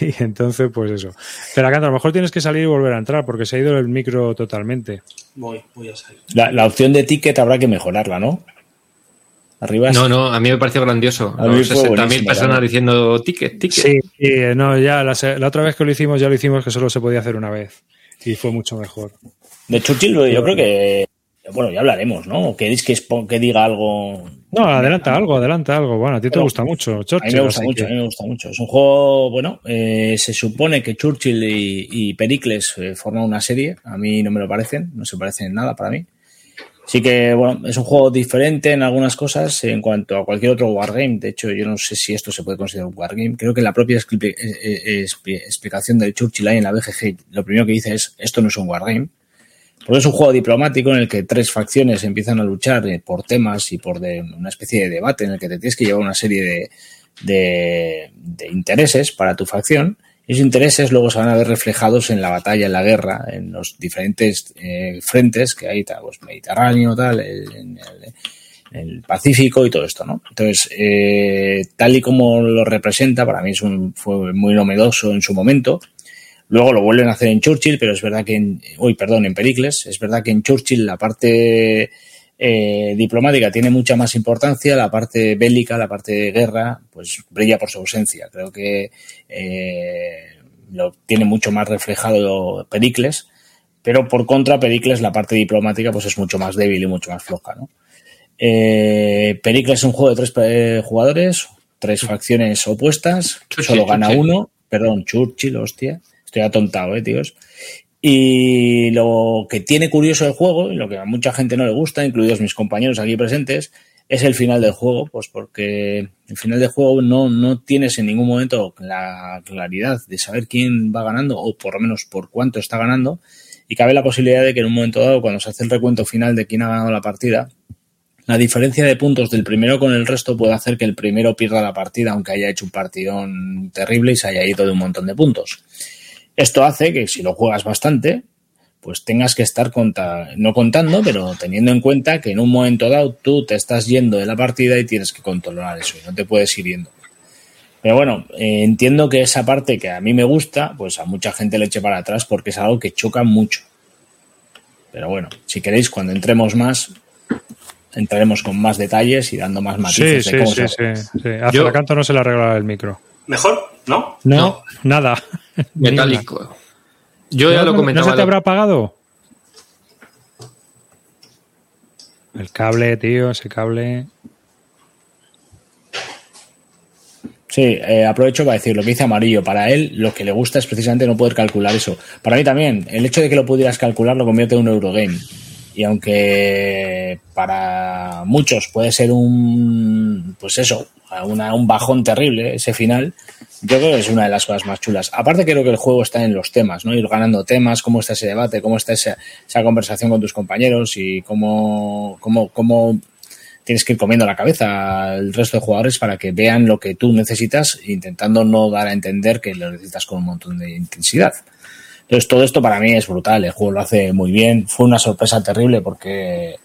y entonces, pues eso. Pero acá a lo mejor tienes que salir y volver a entrar porque se ha ido el micro totalmente. Voy, voy a salir. La, opción de ticket habrá que mejorarla, ¿no? Arriba. No, no, a mí me pareció grandioso. A 60.000 personas diciendo ticket, ticket. Sí, no, ya la, otra vez que lo hicimos, ya lo hicimos que solo se podía hacer una vez. Y fue mucho mejor. De Churchill, yo creo que bueno, ya hablaremos, ¿no? Que, que, que diga algo. No, adelanta algo, adelanta algo. Bueno, a ti te gusta mucho. Churchill, a mí me gusta mucho, a mí me gusta mucho. Es un juego, bueno, eh, se supone que Churchill y, Pericles eh, forman una serie. A mí no me lo parecen, no se parecen en nada para mí. Así que, bueno, es un juego diferente en algunas cosas en cuanto a cualquier otro wargame. De hecho, yo no sé si esto se puede considerar un wargame. Creo que la propia eh, explicación de Churchill ahí en la BGG, lo primero que dice es, esto no es un wargame porque es un juego diplomático en el que tres facciones empiezan a luchar eh, por temas y por una especie de debate en el que te tienes que llevar una serie de, intereses para tu facción. Y esos intereses luego se van a ver reflejados en la batalla, en la guerra, en los diferentes eh, frentes que hay, pues, Mediterráneo, tal, en el, Pacífico y todo esto, ¿no? Entonces, eh, tal y como lo representa, para mí es un, fue muy novedoso en su momento Luego lo vuelven a hacer en Churchill, pero es verdad que en, uy, perdón, en Pericles, es verdad que en Churchill la parte eh, diplomática tiene mucha más importancia, la parte bélica, la parte de guerra, pues brilla por su ausencia. Creo que eh, lo tiene mucho más reflejado Pericles, pero por contra Pericles la parte diplomática pues es mucho más débil y mucho más floja, ¿no? Eh, Pericles es un juego de tres jugadores, tres facciones opuestas, solo gana uno, perdón, Churchill, hostia, estoy atontado, eh, tíos. Y lo que tiene curioso el juego, y lo que a mucha gente no le gusta, incluidos mis compañeros aquí presentes, es el final del juego, pues porque el final del juego no, no tienes en ningún momento la claridad de saber quién va ganando o por lo menos por cuánto está ganando y cabe la posibilidad de que en un momento dado, cuando se hace el recuento final de quién ha ganado la partida, la diferencia de puntos del primero con el resto puede hacer que el primero pierda la partida, aunque haya hecho un partidón terrible y se haya ido de un montón de puntos. Esto hace que si lo juegas bastante, pues tengas que estar no contando, pero teniendo en cuenta que en un momento dado tú te estás yendo de la partida y tienes que controlar eso y no te puedes ir yendo. Pero bueno, eh, entiendo que esa parte que a mí me gusta, pues a mucha gente le eche para atrás porque es algo que choca mucho. Pero bueno, si queréis, cuando entremos más, entraremos con más detalles y dando más matices. Sí, sí, sí, sí, A Yo... canto no se le arregla el micro. ¿Mejor? ¿No? No, nada. Metálico. Yo ya lo comentaba. ¿No se te habrá apagado? El cable, tío, ese cable. Sí, eh, aprovecho para decir lo que dice Amarillo. Para él, lo que le gusta es precisamente no poder calcular eso. Para mí también, el hecho de que lo pudieras calcular lo convierte en un Eurogame. Y aunque para muchos puede ser un, pues eso, un bajón terrible ese final, yo creo que es una de las cosas más chulas. Aparte creo que el juego está en los temas, ¿no? Ir ganando temas, cómo está ese debate, cómo está esa, esa conversación con tus compañeros y cómo, cómo, cómo tienes que ir comiendo la cabeza al resto de jugadores para que vean lo que tú necesitas, intentando no dar a entender que lo necesitas con un montón de intensidad. Entonces, todo esto para mí es brutal. El juego lo hace muy bien. Fue una sorpresa terrible porque,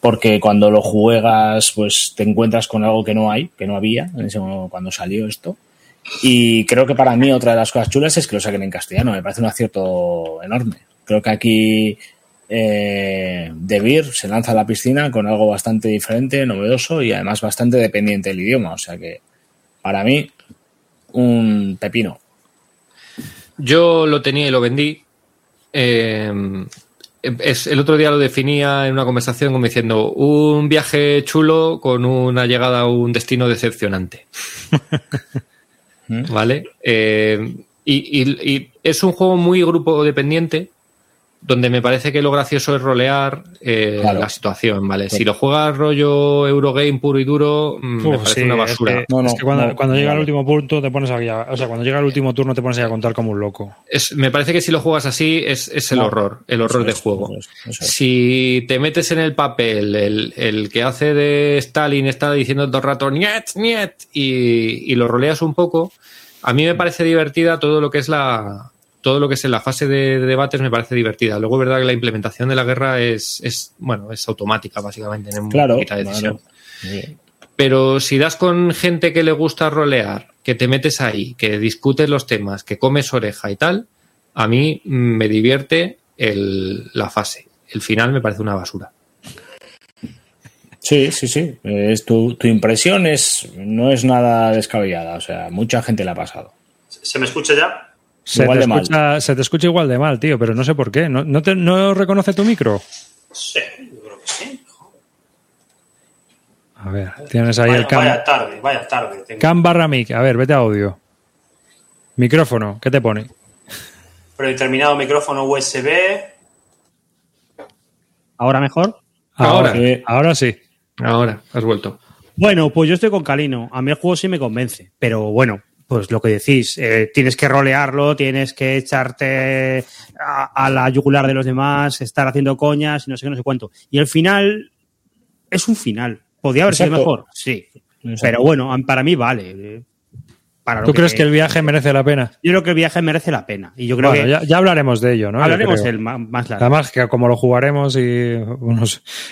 porque cuando lo juegas, pues te encuentras con algo que no hay, que no había en ese momento cuando salió esto. Y creo que para mí otra de las cosas chulas es que lo saquen en castellano. Me parece un acierto enorme. Creo que aquí eh, De Beer se lanza a la piscina con algo bastante diferente, novedoso y además bastante dependiente del idioma. O sea que para mí, un pepino. Yo lo tenía y lo vendí. Eh, es, el otro día lo definía en una conversación como diciendo un viaje chulo con una llegada a un destino decepcionante. ¿Vale? Eh, y, es un juego muy grupo dependiente, donde me parece que lo gracioso es rolear eh, la situación, ¿vale? Si lo juegas rollo Eurogame puro y duro, mm, me parece una basura. Es que, cuando, llega el último punto te pones aquí, o sea, cuando llega el último turno te pones a contar como un loco. Es, me parece que si lo juegas así es, el horror, el horror de juego. si te metes en el papel, el, que hace de Stalin está diciendo todo el rato niet, niet, y, y lo roleas un poco, a mí me parece divertida todo lo que es la, todo lo que es en la fase de, debates me parece divertida. Luego es verdad que la implementación de la guerra es, es bueno, es automática, básicamente, en claro, decisión. Pero si das con gente que le gusta rolear, que te metes ahí, que discutes los temas, que comes oreja y tal, a mí me divierte el, la fase. El final me parece una basura. Sí, sí, sí. Es tu, tu impresión es, no es nada descabellada. O sea, mucha gente le ha pasado. ¿Se me escucha ya? Se te, escucha, se te, escucha, igual de mal, tío, pero no sé por qué. ¿No, no, te, no reconoce tu micro? Sí, yo creo que sí. A ver, tienes ahí el cam. Vaya tarde, vaya tarde. Tengo. Cam barra mic. A ver, vete a audio. Micrófono, ¿qué te pone? Predeterminado micrófono USB. ¿Ahora mejor? Ahora, ahora sí. Ahora, has vuelto. Bueno, pues yo estoy con Calino. A mí el juego sí me convence. Pero bueno, pues lo que decís, eh, tienes que rolearlo, tienes que echarte a, la yugular de los demás, estar haciendo coñas y no sé qué, no sé cuánto. Y el final es un final. ¿Podría haber sido mejor? Sí. Pero bueno, para mí vale. ¿Tú crees que el viaje merece la pena? Yo creo que el viaje merece la pena. Y yo creo que... ya, hablaremos de ello, ¿no? Hablaremos el más, largo. Además, que como lo jugaremos y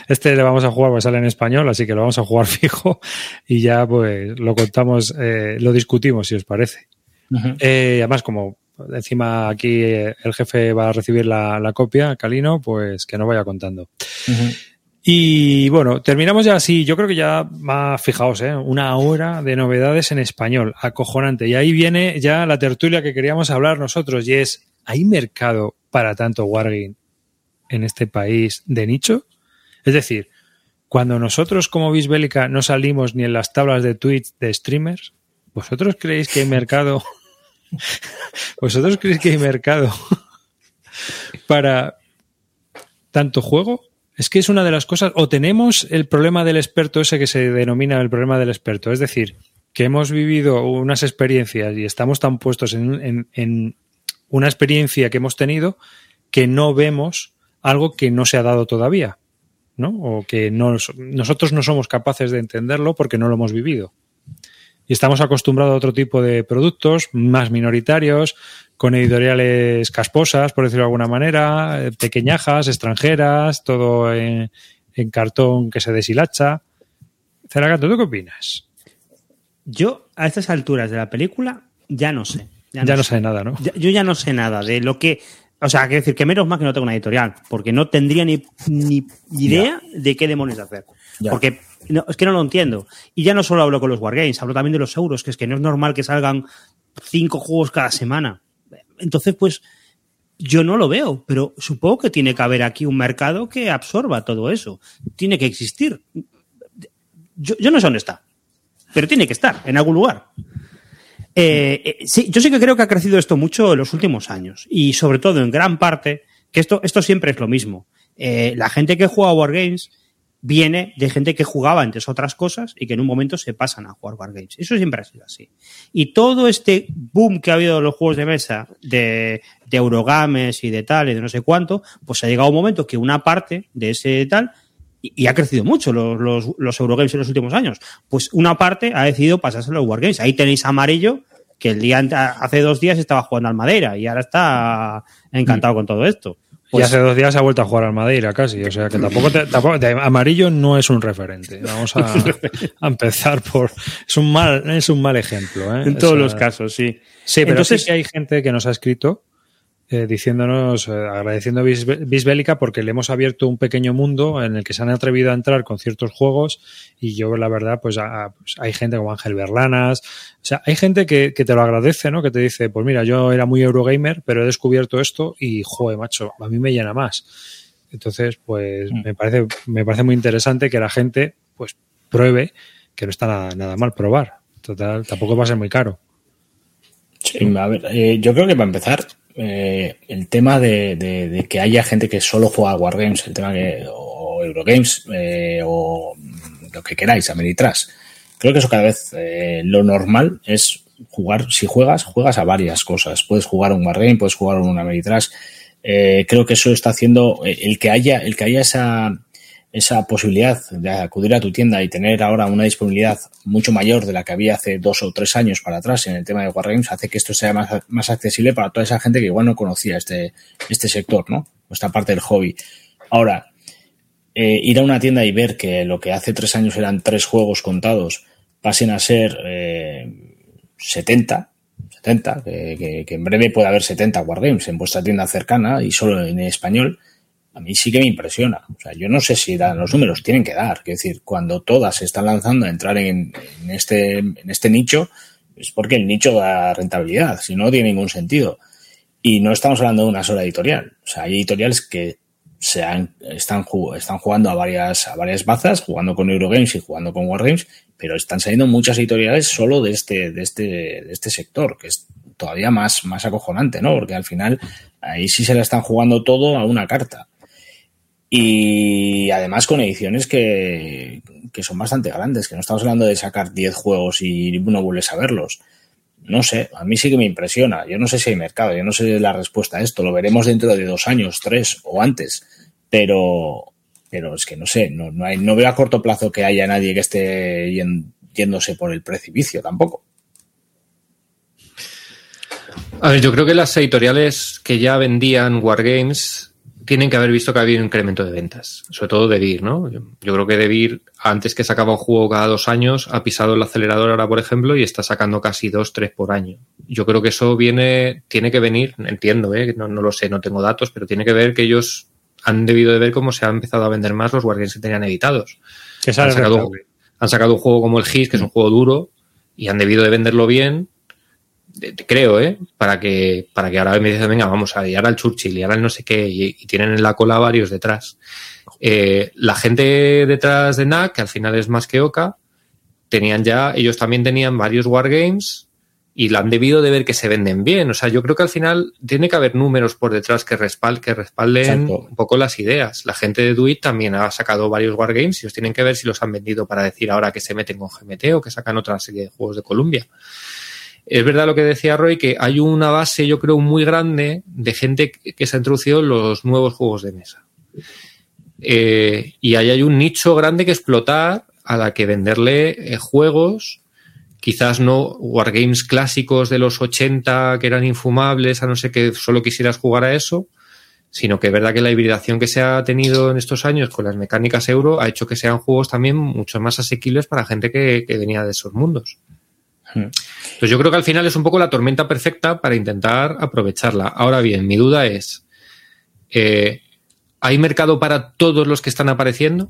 este le vamos a jugar, pues sale en español, así que lo vamos a jugar fijo y ya pues lo contamos, eh, lo discutimos, si os parece. Eh, además, como encima aquí eh, el jefe va a recibir la, copia, Calino, pues que nos vaya contando. Y bueno, terminamos ya así. Yo creo que ya va, fijaos, ¿eh? una hora de novedades en español, acojonante. Y ahí viene ya la tertulia que queríamos hablar nosotros, y es, ¿hay mercado para tanto Wargame en este país de nicho? Es decir, cuando nosotros como Bisbélica no salimos ni en las tablas de Twitch de streamers, ¿vosotros creéis que hay mercado? ¿Vosotros creéis que hay mercado para tanto juego? Es que es una de las cosas, o tenemos el problema del experto ese que se denomina el problema del experto, es decir, que hemos vivido unas experiencias y estamos tan puestos en, una experiencia que hemos tenido que no vemos algo que no se ha dado todavía, ¿no? O que nosotros no somos capaces de entenderlo porque no lo hemos vivido. Y estamos acostumbrados a otro tipo de productos más minoritarios, con editoriales casposas, por decirlo de alguna manera, eh, pequeñajas, extranjeras, todo en, cartón que se deshilacha. Ceragato, ¿tú qué opinas? Yo, a estas alturas de la película, ya no sé. Ya no, sé. nada, ¿no? yo ya no sé nada de lo que. O sea, quiero decir que menos mal que no tengo una editorial, porque no tendría ni, ni idea de qué demonios hacer. Porque es que no lo entiendo. Y ya no solo hablo con los Wargames, hablo también de los euros, que es que no es normal que salgan cinco juegos cada semana. Entonces, pues yo no lo veo, pero supongo que tiene que haber aquí un mercado que absorba todo eso. Tiene que existir. Yo, no sé dónde está, pero tiene que estar en algún lugar. Eh, eh, sí, yo sí que creo que ha crecido esto mucho en los últimos años y sobre todo en gran parte que esto, esto siempre es lo mismo. Eh, la gente que juega a Wargames viene de gente que jugaba antes otras cosas y que en un momento se pasan a jugar Wargames. Eso siempre ha sido así. Y todo este boom que ha habido en los juegos de mesa de, de Eurogames y de tal y de no sé cuánto, pues ha llegado un momento que una parte de ese tal y, ha crecido mucho los, los, los, Eurogames en los últimos años. Pues una parte ha decidido pasarse a los Wargames. Ahí tenéis Amarillo, que el día hace dos días estaba jugando al Madera y ahora está encantado con todo esto. Pues, y hace dos días ha vuelto a jugar al Madeira casi, o sea que tampoco, amarillo no es un referente. Vamos a, empezar por es un mal es un mal ejemplo. ¿eh? En todos los casos, sí. Sí, pero Entonces, sí que hay gente que nos ha escrito eh, diciéndonos, eh, agradeciendo a Bisbélica porque le hemos abierto un pequeño mundo en el que se han atrevido a entrar con ciertos juegos y yo la verdad pues, pues hay gente como Ángel Berlanas, o sea, hay gente que, te lo agradece, ¿no? Que te dice, pues mira, yo era muy Eurogamer, pero he descubierto esto y, joder, macho, a mí me llena más. Entonces, pues mm. me parece, me parece muy interesante que la gente pues pruebe que no está nada, nada mal probar. Total, tampoco va a ser muy caro. Sí, a ver, eh, yo creo que para empezar, eh, el tema de, que haya gente que solo juega a Wargames, el tema que, o Eurogames, eh, o lo que queráis, Ameritrash. Creo que eso cada vez eh, lo normal es jugar, si juegas, juegas a varias cosas. Puedes jugar un Wargame, puedes jugar un Ameritrash. creo que eso está haciendo el que haya, el que haya esa, esa posibilidad de acudir a tu tienda y tener ahora una disponibilidad mucho mayor de la que había hace dos o tres años para atrás en el tema de Wargames hace que esto sea más, más accesible para toda esa gente que igual no conocía este, este sector, ¿no? Esta parte del hobby. Ahora, eh, ir a una tienda y ver que lo que hace tres años eran tres juegos contados pasen a ser eh, 70, 70, que, que en breve puede haber 70 Wargames en vuestra tienda cercana y solo en español, a mí sí que me impresiona. O sea, yo no sé si dan los números, tienen que dar. Es decir, cuando todas se están lanzando a entrar en, este, en este nicho, es porque el nicho da rentabilidad, si no, tiene ningún sentido. Y no estamos hablando de una sola editorial. O sea, hay editoriales que se han, están, están jugando a varias, a varias bazas, jugando con Eurogames y jugando con Wargames, pero están saliendo muchas editoriales solo de este, de este, de este sector, que es todavía más, más acojonante, ¿no? Porque al final ahí sí se le están jugando todo a una carta y además con ediciones que, que, son bastante grandes, que no estamos hablando de sacar 10 juegos y no vuelves a verlos. No sé, a mí sí que me impresiona. Yo no sé si hay mercado, yo no sé la respuesta a esto. Lo veremos dentro de dos años, tres o antes. Pero, pero es que no sé, no, no, hay, no veo a corto plazo que haya nadie que esté yéndose por el precipicio tampoco. A ver, yo creo que las editoriales que ya vendían Wargames tienen que haber visto que ha habido un incremento de ventas, sobre todo de Vir, ¿no? Yo, creo que de Vir, antes que sacaba un juego cada dos años, ha pisado el acelerador ahora, por ejemplo, y está sacando casi dos, tres por año. Yo creo que eso viene, tiene que venir, entiendo, ¿eh? no, no lo sé, no tengo datos, pero tiene que ver que ellos han debido de ver cómo se ha empezado a vender más los Wargames que tenían editados. Que Han sacado, han sacado un juego como el GIS, que es un juego duro, y han debido de venderlo bien, creo, ¿eh? Para que, para que ahora me dicen, venga, vamos a ahora el Churchill y ahora el no sé qué, y, y tienen en la cola varios detrás. Eh, la gente detrás de NAC, que al final es más que Oca, tenían ya, ellos también tenían varios wargames y la han debido de ver que se venden bien. O sea, yo creo que al final tiene que haber números por detrás que, respal- que respalden Exacto. un poco las ideas. La gente de Duit también ha sacado varios wargames y os tienen que ver si los han vendido para decir ahora que se meten con GMT o que sacan otra serie de juegos de Columbia. Es verdad lo que decía Roy, que hay una base, yo creo, muy grande de gente que se ha introducido en los nuevos juegos de mesa. Eh, y ahí hay un nicho grande que explotar a la que venderle eh, juegos, quizás no wargames clásicos de los 80 que eran infumables, a no ser que solo quisieras jugar a eso, sino que es verdad que la hibridación que se ha tenido en estos años con las mecánicas euro ha hecho que sean juegos también mucho más asequibles para gente que venía de esos mundos. Entonces yo creo que al final es un poco la tormenta perfecta para intentar aprovecharla. Ahora bien, mi duda es, eh, ¿hay mercado para todos los que están apareciendo?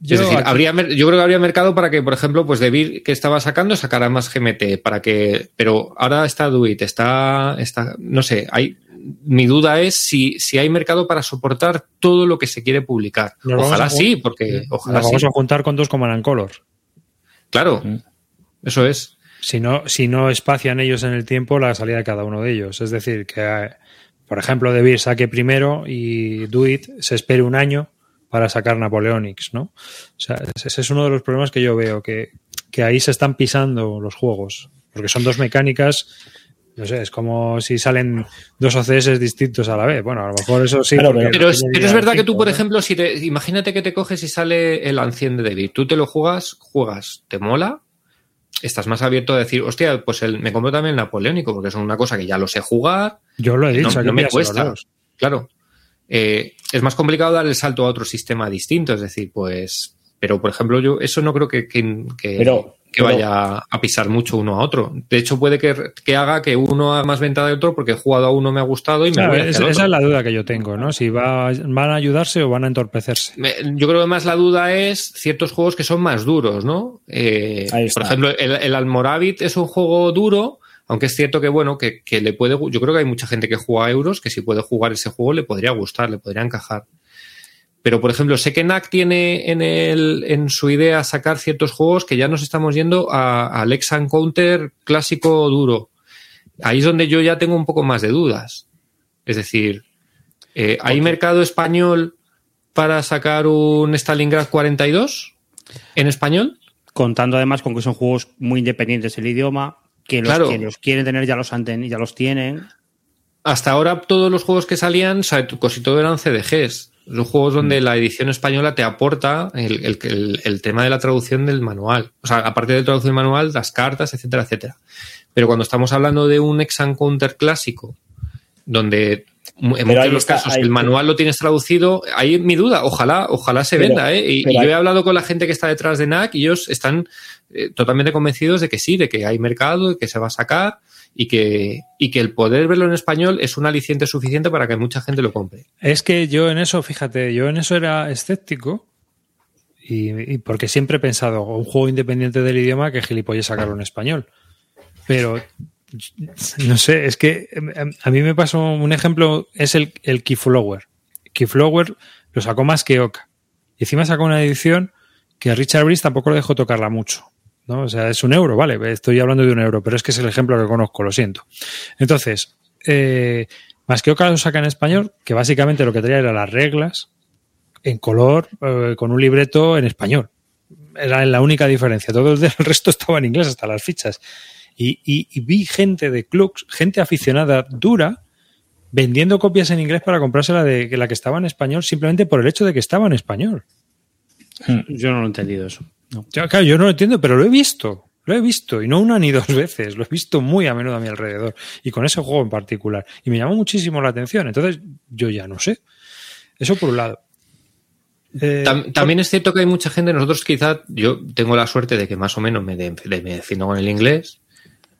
Yo es decir, aquí- habría, yo creo que habría mercado para que, por ejemplo, pues Debir que estaba sacando sacara más GMT, para que, pero ahora está Duit, está, está, no sé, hay, mi duda es si, si hay mercado para soportar todo lo que se quiere publicar. Nos Ojalá a sí, porque ojalá Nos vamos sí. a juntar con dos and Color. Claro, Mm. Eso es. Si no, si no espacian ellos en el tiempo la salida de cada uno de ellos. Es decir, que, por ejemplo, Debir saque primero y Duit se espere un año para sacar Napoleonics, ¿no? O sea, ese es uno de los problemas que yo veo, que, que ahí se están pisando los juegos, porque son dos mecánicas, no sé, es como si salen dos OCS distintos a la vez. Bueno, a lo mejor eso sí. Claro, Pero es, pero es vida verdad que tú, por ¿no? ejemplo, si te, imagínate que te coges y sale el ancien de David, tú te lo juegas, juegas, te mola, estás más abierto a decir, hostia, pues el, me compro también el napoleónico, porque es una cosa que ya lo sé jugar, Yo lo he dicho, no, no me cuesta. Claro. Eh, es más complicado dar el salto a otro sistema distinto, es decir, pues, pero por ejemplo, yo eso no creo que, que, que- Pero- que pero- vaya a pisar mucho uno a otro. De hecho, puede que, que haga que uno haga más venta de otro porque he jugado a uno, me ha gustado y me voy hacia esa, es la duda que yo tengo, ¿no? Si va, van a ayudarse o van a entorpecerse. Yo creo que más la duda es ciertos juegos que son más duros, ¿no? Eh, por ejemplo, el, el Almoravit es un juego duro, aunque es cierto que, bueno, que, que le puede. Yo creo que hay mucha gente que juega a euros que si puede jugar ese juego le podría gustar, le podría encajar. Pero, por ejemplo, sé que NAC tiene en, el, en su idea sacar ciertos juegos que ya nos estamos yendo a- al ex Counter clásico duro. Ahí es donde yo ya tengo un poco más de dudas. Es decir, eh, ¿hay mercado español para sacar un Stalingrad 42 en español? Contando además con que son juegos muy independientes el idioma, que los Claro. que los quieren tener ya los ya los tienen. Hasta ahora todos los juegos que salían, casi todo eran CDGs. Son juegos donde la edición española te aporta el, el- el- el tema de la traducción del manual. O sea, aparte de traducción del manual, las cartas, etcétera, etcétera. Pero cuando estamos hablando de un Exan Counter clásico, donde en muchos de los está, casos ahí- el manual lo tienes traducido, ahí mi duda, ojalá, ojalá se Pero- venda, ¿eh? Y, yo he hablado con la gente que está detrás de NAC y ellos están eh, totalmente convencidos de que sí, de que hay mercado, de que se va a sacar y que, y que el poder verlo en español es un aliciente suficiente para que mucha gente lo compre. Es que yo en eso, fíjate, yo en eso era escéptico y, porque siempre he pensado, un juego independiente del idioma que gilipollas sacarlo en español. Pero no sé, es que em, a mí me pasó un ejemplo, es el, el Keyflower. Keyflower lo sacó más que Oka. Y encima sacó una edición que Richard Brice tampoco le dejó tocarla mucho. ¿No? O sea, es un euro, vale, estoy hablando de un euro, pero es que es el ejemplo que conozco, lo siento. Entonces, eh, más que Oca lo saca en español, que básicamente lo que traía era las reglas en color, eh, con un libreto en español. Era la única diferencia. Todo el resto estaba en inglés, hasta las fichas. Y, y- y vi gente de clubs, gente aficionada dura, vendiendo copias en inglés para comprarse la, de, la que estaba en español simplemente por el hecho de que estaba en español. Yo no lo he entendido eso. No. Yo, claro, yo no lo entiendo, pero lo he visto. Lo he visto, y no una ni dos veces, lo he visto muy a menudo a mi alrededor, y con ese juego en particular. Y me llamó muchísimo la atención. Entonces, yo ya no sé. Eso por un lado. Eh, Tam- También es cierto que hay mucha gente, nosotros quizá, yo tengo la suerte de que más o menos me, de- de- me defiendo con el inglés,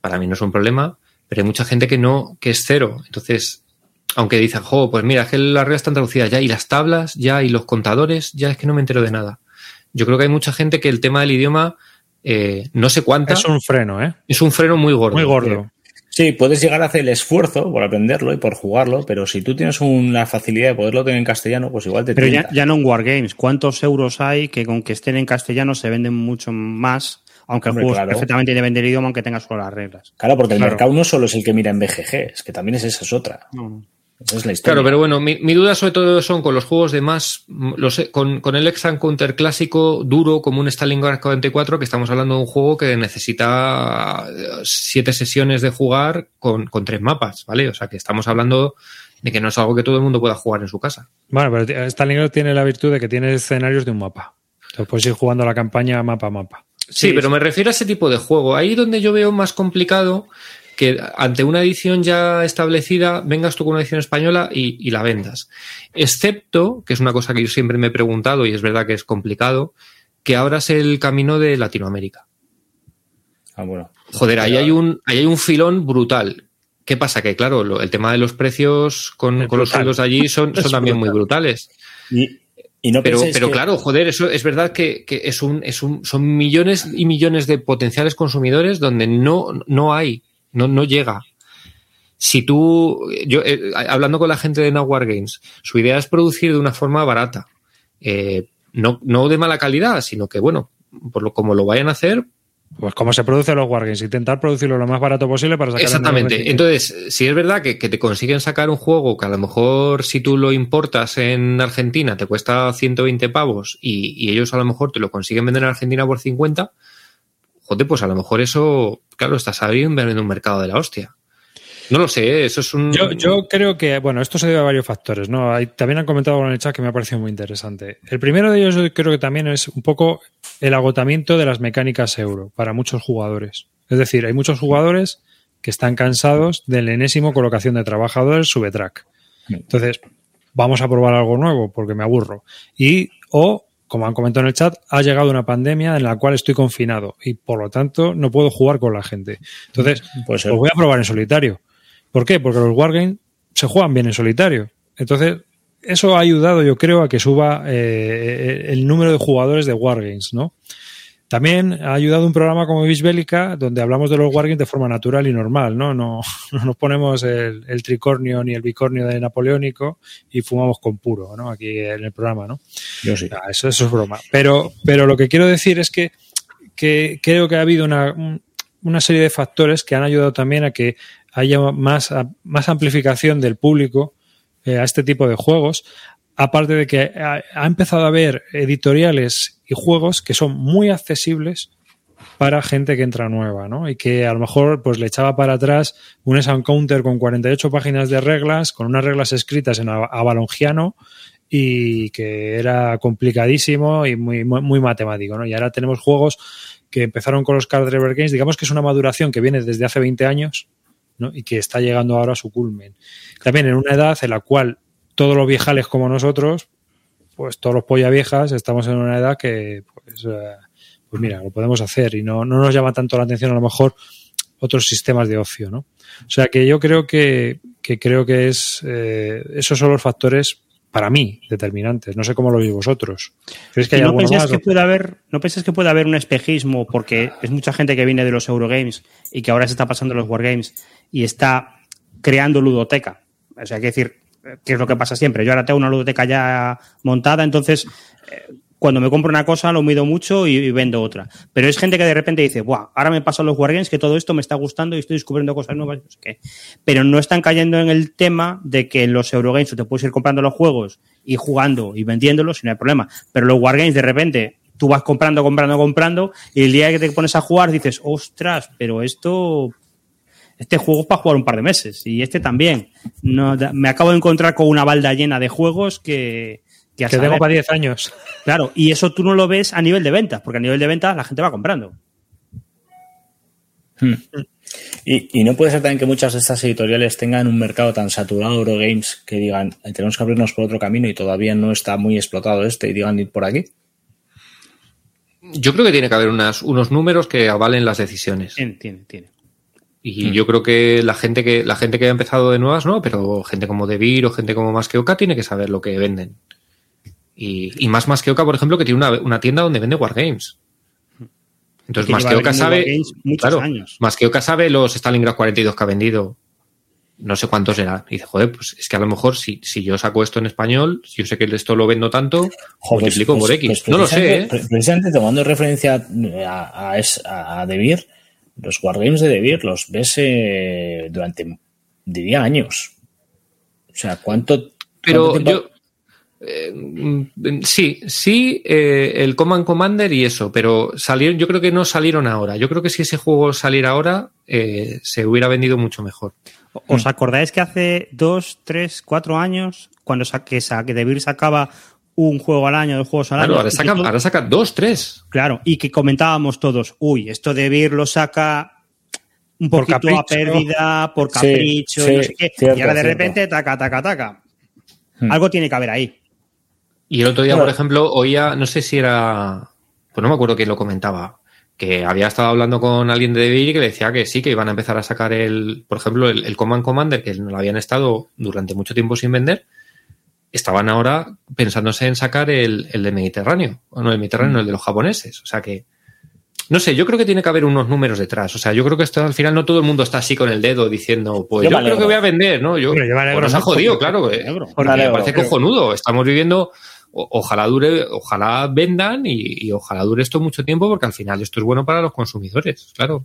para mí no es un problema, pero hay mucha gente que no, que es cero. Entonces, aunque dicen, jo, pues mira, es que las reglas están traducidas ya y las tablas ya y los contadores, ya es que no me entero de nada. Yo creo que hay mucha gente que el tema del idioma eh, no sé cuánta. Es un freno, ¿eh? Es un freno muy gordo. Muy gordo. Sí, puedes llegar a hacer el esfuerzo por aprenderlo y por jugarlo, pero si tú tienes una facilidad de poderlo tener en castellano, pues igual te Pero ya, ya, no en Wargames. ¿Cuántos euros hay que con que estén en castellano se venden mucho más? Aunque el juego claro. perfectamente debe vender idioma aunque tenga solo las reglas. Claro, porque el claro. mercado no solo es el que mira en BGG, es que también es esa es otra. No. Esa es la historia. Claro, pero bueno, mi, mi, duda sobre todo son con los juegos de más, los, con, con el Exxon Counter clásico duro como un Stalingrad 44, que estamos hablando de un juego que necesita siete sesiones de jugar con, con tres mapas, ¿vale? O sea que estamos hablando de que no es algo que todo el mundo pueda jugar en su casa. Bueno, pero Stalingrad tiene la virtud de que tiene escenarios de un mapa. Entonces puedes ir jugando la campaña mapa a mapa. Sí, sí, pero me refiero a ese tipo de juego. Ahí donde yo veo más complicado que ante una edición ya establecida vengas tú con una edición española y, y, la vendas. Excepto, que es una cosa que yo siempre me he preguntado y es verdad que es complicado, que abras el camino de Latinoamérica. Ah, bueno. Joder, ahí hay un, ahí hay un filón brutal. ¿Qué pasa? Que claro, lo, el tema de los precios con, con los sueldos allí son, son también muy brutales. Y, y no pero, pero que... claro, joder, eso es verdad que, que, es un, es un, son millones y millones de potenciales consumidores donde no, no hay no, no llega. Si tú, yo, eh, hablando con la gente de Now Games, su idea es producir de una forma barata. Eh, no, no de mala calidad, sino que, bueno, por lo como lo vayan a hacer. Pues como se produce los Wargames, intentar producirlo lo más barato posible para sacar Exactamente. Entonces, si es verdad que, que, te consiguen sacar un juego que a lo mejor si tú lo importas en Argentina te cuesta 120 pavos y, y ellos a lo mejor te lo consiguen vender en Argentina por 50, joder, pues a lo mejor eso, claro, estás abriendo un mercado de la hostia. No lo sé, eso es un. Yo, yo creo que, bueno, esto se debe a varios factores, ¿no? Hay, también han comentado en el chat que me ha parecido muy interesante. El primero de ellos yo creo que también es un poco el agotamiento de las mecánicas euro para muchos jugadores. Es decir, hay muchos jugadores que están cansados del enésimo colocación de trabajadores subtrack. Entonces, vamos a probar algo nuevo porque me aburro. Y, o como han comentado en el chat, ha llegado una pandemia en la cual estoy confinado y por lo tanto no puedo jugar con la gente. Entonces, pues lo voy a probar en solitario. ¿Por qué? Porque los Wargames se juegan bien en solitario. Entonces, eso ha ayudado, yo creo, a que suba eh, el número de jugadores de Wargames, ¿no? También ha ayudado un programa como Bisbélica, donde hablamos de los Wargames de forma natural y normal, ¿no? No, no nos ponemos el, el, tricornio ni el bicornio de napoleónico y fumamos con puro, ¿no? Aquí en el programa, ¿no? Yo sí. Ah, eso, eso es broma. Pero, pero lo que quiero decir es que, que creo que ha habido una, una serie de factores que han ayudado también a que haya más, más amplificación del público eh, a este tipo de juegos, aparte de que ha, empezado a haber editoriales y juegos que son muy accesibles para gente que entra nueva, ¿no? Y que a lo mejor pues le echaba para atrás un Sound Counter con 48 páginas de reglas, con unas reglas escritas en avalongiano y que era complicadísimo y muy, muy, muy, matemático, ¿no? Y ahora tenemos juegos que empezaron con los Card Driver Games, digamos que es una maduración que viene desde hace 20 años, ¿no? Y que está llegando ahora a su culmen. También en una edad en la cual todos los viejales como nosotros, pues todos los polla viejas, estamos en una edad que, pues, eh, pues mira, lo podemos hacer y no, no, nos llama tanto la atención a lo mejor otros sistemas de ocio, ¿no? O sea que yo creo que, que creo que es eh, esos son los factores para mí determinantes. No sé cómo lo veis vosotros. ¿Crees que hay no penséis que puede haber, no que puede haber un espejismo porque es mucha gente que viene de los Eurogames y que ahora se está pasando los Wargames y está creando ludoteca. O sea, hay que decir, que es lo que pasa siempre. Yo ahora tengo una ludoteca ya montada, entonces eh, cuando me compro una cosa lo mido mucho y, vendo otra. Pero es gente que de repente dice, Buah, ahora me pasan los Wargames, que todo esto me está gustando y estoy descubriendo cosas nuevas, no sé qué. Pero no están cayendo en el tema de que los Eurogames te puedes ir comprando los juegos y jugando y vendiéndolos y no hay problema. Pero los Wargames de repente tú vas comprando, comprando, comprando y el día que te pones a jugar dices, ostras, pero esto este juego es para jugar un par de meses y este también. No, me acabo de encontrar con una balda llena de juegos que... Que, que tengo para 10 años. Claro, y eso tú no lo ves a nivel de ventas, porque a nivel de ventas la gente va comprando. Hmm. Y, y, no puede ser también que muchas de estas editoriales tengan un mercado tan saturado de Eurogames que digan, tenemos que abrirnos por otro camino y todavía no está muy explotado este y digan ir por aquí. Yo creo que tiene que haber unas, unos números que avalen las decisiones. Tiene, tiene. Y yo creo que la gente que la gente que ha empezado de nuevas, no, pero gente como Devir o gente como Masqueoka tiene que saber lo que venden. Y, y más Masqueoka, por ejemplo, que tiene una, una tienda donde vende Wargames. Entonces, Que más que Oka vendiendo sabe. Claro, años. más que sabe los Stalingrad 42 que ha vendido. No sé cuántos será. Y dice, joder, pues es que a lo mejor si, si yo saco esto en español, si yo sé que esto lo vendo tanto, Joder, multiplico pues- por X. pues no lo sé, ¿eh? precisamente- tomando referencia a, a, a, a Devir, los wargames de Devir los ves eh, durante, diría, años. O sea, ¿cuánto. Pero cuánto yo. eh, mm, sí, sí, eh, el Command Commander y eso, pero salieron, yo creo que no salieron ahora. Yo creo que si ese juego saliera ahora, eh, se hubiera vendido mucho mejor. ¿Os acordáis que hace dos, tres, cuatro años, cuando sa- que, sa- que Devir sacaba un juego al año, dos juegos al Claro, año? ahora y saca, todo- ahora saca dos, tres. Claro, y que comentábamos todos, uy, esto de Vir lo saca un Por poquito a capricho. pérdida, por Sí, capricho, sí, no sé qué. cierto, y ahora de cierto. repente, taca, taca, taca. Hmm. Algo tiene que haber ahí. Y el otro día, Claro. por ejemplo, oía, no sé si era, pues no me acuerdo quién lo comentaba, que había estado hablando con alguien de Devir y que le decía que sí, que iban a empezar a sacar el, por ejemplo, el, el Command Commander, que no lo habían estado durante mucho tiempo sin vender, estaban ahora pensándose en sacar el, el de Mediterráneo, o no el Mediterráneo, no, el de los japoneses. O sea que, no sé, yo creo que tiene que haber unos números detrás. O sea, yo creo que esto al final no todo el mundo está así con el dedo diciendo, pues Yo creo alegro. que voy a vender, ¿no? Yo, yo alegro pues nos ha jodido, claro. alegro. porque Me parece cojonudo. Estamos viviendo, o- ojalá dure, ojalá vendan y, y ojalá dure esto mucho tiempo porque al final esto es bueno para los consumidores, claro.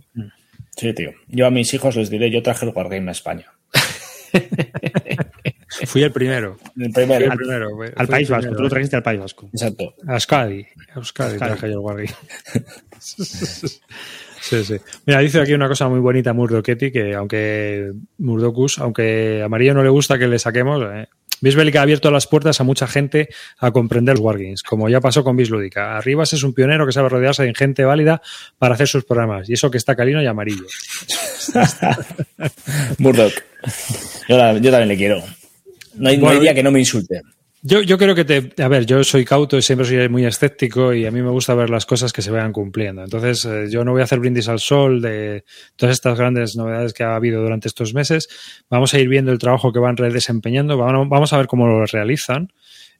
Sí, tío. Yo a mis hijos les diré, yo traje el wargame a España. Fui el primero. El Fui primero. el primero. fui- Al País el Vasco, tú lo trajiste al País Vasco. Exacto. A Euskadi. A Euskadi traje yo el Wargame. Sí, sí. Mira, dice aquí una cosa muy bonita Murdochetti, que aunque Murdocus, aunque a María no le gusta que le saquemos, eh, Bisbélica ha abierto las puertas a mucha gente a comprender los Wargames, como ya pasó con Bislúdica. Arribas es un pionero que sabe rodearse de gente válida para hacer sus programas, y eso que está calino y amarillo. Murdoch. Yo, la- yo también le quiero. No hay, no hay Bueno, día que no me insulte. Yo, yo creo que te. A ver, yo soy cauto y siempre soy muy escéptico y a mí me gusta ver las cosas que se vayan cumpliendo. Entonces, eh, yo no voy a hacer brindis al sol de todas estas grandes novedades que ha habido durante estos meses. Vamos a ir viendo el trabajo que van desempeñando, vamos vamos a ver cómo lo realizan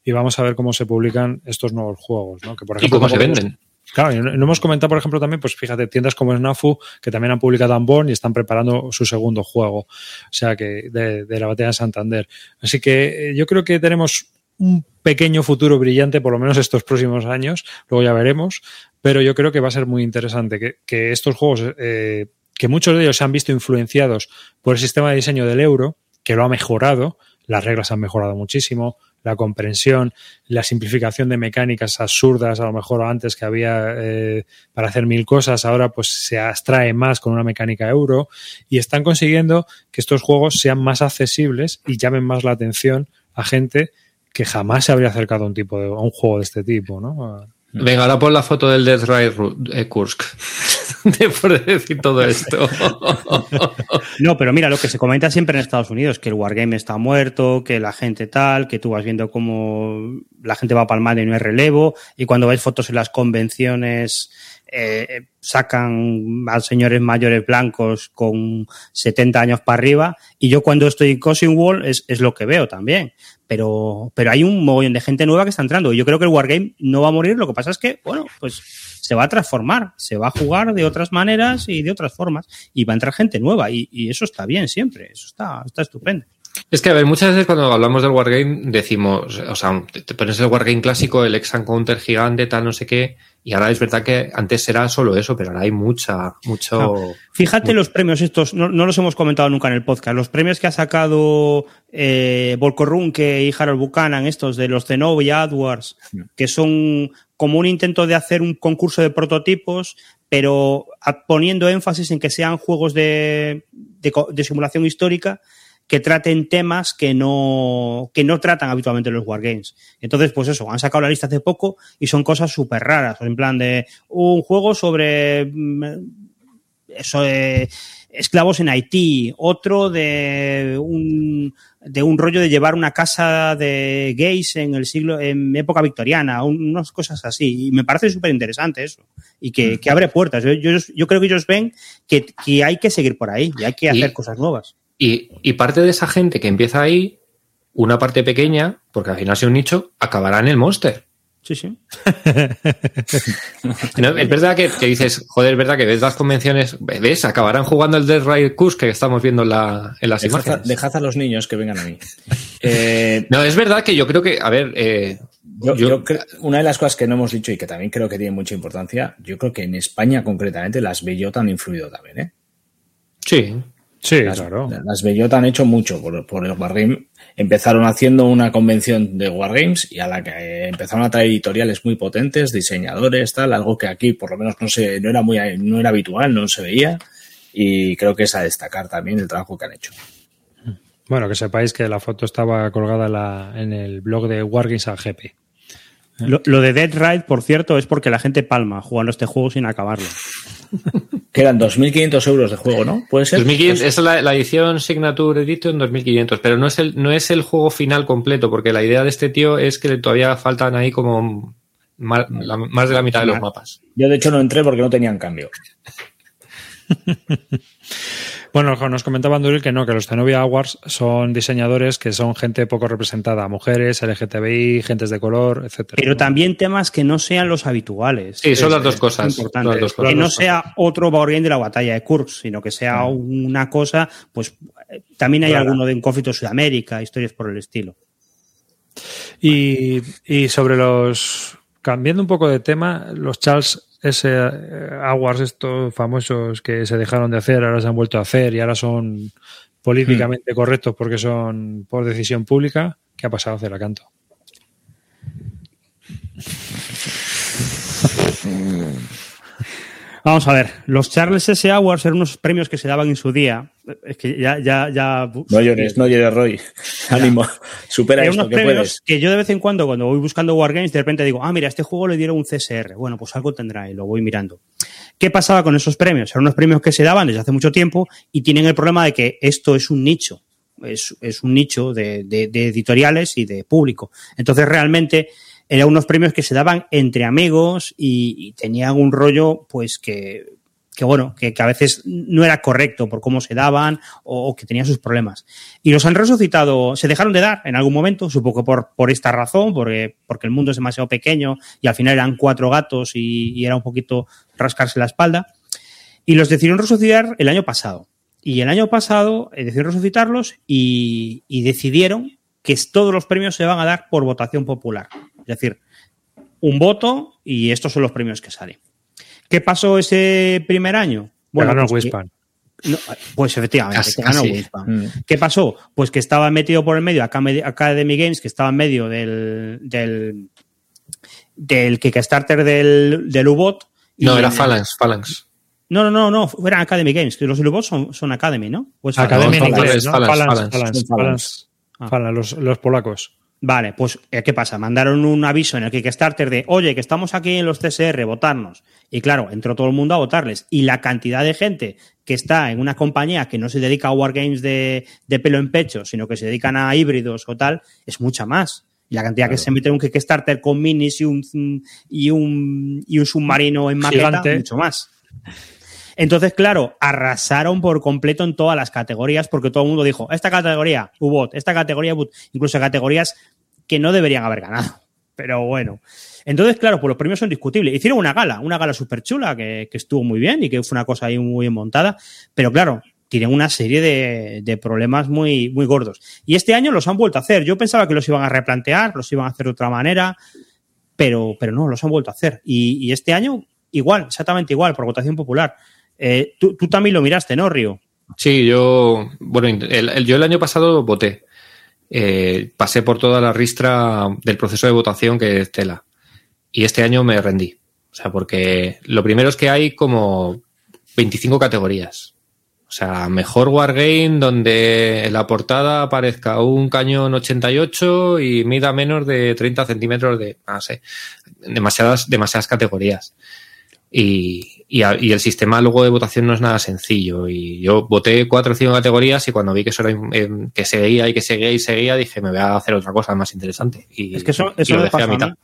y vamos a ver cómo se publican estos nuevos juegos. ¿no? Que, por Y ejemplo, cómo se venden. Claro, y no hemos comentado, por ejemplo, también, pues fíjate, tiendas como Snafu, que también han publicado Unborn y están preparando su segundo juego, o sea, que de, de la batalla de Santander. Así que eh, yo creo que tenemos un pequeño futuro brillante, por lo menos estos próximos años, luego ya veremos, pero yo creo que va a ser muy interesante que, que estos juegos, eh, que muchos de ellos se han visto influenciados por el sistema de diseño del euro, que lo ha mejorado, las reglas han mejorado muchísimo, la comprensión, la simplificación de mecánicas absurdas, a lo mejor antes que había eh, para hacer mil cosas, ahora pues se abstrae más con una mecánica euro y están consiguiendo que estos juegos sean más accesibles y llamen más la atención a gente que jamás se habría acercado a un tipo de, a un juego de este tipo, ¿no? Venga, ahora pon la foto del Death Ride eh, Kursk. Después de decir todo esto. No, pero mira, lo que se comenta siempre en Estados Unidos, que el Wargame está muerto, que la gente tal, que tú vas viendo cómo la gente va palmando y no hay relevo, y cuando ves fotos en las convenciones eh, sacan a señores mayores blancos con 70 años para arriba, y yo cuando estoy en Cousin Wall es, es lo que veo también. Pero, pero hay un mogollón de gente nueva que está entrando, yo creo que el Wargame no va a morir, lo que pasa es que, bueno, pues se va a transformar, se va a jugar de otras maneras y de otras formas, y va a entrar gente nueva, y, eso está bien siempre, eso está, está estupendo. Es que, a ver, muchas veces cuando hablamos del Wargame decimos, o sea, te, pones el Wargame clásico, el ex counter gigante, tal, no sé qué, y ahora es verdad que antes era solo eso, pero ahora hay mucha, mucho... Fíjate los premios estos, no, no los hemos comentado nunca en el podcast, los premios que ha sacado eh, Volko Runke y Harold Buchanan, estos de los Zenobia AdWords, que son como un intento de hacer un concurso de prototipos, pero poniendo énfasis en que sean juegos de, de simulación histórica que traten temas que no, que no tratan habitualmente los wargames. Entonces, pues eso, han sacado la lista hace poco y son cosas súper raras, en plan de un juego sobre mm, esclavos en Haití, otro de un de un rollo de llevar una casa de gays en el siglo, en época victoriana, unas cosas así. Y me parece súper interesante eso. Y que, que, abre puertas. Yo, yo, yo, creo que ellos ven que, que, hay que seguir por ahí y hay que hacer cosas nuevas. Y, y parte de esa gente que empieza ahí, una parte pequeña, porque al final es un nicho, acabará en el Monster. Sí, sí. no, es verdad que, que, dices, joder, es verdad que ves las convenciones, ves, acabarán jugando el Dead Ride Curse que estamos viendo en, la, en las dejad imágenes. A, dejad a los niños que vengan a mí. Eh, no, es verdad que yo creo que, a ver, eh, yo, yo, yo creo, una de las cosas que no hemos dicho y que también creo que tiene mucha importancia, yo creo que en España concretamente las Bellota han influido también, ¿eh? Sí, Sí, las, claro. Las Bellota han hecho mucho por, por, el Wargame. Empezaron haciendo una convención de Wargames y a la que eh, empezaron a traer editoriales muy potentes, diseñadores, tal, algo que aquí por lo menos no se, no era muy, no era habitual, no se veía. Y creo que es a destacar también el trabajo que han hecho. Bueno, que sepáis que la foto estaba colgada en, la, en el blog de Wargames al GP. Lo, lo, de Dead Ride, por cierto, es porque la gente palma jugando este juego sin acabarlo. Quedan 2.500 euros de juego, ¿no? ¿Puede ser? 2500, es la, la, edición Signature Edition 2.500, pero no es, el, no es el juego final completo, porque la idea de este tío es que todavía faltan ahí como más, la, más de la mitad de los mapas. Yo, de hecho, no entré porque no tenían cambio. Bueno, nos comentaba Anduril que no, que los Zenobia Awards son diseñadores que son gente poco representada, mujeres, LGTBI, gentes de color, etcétera. Pero también temas que no sean los habituales. Sí, son es, las dos cosas. Importante. Las dos cosas. Que no sea otro Bourdain de la batalla de Kursk, sino que sea una cosa, pues también hay claro. alguno de un conflicto de Sudamérica, historias por el estilo. Y, y sobre los, cambiando un poco de tema, los Charles ese aguas estos famosos que se dejaron de hacer, ahora se han vuelto a hacer y ahora son políticamente hmm. correctos porque son por decisión pública. ¿Qué ha pasado, Celacanto? Vamos a ver, los Charles S. Awards eran unos premios que se daban en su día. Es que ya, ya, ya. No llores, no llores, Roy. Ánimo, supera esto, unos que puedes. que yo de vez en cuando, cuando voy buscando Wargames, de repente digo, ah, mira, a este juego le dieron un CSR. Bueno, pues algo tendrá y lo voy mirando. ¿Qué pasaba con esos premios? Eran unos premios que se daban desde hace mucho tiempo y tienen el problema de que esto es un nicho. Es, es un nicho de, de, de editoriales y de público. Entonces, realmente eran unos premios que se daban entre amigos y, y tenían un rollo, pues que, bueno, que, a veces no era correcto por cómo se daban o, que tenían sus problemas. Y los han resucitado, se dejaron de dar en algún momento, supongo que por, esta razón, porque, porque el mundo es demasiado pequeño y al final eran cuatro gatos y, y era un poquito rascarse la espalda. Y los decidieron resucitar el año pasado. Y el año pasado eh, decidieron resucitarlos y, y decidieron que todos los premios se van a dar por votación popular. Es decir, un voto y estos son los premios que salen. ¿Qué pasó ese primer año? Bueno, ganó pues, Wispan. No, pues efectivamente, casi, que ganó Wispan. Mm. ¿Qué pasó? Pues que estaba metido por el medio Academy Games, que estaba en medio del, del, del Kickstarter del, del U-Bot. No, era Phalanx, Phalanx. No, no, no, no, eran Academy Games, que los U-Bots son, son, Academy, ¿no? Pues Academy en inglés, ¿no? Phalanx, Phalanx, Phalanx, Phalanx, Phalanx los, los polacos. Vale, pues ¿qué pasa? Mandaron un aviso en el Kickstarter de, oye, que estamos aquí en los CSR, votarnos. Y claro, entró todo el mundo a votarles. Y la cantidad de gente que está en una compañía que no se dedica a wargames de, de pelo en pecho, sino que se dedican a híbridos o tal, es mucha más. Y la cantidad claro. que se mete en un Kickstarter con minis y un, y un, y un submarino en maqueta, Gigante. mucho más. Entonces, claro, arrasaron por completo en todas las categorías porque todo el mundo dijo, esta categoría, U-Bot, esta categoría, U-Bot, incluso categorías que no deberían haber ganado. Pero bueno. Entonces, claro, pues los premios son discutibles. Hicieron una gala, una gala súper chula que, estuvo muy bien y que fue una cosa ahí muy bien montada. Pero claro, tienen una serie de, de, problemas muy, muy gordos. Y este año los han vuelto a hacer. Yo pensaba que los iban a replantear, los iban a hacer de otra manera, pero, pero no, los han vuelto a hacer. Y, y este año igual, exactamente igual, por votación popular. Eh, tú, también lo miraste, ¿no, Río? Sí, yo, bueno, el, el, yo el año pasado voté. Eh, pasé por toda la ristra del proceso de votación que es tela. Y este año me rendí. O sea, porque lo primero es que hay como 25 categorías. O sea, mejor Wargame donde en la portada aparezca un cañón 88 y mida menos de 30 centímetros de, no sé, demasiadas, demasiadas categorías. Y, y, el sistema luego de votación no es nada sencillo. Y yo voté cuatro o cinco categorías y cuando vi que eso era, que seguía y que seguía y seguía, dije, me voy a hacer otra cosa más interesante. Y, es que eso, eso lo dejé a mitad.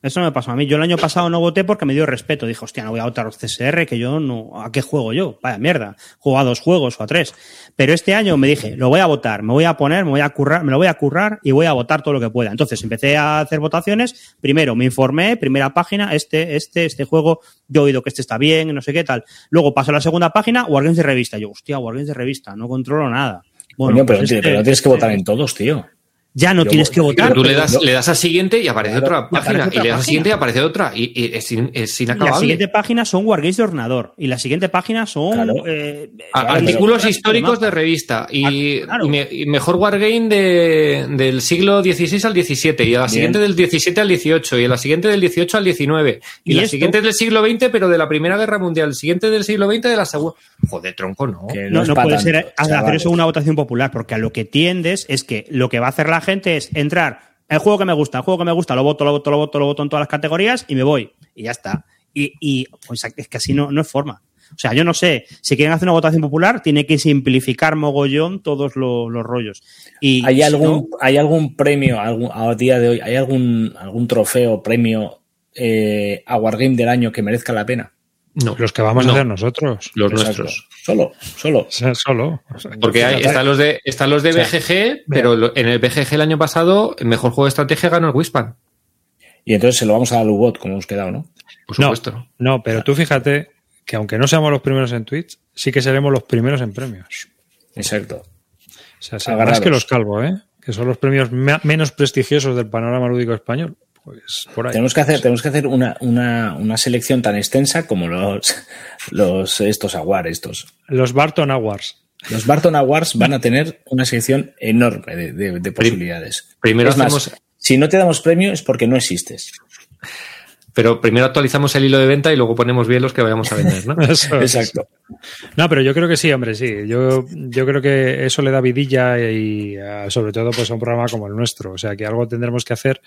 Eso me pasó a mí. Yo el año pasado no voté porque me dio respeto. Dije, hostia, no voy a votar los CSR, que yo no. ¿A qué juego yo? Vaya mierda. Juego a dos juegos o a tres. Pero este año me dije, lo voy a votar, me voy a poner, me voy a currar, me lo voy a currar y voy a votar todo lo que pueda. Entonces empecé a hacer votaciones. Primero me informé, primera página, este, este, este juego, yo he oído que este está bien, no sé qué tal. Luego paso a la segunda página, Wargames de revista. Yo, hostia, Wargames de revista, no controlo nada. Bueno, pero, pues pero no tienes que votar en todos, tío ya no tienes que votar. Tú le das, le das a siguiente y aparece otra página. y le das a siguiente y aparece otra. Y, es, es, inacabable. La siguiente página son Wargames de ordenador. Y la siguiente página son. Eh, artículos históricos de revista. Y, mejor Wargame de, del siglo XVI al XVII. Y a la siguiente del XVII al XVIII. Y a la siguiente del XVIII al XIX. Y, la siguiente del siglo XX, pero de la Primera Guerra Mundial. El siguiente del siglo XX de la Segunda. Joder, tronco, no. no, no, puede ser hacer eso una votación popular. Porque a lo que tiendes es que lo que va a hacer la gente es entrar, el juego que me gusta, el juego que me gusta, lo voto, lo voto, lo voto, lo voto en todas las categorías y me voy. Y ya está. Y, pues es que así no, no es forma. O sea, yo no sé, si quieren hacer una votación popular, tiene que simplificar mogollón todos los, rollos. Y ¿Hay algún, ¿Hay algún premio algún, a día de hoy, hay algún, algún trofeo, premio eh, a Wargame del año que merezca la pena? No. Los que vamos a hacer nosotros. Los nuestros. Solo, solo. solo. Porque hay, están los de, están los de BGG, pero en el BGG el año pasado, el mejor juego de estrategia ganó el Wispan. Y entonces se lo vamos a dar a Lubot, como hemos quedado, ¿no? Por supuesto. No, pero tú fíjate que aunque no seamos los primeros en Twitch, sí que seremos los primeros en premios. Exacto. O sea, más que los calvos, ¿eh? Que son los premios menos prestigiosos del panorama lúdico español. Pues, tenemos que hacer, tenemos que hacer una, una, selección tan extensa como los, los estos Awards, estos. Los Barton Awards. Los Barton Awards van a tener una sección enorme de, posibilidades. Primero hacemos... si no te damos premio es porque no existes. Pero primero actualizamos el hilo de venta y luego ponemos bien los que vayamos a vender, ¿no? Exacto. No, pero yo creo que sí, hombre, sí. Yo, yo creo que eso le da vidilla y, sobre todo pues a un programa como el nuestro. O sea, que algo tendremos que hacer,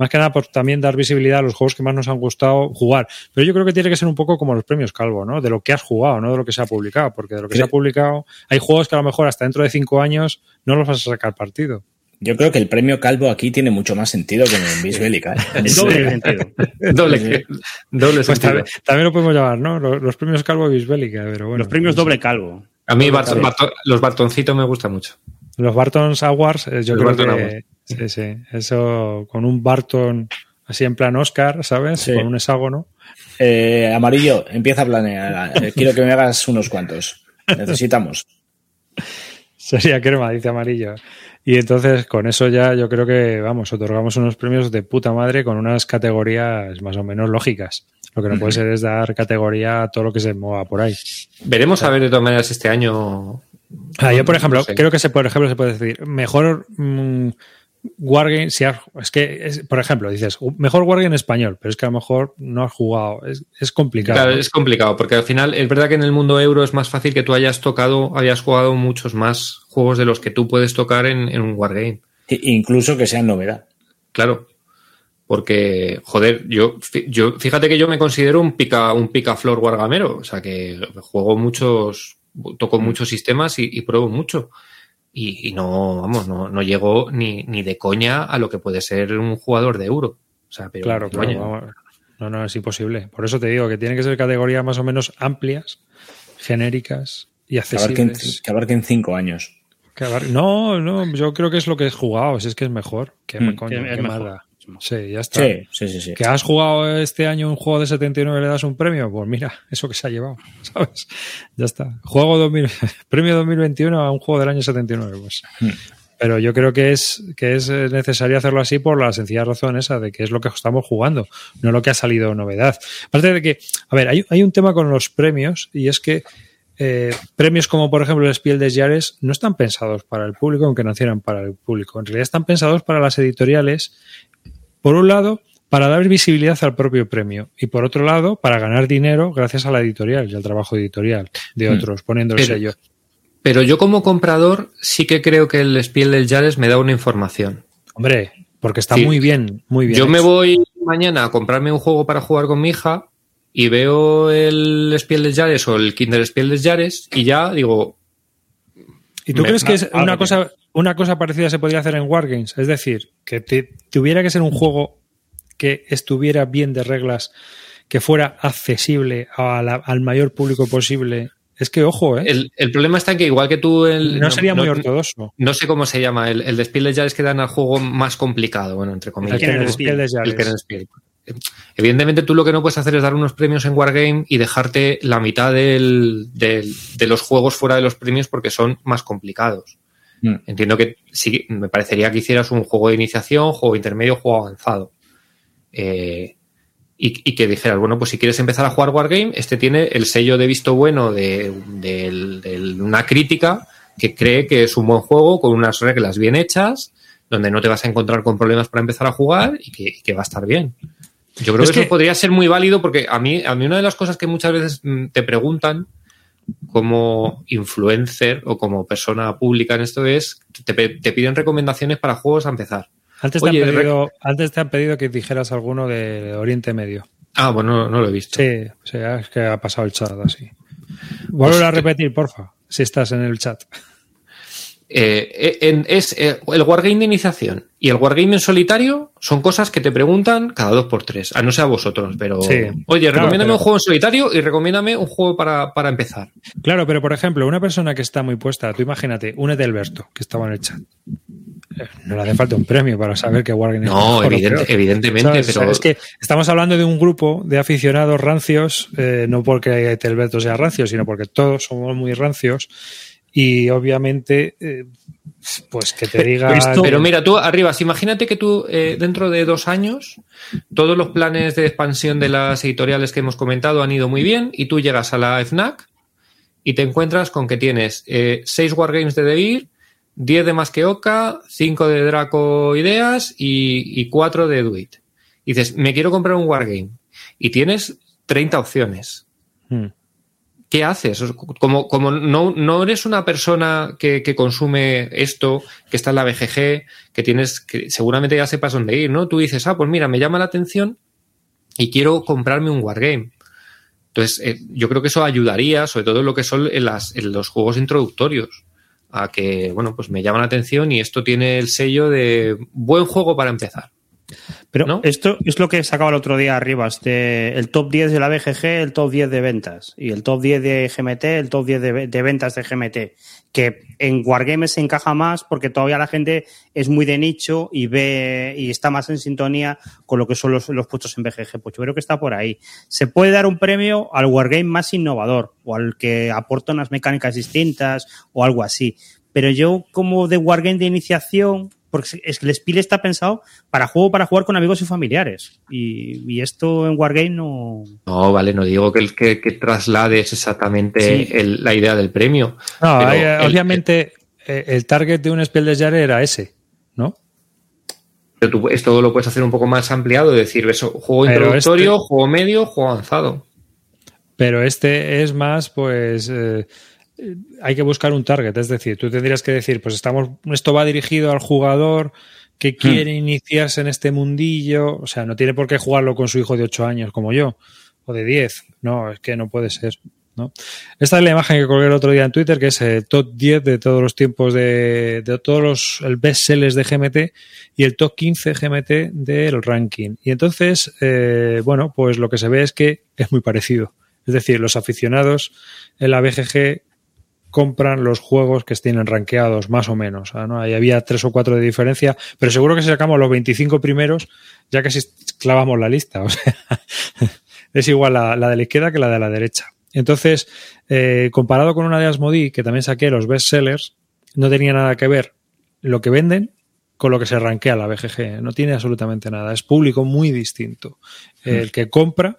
más que nada por también dar visibilidad a los juegos que más nos han gustado jugar. Pero yo creo que tiene que ser un poco como los premios Calvo, ¿no? De lo que has jugado, no de lo que se ha publicado. Porque de lo que se ha publicado, hay juegos que a lo mejor hasta dentro de cinco años no los vas a sacar partido. Yo creo que el premio Calvo aquí tiene mucho más sentido que en el Bisbélica. ¿eh? doble sentido. doble, doble pues sentido. También, lo podemos llamar, ¿no? Los, premios Calvo Bisbélica, pero bueno. Los premios doble Calvo. A mí los Bartoncitos me gustan mucho. Los Bartons Awards, eh, yo creo que... Sí, sí. Eso con un Barton así en plan Oscar, ¿sabes? Con un hexágono. Eh, amarillo, empieza a planear. Quiero que me hagas unos cuantos. Necesitamos. Sería crema, dice amarillo. Y entonces con eso ya yo creo que, vamos, otorgamos unos premios de puta madre con unas categorías más o menos lógicas. Lo que no puede ser es dar categoría a todo lo que se mueva por ahí. Veremos a ver de todas maneras este año. Ah, yo, por ejemplo, creo que se, por ejemplo se puede decir, mejor mm, Wargame, si es que, por ejemplo, dices, mejor Wargame en español, pero es que a lo mejor no has jugado, es, complicado. Claro, es complicado, porque al final es verdad que en el mundo euro es más fácil que tú hayas tocado, hayas jugado muchos más juegos de los que tú puedes tocar en, un Wargame. Incluso que sean novedad. Claro, porque, joder, yo, yo, fíjate que yo me considero un pica, un picaflor wargamero, o sea que juego muchos, toco mm. muchos sistemas y, y pruebo mucho y, no, vamos, no, no llegó ni, ni de coña a lo que puede ser un jugador de euro. O sea, pero claro, claro no, no, es imposible. Por eso te digo que tienen que ser categorías más o menos amplias, genéricas y accesibles. Que abarquen, cinco años. no, no, yo creo que es lo que he jugado, si es que es mejor. Que mm. coño, qué Sí, ya está. Sí, sí, sí, ¿Que has jugado este año un juego de 79 y le das un premio? Pues mira, eso que se ha llevado, ¿sabes? Ya está. Juego 2000, premio 2021 a un juego del año 79, pues. Hmm. Pero yo creo que es, que es necesario hacerlo así por la sencilla razón esa de que es lo que estamos jugando, no lo que ha salido novedad. Aparte de que, a ver, hay, hay un tema con los premios y es que eh, premios como por ejemplo el Spiel des Jahres no están pensados para el público, aunque nacieran para el público. En realidad están pensados para las editoriales por un lado, para dar visibilidad al propio premio y por otro lado, para ganar dinero gracias a la editorial y al trabajo editorial de hmm. otros, poniendo el sello. Pero yo como comprador sí que creo que el Spiel del Jales me da una información. Hombre, porque está muy bien, muy bien. Yo me voy mañana a comprarme un juego para jugar con mi hija y veo el Spiel des Jahres o el Kinder Spiel des Jahres y ya digo... ¿Y tú me- crees que es una cosa, una cosa parecida se podría hacer en Wargames? Es decir, que te- tuviera que ser un juego que estuviera bien de reglas, que fuera accesible a la- al mayor público posible. Es que, ojo, ¿eh? El, el problema está en que igual que tú... El, no, sería muy ortodoxo. No sé cómo se llama, el, el de Spiel des Jahres que dan al juego más complicado, bueno, entre comillas. El el Spiel des El Jahres. Kenner Spiel. Evidentemente tú lo que no puedes hacer es dar unos premios en Wargame y dejarte la mitad del- del- de los juegos fuera de los premios porque son más complicados. Mm. Entiendo que sí, me parecería que hicieras un juego de iniciación, juego intermedio, juego avanzado. Eh, y, y que dijeras, bueno, pues si quieres empezar a jugar Wargame, este tiene el sello de visto bueno de, una crítica que cree que es un buen juego con unas reglas bien hechas, donde no te vas a encontrar con problemas para empezar a jugar y que, y que va a estar bien. Yo creo Es que, eso que- podría ser muy válido porque a mí, a mí una de las cosas que muchas veces mm, te preguntan como influencer o como persona pública en esto es, te, te piden recomendaciones para juegos a empezar. Antes te, Oye, han pedido, antes te han pedido que dijeras alguno de Oriente Medio. Ah, bueno, no lo he visto. Sí, o sea, es que ha pasado el chat así. Vuelve a repetir, porfa, si estás en el chat. Eh, en- es eh, el wargame de iniciación y el wargame en solitario son cosas que te preguntan cada dos por tres, a no ser a vosotros, pero Sí. oye, Claro, recomiéndame pero- un juego en solitario y recomiéndame un juego para, para empezar. Claro, pero por ejemplo, una persona que está muy puesta, tú imagínate, un Edelberto que estaba en el chat. Eh, No le hace falta un premio para saber que Wargame es No, o evidente- evidentemente, pero es que estamos hablando de un grupo de aficionados rancios, eh, no porque Edelberto sea rancio, sino porque todos somos muy rancios. Y obviamente, eh, pues que te diga. Pero mira, tú arribas, imagínate que tú eh, dentro de dos años todos los planes de expansión de las editoriales que hemos comentado han ido muy bien y tú llegas a la FNAC y te encuentras con que tienes eh, seis wargames de Devir, 10 de Masqueoka, 5 de Draco Ideas y, y 4 de Duit. Y dices, me quiero comprar un wargame y tienes 30 opciones. Hmm. ¿Qué haces? Como, como no, no eres una persona que, que consume esto, que está en la BGG, que tienes, que seguramente ya sepas dónde ir, ¿no? Tú dices, ah, pues mira, me llama la atención y quiero comprarme un wargame. Entonces, eh, yo creo que eso ayudaría, sobre todo en lo que son las, los juegos introductorios, a que, bueno, pues me llama la atención y esto tiene el sello de buen juego para empezar. Pero ¿no? esto es lo que sacaba el otro día arriba, este, el top 10 de la BGG, el top 10 de ventas, y el top 10 de GMT, el top 10 de, de ventas de GMT, que en Wargames se encaja más porque todavía la gente es muy de nicho y ve y está más en sintonía con lo que son los, los puestos en BGG. Pues yo creo que está por ahí. Se puede dar un premio al Wargame más innovador o al que aporta unas mecánicas distintas o algo así. Pero yo como de Wargame de iniciación, porque es que el Spiel está pensado para juego para jugar con amigos y familiares. Y, y esto en Wargame no. No, vale, no digo que, el, que, que traslades exactamente Sí. el- la idea del premio. No, pero el- obviamente eh, el target de un Spiel des Jahres era ese, ¿no? Pero tú esto lo puedes hacer un poco más ampliado, decir, eso, juego Pero introductorio, este- juego medio, juego avanzado. Pero este es más, pues, eh, hay que buscar un target. Es decir, tú tendrías que decir, pues estamos, esto va dirigido al jugador que quiere iniciarse en este mundillo. O sea, no tiene por qué jugarlo con su hijo de 8 años como yo, o de 10. No, es que no puede ser. ¿no? Esta es la imagen que colgué el otro día en Twitter, que es el top 10 de todos los tiempos de, de todos los el best sellers de GMT y el top 15 GMT del ranking. Y entonces, eh, bueno, pues lo que se ve es que es muy parecido. Es decir, los aficionados en la BGG compran los juegos que tienen rankeados, más o menos. ¿no? Ahí había tres o cuatro de diferencia, pero seguro que si sacamos los 25 primeros, ya casi clavamos la lista. O sea, es igual la, la de la izquierda que la de la derecha. Entonces, eh, comparado con una de Asmodee, que también saqué los best sellers, no tenía nada que ver lo que venden con lo que se rankea la BGG. No tiene absolutamente nada. Es público muy distinto. El que compra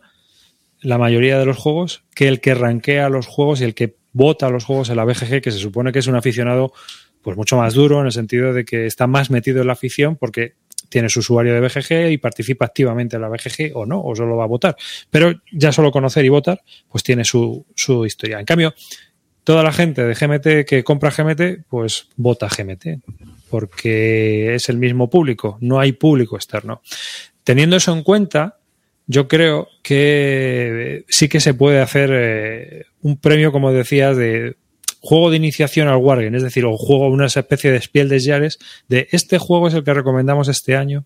la mayoría de los juegos que el que rankea los juegos y el que vota los juegos en la BGG, que se supone que es un aficionado pues mucho más duro en el sentido de que está más metido en la afición porque tiene su usuario de BGG y participa activamente en la BGG o no, o solo va a votar. Pero ya solo conocer y votar, pues tiene su, su historia. En cambio, toda la gente de GMT que compra GMT, pues vota GMT, porque es el mismo público, no hay público externo. Teniendo eso en cuenta, yo creo que sí que se puede hacer eh, un premio, como decías, de juego de iniciación al Wargame, es decir, o juego, una especie de spiel de Yares, de este juego es el que recomendamos este año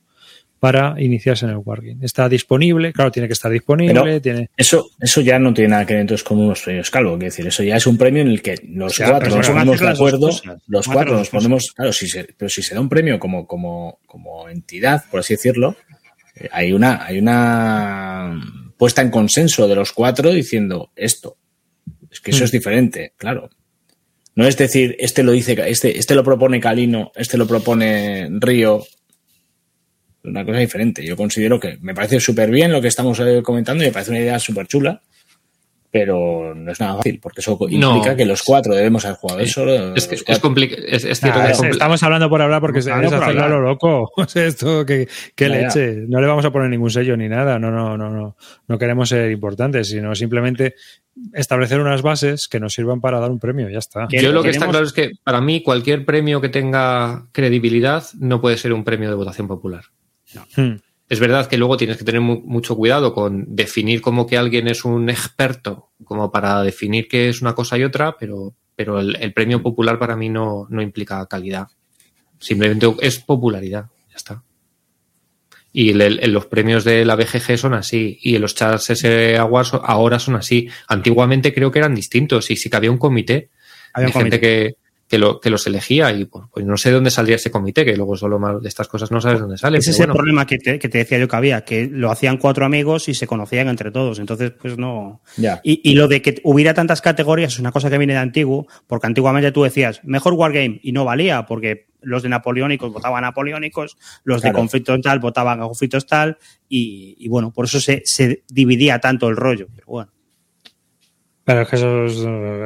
para iniciarse en el Wargame. Está disponible, claro, tiene que estar disponible. tiene... Eso, eso ya no tiene nada que ver entonces con unos premios calvo, es decir, eso ya es un premio en el que los cuatro nos ponemos de acuerdo, los cuatro nos ponemos, claro, si se, pero si se da un premio como, como, como entidad, por así decirlo, eh, hay una, hay una puesta en consenso de los cuatro diciendo esto. Es que eso es hmm. diferente, claro. No es decir, este lo dice, este, este lo propone Calino, este lo propone Río, una cosa diferente. Yo considero que me parece súper bien lo que estamos eh, comentando y me parece una idea súper chula, pero no es nada fácil, porque eso implica que los cuatro debemos haber jugado eso. Es, es, complicado. Estamos hablando por hablar porque se es hacerlo lo loco. Esto que, que leche. No le vamos a poner ningún sello ni nada. No, no, no, no. No queremos ser importantes, sino simplemente establecer unas bases que nos sirvan para dar un premio. Ya está. Yo lo que está claro es que para mí cualquier premio que tenga credibilidad no puede ser un premio de votación popular. Hmm. Es verdad que luego tienes que tener mucho cuidado con definir como que alguien es un experto, como para definir qué es una cosa y otra, pero, pero el, premio popular para mí no, no, implica calidad. Simplemente es popularidad, ya está. Y los premios de la BGG son así, y los Charles S. Awards ahora son así. Antiguamente creo que eran distintos, y sí que había un comité había gente que, que, lo, que los elegía y pues, pues, no sé de dónde saldría ese comité, que luego solo mal de estas cosas no sabes dónde sale. Ese es el problema que te, que te, decía yo que había, que lo hacían cuatro amigos y se conocían entre todos, entonces pues no... Ya. Y, y lo de que hubiera tantas categorías es una cosa que viene de antiguo, porque antiguamente tú decías, mejor Wargame, y no valía, porque los de napoleónicos votaban napoleónicos, los de conflictos tal votaban a conflictos tal, y, y bueno, por eso se, se dividía tanto el rollo, pero bueno. Pero es que eso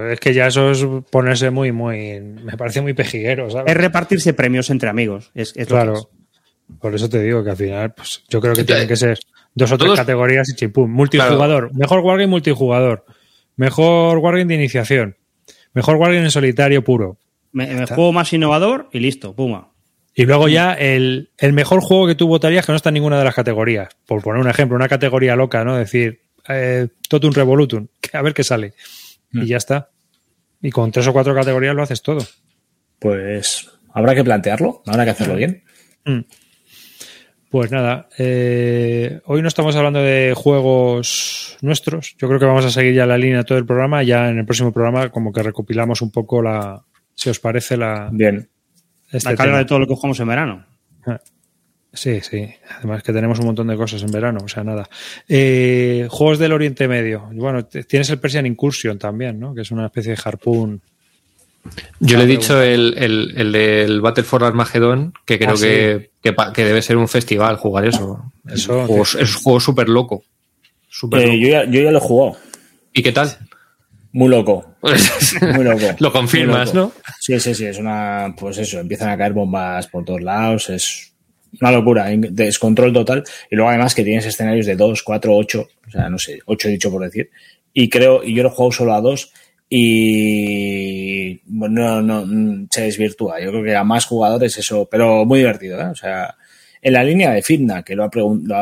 es, que ya eso es ponerse muy, muy, me parece muy pejiguero, ¿sabes? Es repartirse premios entre amigos, es, claro. Por eso te digo que al final, pues yo creo que tienen que ser dos o tres categorías y chimpum. Multijugador, mejor wargame multijugador, mejor wargame de iniciación, mejor wargame en solitario puro. Me, juego más innovador y listo, puma. Y luego ya el, el, mejor juego que tú votarías que no está en ninguna de las categorías. Por poner un ejemplo, una categoría loca, ¿no? Decir, eh, Totum Revolutum, a ver qué sale. Y mm. ya está. Y con tres o cuatro categorías lo haces todo. Pues habrá que plantearlo, habrá que hacerlo bien. Mm. Pues nada, eh, hoy no estamos hablando de juegos nuestros. Yo creo que vamos a seguir ya la línea todo el programa. Ya en el próximo programa, como que recopilamos un poco la. Si os parece la. Bien. Este la carga de todo lo que jugamos en verano. Ah. Sí, sí. Además que tenemos un montón de cosas en verano, o sea, nada. Eh, juegos del Oriente Medio. Bueno, tienes el Persian Incursion también, ¿no? Que es una especie de harpoon. Yo le he dicho el, el, del Battle for Armageddon, que creo ah, que, debe ser un festival jugar eso. eso es un juego súper loco. Eh, yo, ya, yo ya lo he jugado. ¿Y qué tal? Muy loco. Muy loco. lo confirmas, ¿no? Sí, sí, sí. Es una. Pues eso, empiezan a caer bombas por todos lados. Es una locura, descontrol total. Y luego además que tienes escenarios de 2, 4, 8, o sea, no sé, 8 he dicho por decir. Y creo, y yo lo he jugado solo a 2 y bueno, no, no, se desvirtúa. Yo creo que a más jugadores eso, pero muy divertido, ¿eh? O sea, en la línea de Fitna, que lo ha,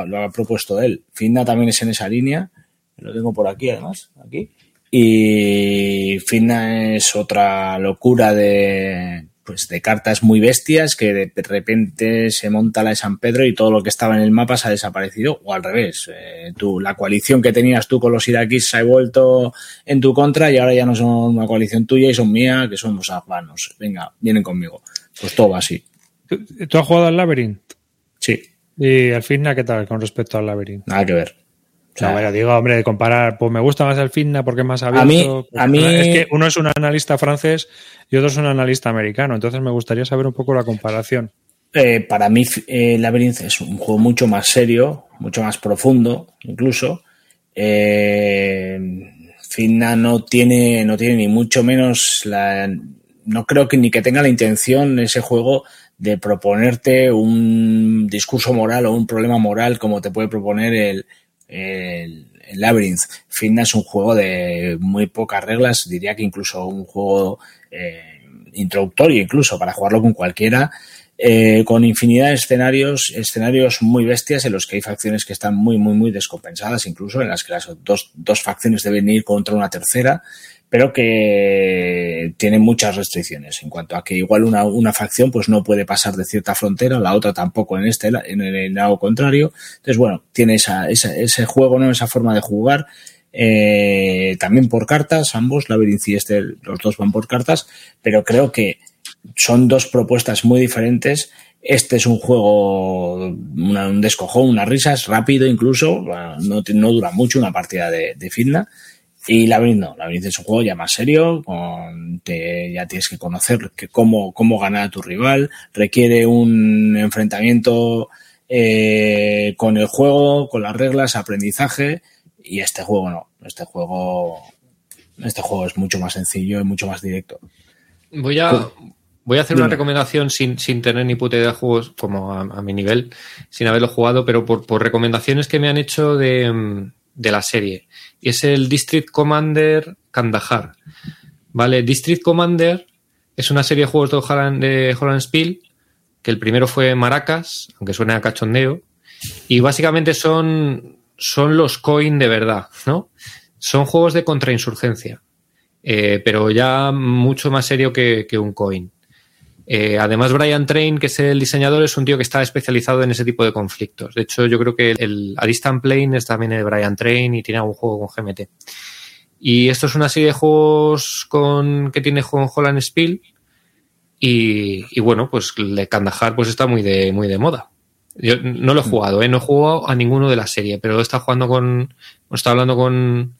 lo ha, propuesto él. Fitna también es en esa línea, lo tengo por aquí además, aquí. Y Fitna es otra locura de, pues de cartas muy bestias que de repente se monta la de San Pedro y todo lo que estaba en el mapa se ha desaparecido o al revés eh, tú, la coalición que tenías tú con los iraquíes se ha vuelto en tu contra y ahora ya no son una coalición tuya y son mía que somos afganos. Venga vienen conmigo. Pues todo así. ¿Tú, has jugado al Labyrinth? sí. Y al Fitna qué tal con respecto al Labyrinth? nada que ver no, digo, hombre, de comparar, pues me gusta más el Fitna porque es más abierto. A mí, a mí... Es que uno es un analista francés y otro es un analista americano, entonces me gustaría saber un poco la comparación. Eh, para mí, eh, Labyrinth es un juego mucho más serio, mucho más profundo, incluso. Eh, Fitna no tiene, no tiene ni mucho menos la. No creo que ni que tenga la intención ese juego de proponerte un discurso moral o un problema moral como te puede proponer el, el, Labyrinth. Fitna es un juego de muy pocas reglas, diría que incluso un juego eh, introductorio, incluso para jugarlo con cualquiera. eh, con infinidad de escenarios, escenarios muy bestias en los que hay facciones que están muy, muy, muy descompensadas, incluso en las que las dos, dos facciones deben ir contra una tercera, pero que tienen muchas restricciones en cuanto a que igual una, una facción pues no puede pasar de cierta frontera, la otra tampoco en este, en el lado contrario. Entonces, bueno, tiene esa, esa, ese juego, ¿no? Esa forma de jugar. Eh, también por cartas, ambos, Labyrinth y este, los dos van por cartas, pero creo que son dos propuestas muy diferentes. Este es un juego, una, un descojón, unas risas, rápido incluso, no, no dura mucho una partida de, de Fitna. Y Labyrinth no, Labyrinth es un juego ya más serio, con, te, ya tienes que conocer que cómo, cómo ganar a tu rival, requiere un enfrentamiento eh, con el juego, con las reglas, aprendizaje, y este juego no, este juego, este juego es mucho más sencillo y mucho más directo. Voy a, Voy a hacer una recomendación sin, sin, tener ni puta idea de juegos como a, a, mi nivel, sin haberlo jugado, pero por, por recomendaciones que me han hecho de, de, la serie. Y es el District Commander Kandahar. ¿Vale? District Commander es una serie de juegos de Holland, de Spiel, que el primero fue Maracas, aunque suene a cachondeo, y básicamente son, son los coin de verdad, ¿no? Son juegos de contrainsurgencia, eh, pero ya mucho más serio que, que un coin. Eh, además, Brian Train, que es el diseñador, es un tío que está especializado en ese tipo de conflictos. De hecho, yo creo que el, A Distant Plane es también el Brian Train y tiene algún juego con GMT. Y esto es una serie de juegos con, que tiene con Holland Spiel. Y, y, bueno, pues el de Kandahar pues está muy de, muy de moda. Yo no lo he jugado, ¿eh? no he jugado a ninguno de la serie, pero estado jugando con. Está hablando con,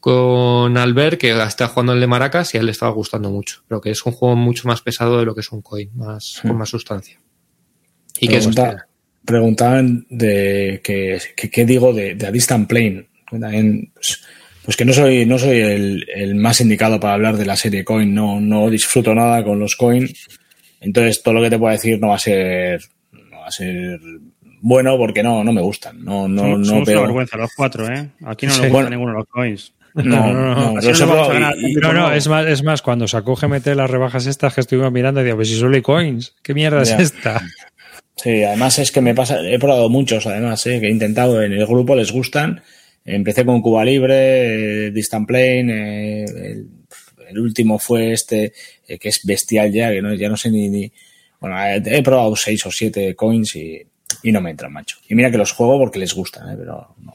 con Albert, que está jugando el de Maracas y a él le estaba gustando mucho. Pero que es un juego mucho más pesado de lo que es un coin, más, con más sustancia. Y Pregunta, que preguntaban de qué digo de, de A Distant Plane. También, pues, pues, que no soy, no soy el, el, más indicado para hablar de la serie coin, no, no disfruto nada con los coin. Entonces todo lo que te puedo decir no va a ser, no va a ser bueno porque no, no me gustan. No, no, somos, no una vergüenza los cuatro, ¿eh? Aquí no nos gusta bueno, ninguno de los coins. No, no, no. No, no, es, más, es más, cuando sacó GMT las rebajas estas que estuvimos mirando, digo, pues si solo hay coins, ¿qué mierda es esta? Sí, además es que me pasa, he probado muchos, además, ¿eh? que he intentado en el grupo, les gustan. Empecé con Cuba Libre, eh, Distant Plane, eh, el, el, último fue este, eh, que es bestial ya, que no, ya no sé ni, ni bueno, he, he, probado seis o siete coins y, y, no me entran, macho. Y mira que los juego porque les gustan, ¿eh? pero no.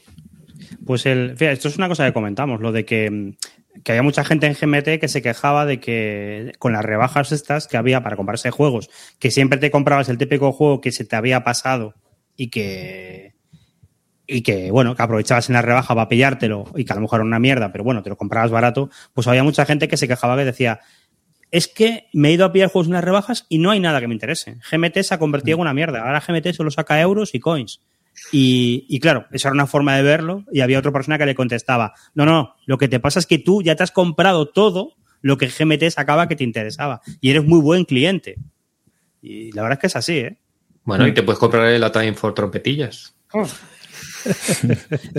Pues el, fíjate, esto es una cosa que comentamos, lo de que, que había mucha gente en GMT que se quejaba de que con las rebajas estas que había para comprarse juegos, que siempre te comprabas el típico juego que se te había pasado y que y que, bueno, que aprovechabas en la rebaja para pillártelo y que a lo mejor era una mierda, pero bueno, te lo comprabas barato, pues había mucha gente que se quejaba que decía, es que me he ido a pillar juegos en las rebajas y no hay nada que me interese. GMT se ha convertido en una mierda. Ahora GMT solo saca euros y coins. Y, y, claro, esa era una forma de verlo y había otra persona que le contestaba, no, no, lo que te pasa es que tú ya te has comprado todo lo que GMT sacaba que te interesaba y eres muy buen cliente. Y la verdad es que es así, ¿eh? Bueno, y te puedes comprar la Time for trompetillas. Oh.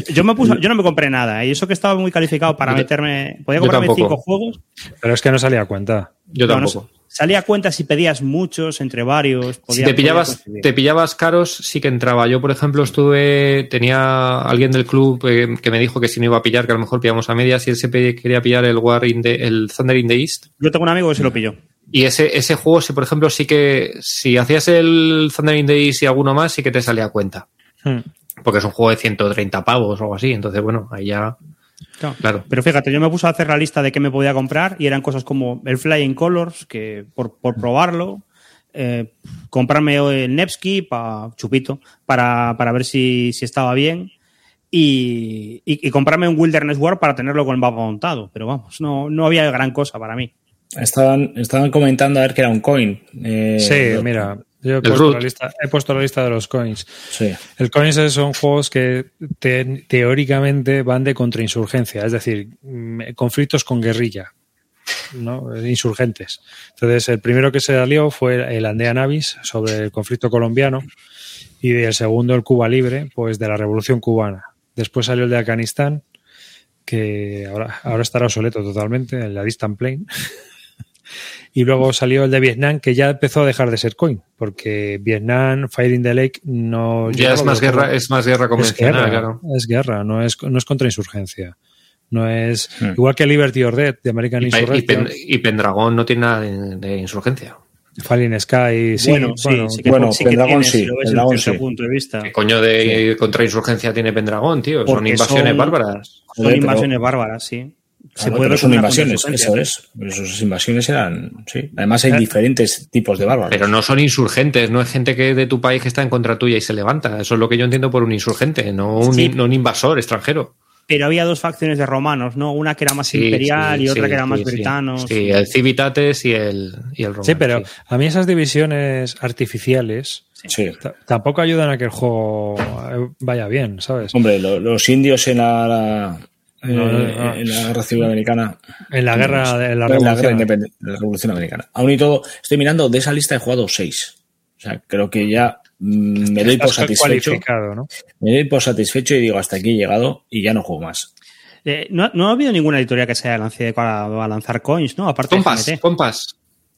yo, me puse, yo no me compré nada ¿eh? y eso que estaba muy calificado para yo meterme. Podía comprarme cinco juegos. Pero es que no salía a cuenta. Yo tampoco. No, no, salía a cuenta si pedías muchos, entre varios. Podía, si te pillabas, te pillabas caros, sí que entraba. Yo, por ejemplo, estuve. Tenía alguien del club eh, que me dijo que si no iba a pillar, que a lo mejor pillamos a medias y él se quería pillar el War in the, el Thunder in the East. Yo tengo un amigo que se lo pilló. Y ese, ese juego, si por ejemplo, sí que. Si hacías el Thunder in the East y alguno más, sí que te salía a cuenta. Hmm porque es un juego de 130 pavos o algo así. Entonces, bueno, ahí ya. Claro. claro. Pero fíjate, yo me puse a hacer la lista de qué me podía comprar y eran cosas como el Flying Colors, que por, por probarlo, eh, comprarme el Nevsky para chupito para, para ver si, si, estaba bien y, y, y, comprarme un Wilderness War para tenerlo con el mapa montado. Pero vamos, no, no había gran cosa para mí. Estaban, estaban comentando a ver que era un coin. Eh, sí, mira, yo he puesto, la lista, he puesto, la lista, de los coins. Sí. El coins son juegos que te, teóricamente van de contrainsurgencia, es decir, mm, conflictos con guerrilla, ¿no? insurgentes. Entonces, el primero que se salió fue el Andea Navis sobre el conflicto colombiano y el segundo el Cuba Libre, pues de la Revolución Cubana. Después salió el de Afganistán, que ahora, ahora estará obsoleto totalmente, el de Distant Plane. Y luego salió el de Vietnam, que ya empezó a dejar de ser coin, porque Vietnam, Fire in the Lake, no. Ya es más, guerra, es más guerra convencional, es guerra, claro. Es guerra, no es, no es contrainsurgencia. No es. Hmm. Igual que Liberty or Dead de American y, Insurrection. Y, Pendragon no tiene nada de, de insurgencia. Falling Sky, sí, bueno, bueno, sí, sí, bueno sí que Pendragon tiene, sí, si lo ves Pendragon desde sí. punto de vista. ¿Qué coño de contrainsurgencia tiene Pendragon, tío? son invasiones son- bárbaras. Son invasiones bárbaras, sí. Se Claro, puede son invasiones, consecuencia. eso es. Pero Esas invasiones eran, sí. Además hay Eh. diferentes tipos de bárbaros. Pero no son insurgentes, no es gente que de tu país que está en contra tuya y se levanta. Eso es lo que yo entiendo por un insurgente, no un, Sí. no un invasor extranjero. Pero había dos facciones de romanos, ¿no? Una que era más Sí, imperial sí, y otra sí, que era más sí, sí. britanos. Sí, el Civitates y el, y el Romano. Sí, pero a mí esas divisiones artificiales Sí. tampoco ayudan a que el juego eh, vaya bien, ¿sabes? Hombre, lo- los indios en la, la- eh, No, no, no. en la guerra civil americana. En la guerra de la en la guerra revolución. la americana. Aún y todo, estoy mirando, de esa lista he jugado seis. O sea, creo que ya mm, me doy por satisfecho. Me doy por satisfecho y digo, hasta aquí he llegado y ya no juego más. Eh, no, no ha habido ninguna editorial que se haya lanzado a lanzar coins, ¿no? Aparte Compas, de GMT. Compas.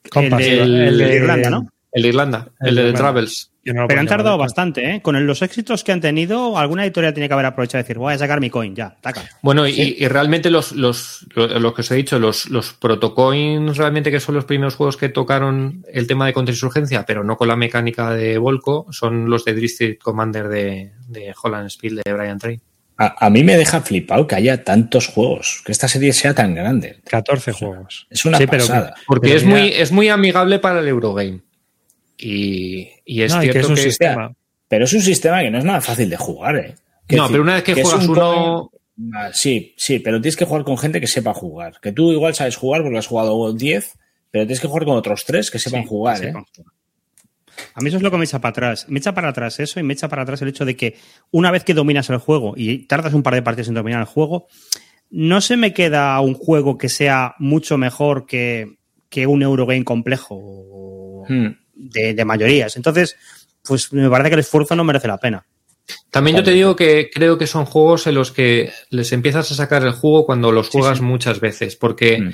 Compas, el, de, el- el de el- Irlanda, ¿no? El de Irlanda, el, El de de The Irlanda. Travels. No lo Pero han tardado bastante, ¿eh? Con los éxitos que han tenido, alguna editorial tiene que haber aprovechado y decir, voy a sacar mi coin, ya, taca. Bueno, y, y realmente los, los, los, los que os he dicho, los, los protocoins realmente que son los primeros juegos que tocaron el tema de contrainsurgencia, pero no con la mecánica de Volco, son los de District Commander de, de Holland Spiel de Brian Trey. A, a mí me deja flipado que haya tantos juegos, que esta serie sea tan grande. 14 juegos. Es una Sí, pero pasada. Porque Pero es mira- muy, es muy amigable para el Eurogame. Y, y es No, y que cierto es un que. sistema. Pero es un sistema que no es nada fácil de jugar, ¿eh? No, pero una vez que juegas un uno- Ah, Sí, sí, pero tienes que jugar con gente que sepa jugar. Que tú igual sabes jugar porque has jugado 10, pero tienes que jugar con otros 3 que sepan Sí, jugar, ¿eh? A mí eso es lo que me echa para atrás. Me echa para atrás eso y me echa para atrás el hecho de que una vez que dominas el juego y tardas un par de partidas en dominar el juego, no se me queda un juego que sea mucho mejor que, que un Eurogame complejo Hmm. De, de mayorías. Entonces, pues me parece que el esfuerzo no merece la pena. También yo te digo que creo que son juegos en los que les empiezas a sacar el jugo cuando los Sí, juegas sí. muchas veces. Porque Mm.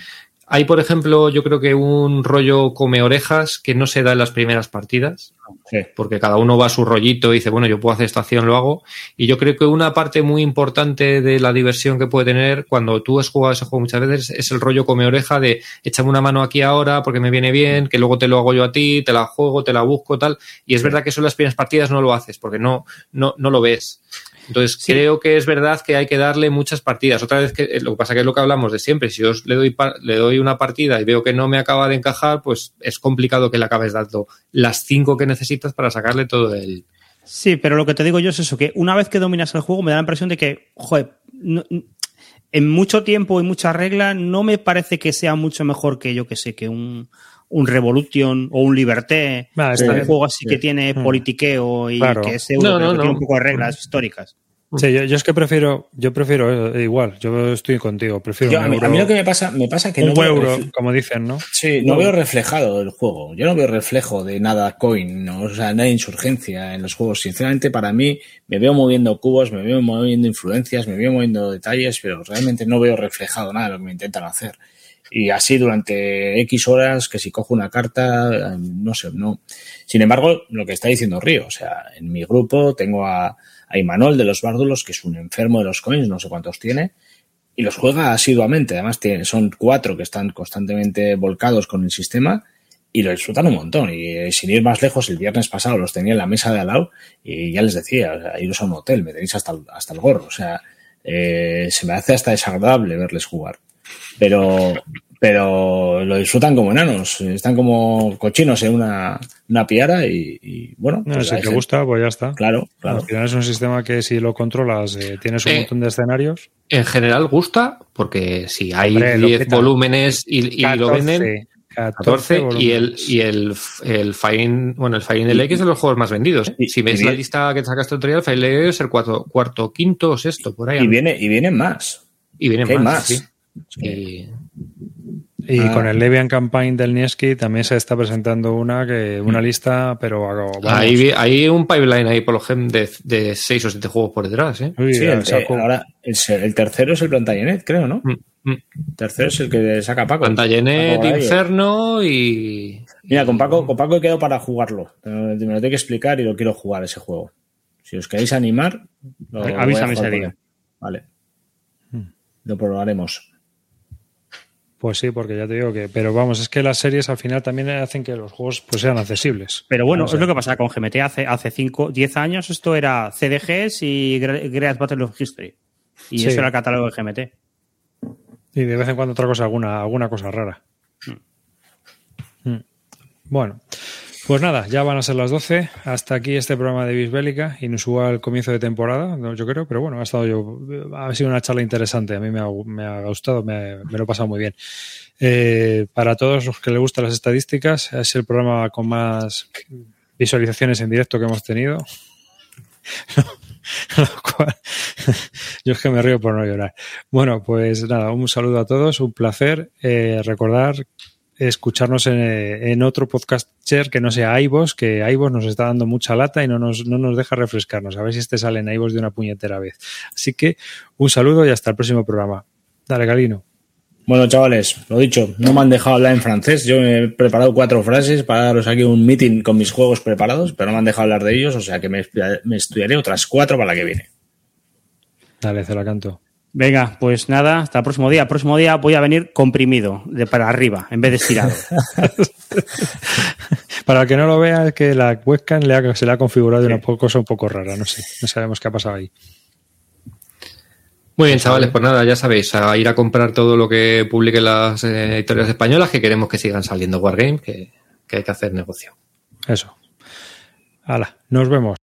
Hay, por ejemplo, yo creo que un rollo come orejas que no se da en las primeras partidas. Sí. porque cada uno va a su rollito y dice, bueno, yo puedo hacer esta acción, lo hago. Y yo creo que una parte muy importante de la diversión que puede tener cuando tú has jugado ese juego muchas veces es el rollo come oreja de échame una mano aquí ahora porque me viene bien, que luego te lo hago yo a ti, te la juego, te la busco, tal. Y es verdad que eso en las primeras partidas no lo haces porque no, no, no lo ves. Entonces creo que es verdad que hay que darle muchas partidas. Otra vez que eh, lo que pasa que es lo que hablamos de siempre. Si yo le doy le doy una partida y veo que no me acaba de encajar, pues es complicado que le acabes dando las cinco que necesitas para sacarle todo el. Sí, pero lo que te digo yo es eso, que una vez que dominas el juego me da la impresión de que, joder, no- en mucho tiempo y mucha regla no me parece que sea mucho mejor que yo que sé, que un, un Revolution o un Liberté, o está un juego así que tiene Mm. politiqueo y Claro. que es euro, No, pero no, que no. tiene un poco de reglas históricas. Sí, yo, yo es que prefiero, yo prefiero eh, igual, yo estoy contigo, prefiero Yo, un a, mí, euro, a mí lo que me pasa, me pasa que un no veo, euro, refle- como dicen, ¿no? sí, no veo reflejado el juego. Yo no veo reflejo de nada coin, ¿no? o sea, nada de insurgencia en los juegos. Sinceramente, para mí, me veo moviendo cubos, me veo moviendo influencias, me veo moviendo detalles, pero realmente no veo reflejado nada de lo que me intentan hacer. Y así durante X horas, que si cojo una carta, eh, no sé, no. Sin embargo, lo que está diciendo Río, o sea, en mi grupo tengo a, a Imanol de los Bárdulos, que es un enfermo de los coins, no sé cuántos tiene, y los juega asiduamente. Además, tiene, son cuatro que están constantemente volcados con el sistema y lo disfrutan un montón. Y eh, sin ir más lejos, el viernes pasado los tenía en la mesa de al lado y ya les decía, o sea, iros a un hotel, me tenéis hasta el, hasta el gorro. O sea, eh, se me hace hasta desagradable verles jugar. Pero, pero lo disfrutan como enanos, están como cochinos en una, una piara y, y, bueno. No, pues si te gente- gusta, pues ya está. Claro, claro. Al final es un sistema que si lo controlas, eh, tienes un Eh, montón de escenarios. En general gusta, porque si hay Hombre, lo 10 peta. volúmenes y, y lo venden, 14 y el, y el, el Fire, bueno, el the Lake es de los juegos más vendidos. Y- si ves y la lista que sacaste otro día, el the Lake debe ser cuarto, cuarto, quinto o sexto, por ahí. Y, viene, y vienen más. Y vienen más. más. sí. Es que- Y- Ah. con el Levian Campaign del Nieski también se está presentando una que una Mm. lista, pero vamos, hay, un pipeline ahí por lo gen de, de 6 o 7 juegos por detrás. ¿eh? Uy, Sí, el, eh, ahora el, el tercero es el Plantagenet, creo, ¿no? Mm. Mm. Tercero es el que saca Paco. Pantallenet, Inferno y. Mira, con Paco, con Paco he quedado para jugarlo. Me lo tengo que explicar y lo quiero jugar ese juego. Si os queréis animar, lo avísame ese día. Vale. Hmm. Lo probaremos. Pues sí, porque ya te digo que, pero vamos, es que las series al final también hacen que los juegos pues sean accesibles. Pero bueno, es lo que pasa con GMT hace hace 5, 10 años esto era CDGs y Great Battle of History. Y eso era el catálogo de GMT. Y de vez en cuando otra cosa, alguna, alguna cosa rara. Hmm. Hmm. Bueno, pues nada, ya van a ser las 12. Hasta aquí este programa de Bisbélica, inusual comienzo de temporada, yo creo, pero bueno, ha estado yo, ha sido una charla interesante. A mí me ha, gustado, me, lo he pasado muy bien. Eh, para todos los que les gustan las estadísticas, es el programa con más visualizaciones en directo que hemos tenido. yo es que me río por no llorar. Bueno, pues nada, un saludo a todos, un placer. Eh, recordar escucharnos en, otro podcaster que no sea iVoox, que iVoox nos está dando mucha lata y no nos, no nos deja refrescarnos. A ver si este sale en iVoox de una puñetera vez. Así que un saludo y hasta el próximo programa. Dale, Galino. Bueno, chavales, lo dicho, no me han dejado hablar en francés. Yo he preparado cuatro frases para daros aquí un meeting con mis juegos preparados, pero no me han dejado hablar de ellos, o sea que me, me estudiaré otras cuatro para la que viene. Dale, se la canto. Venga, pues nada, hasta el próximo día. El próximo día voy a venir comprimido, de para arriba, en vez de estirado. para el que no lo vea, es que la webcam se le ha configurado de una cosa un poco rara, no sé, no sabemos qué ha pasado ahí. Muy bien, chavales, pues nada, ya sabéis, a ir a comprar todo lo que publiquen las eh, editoriales españolas, que queremos que sigan saliendo Wargame, que, que hay que hacer negocio. Eso. Hala, nos vemos.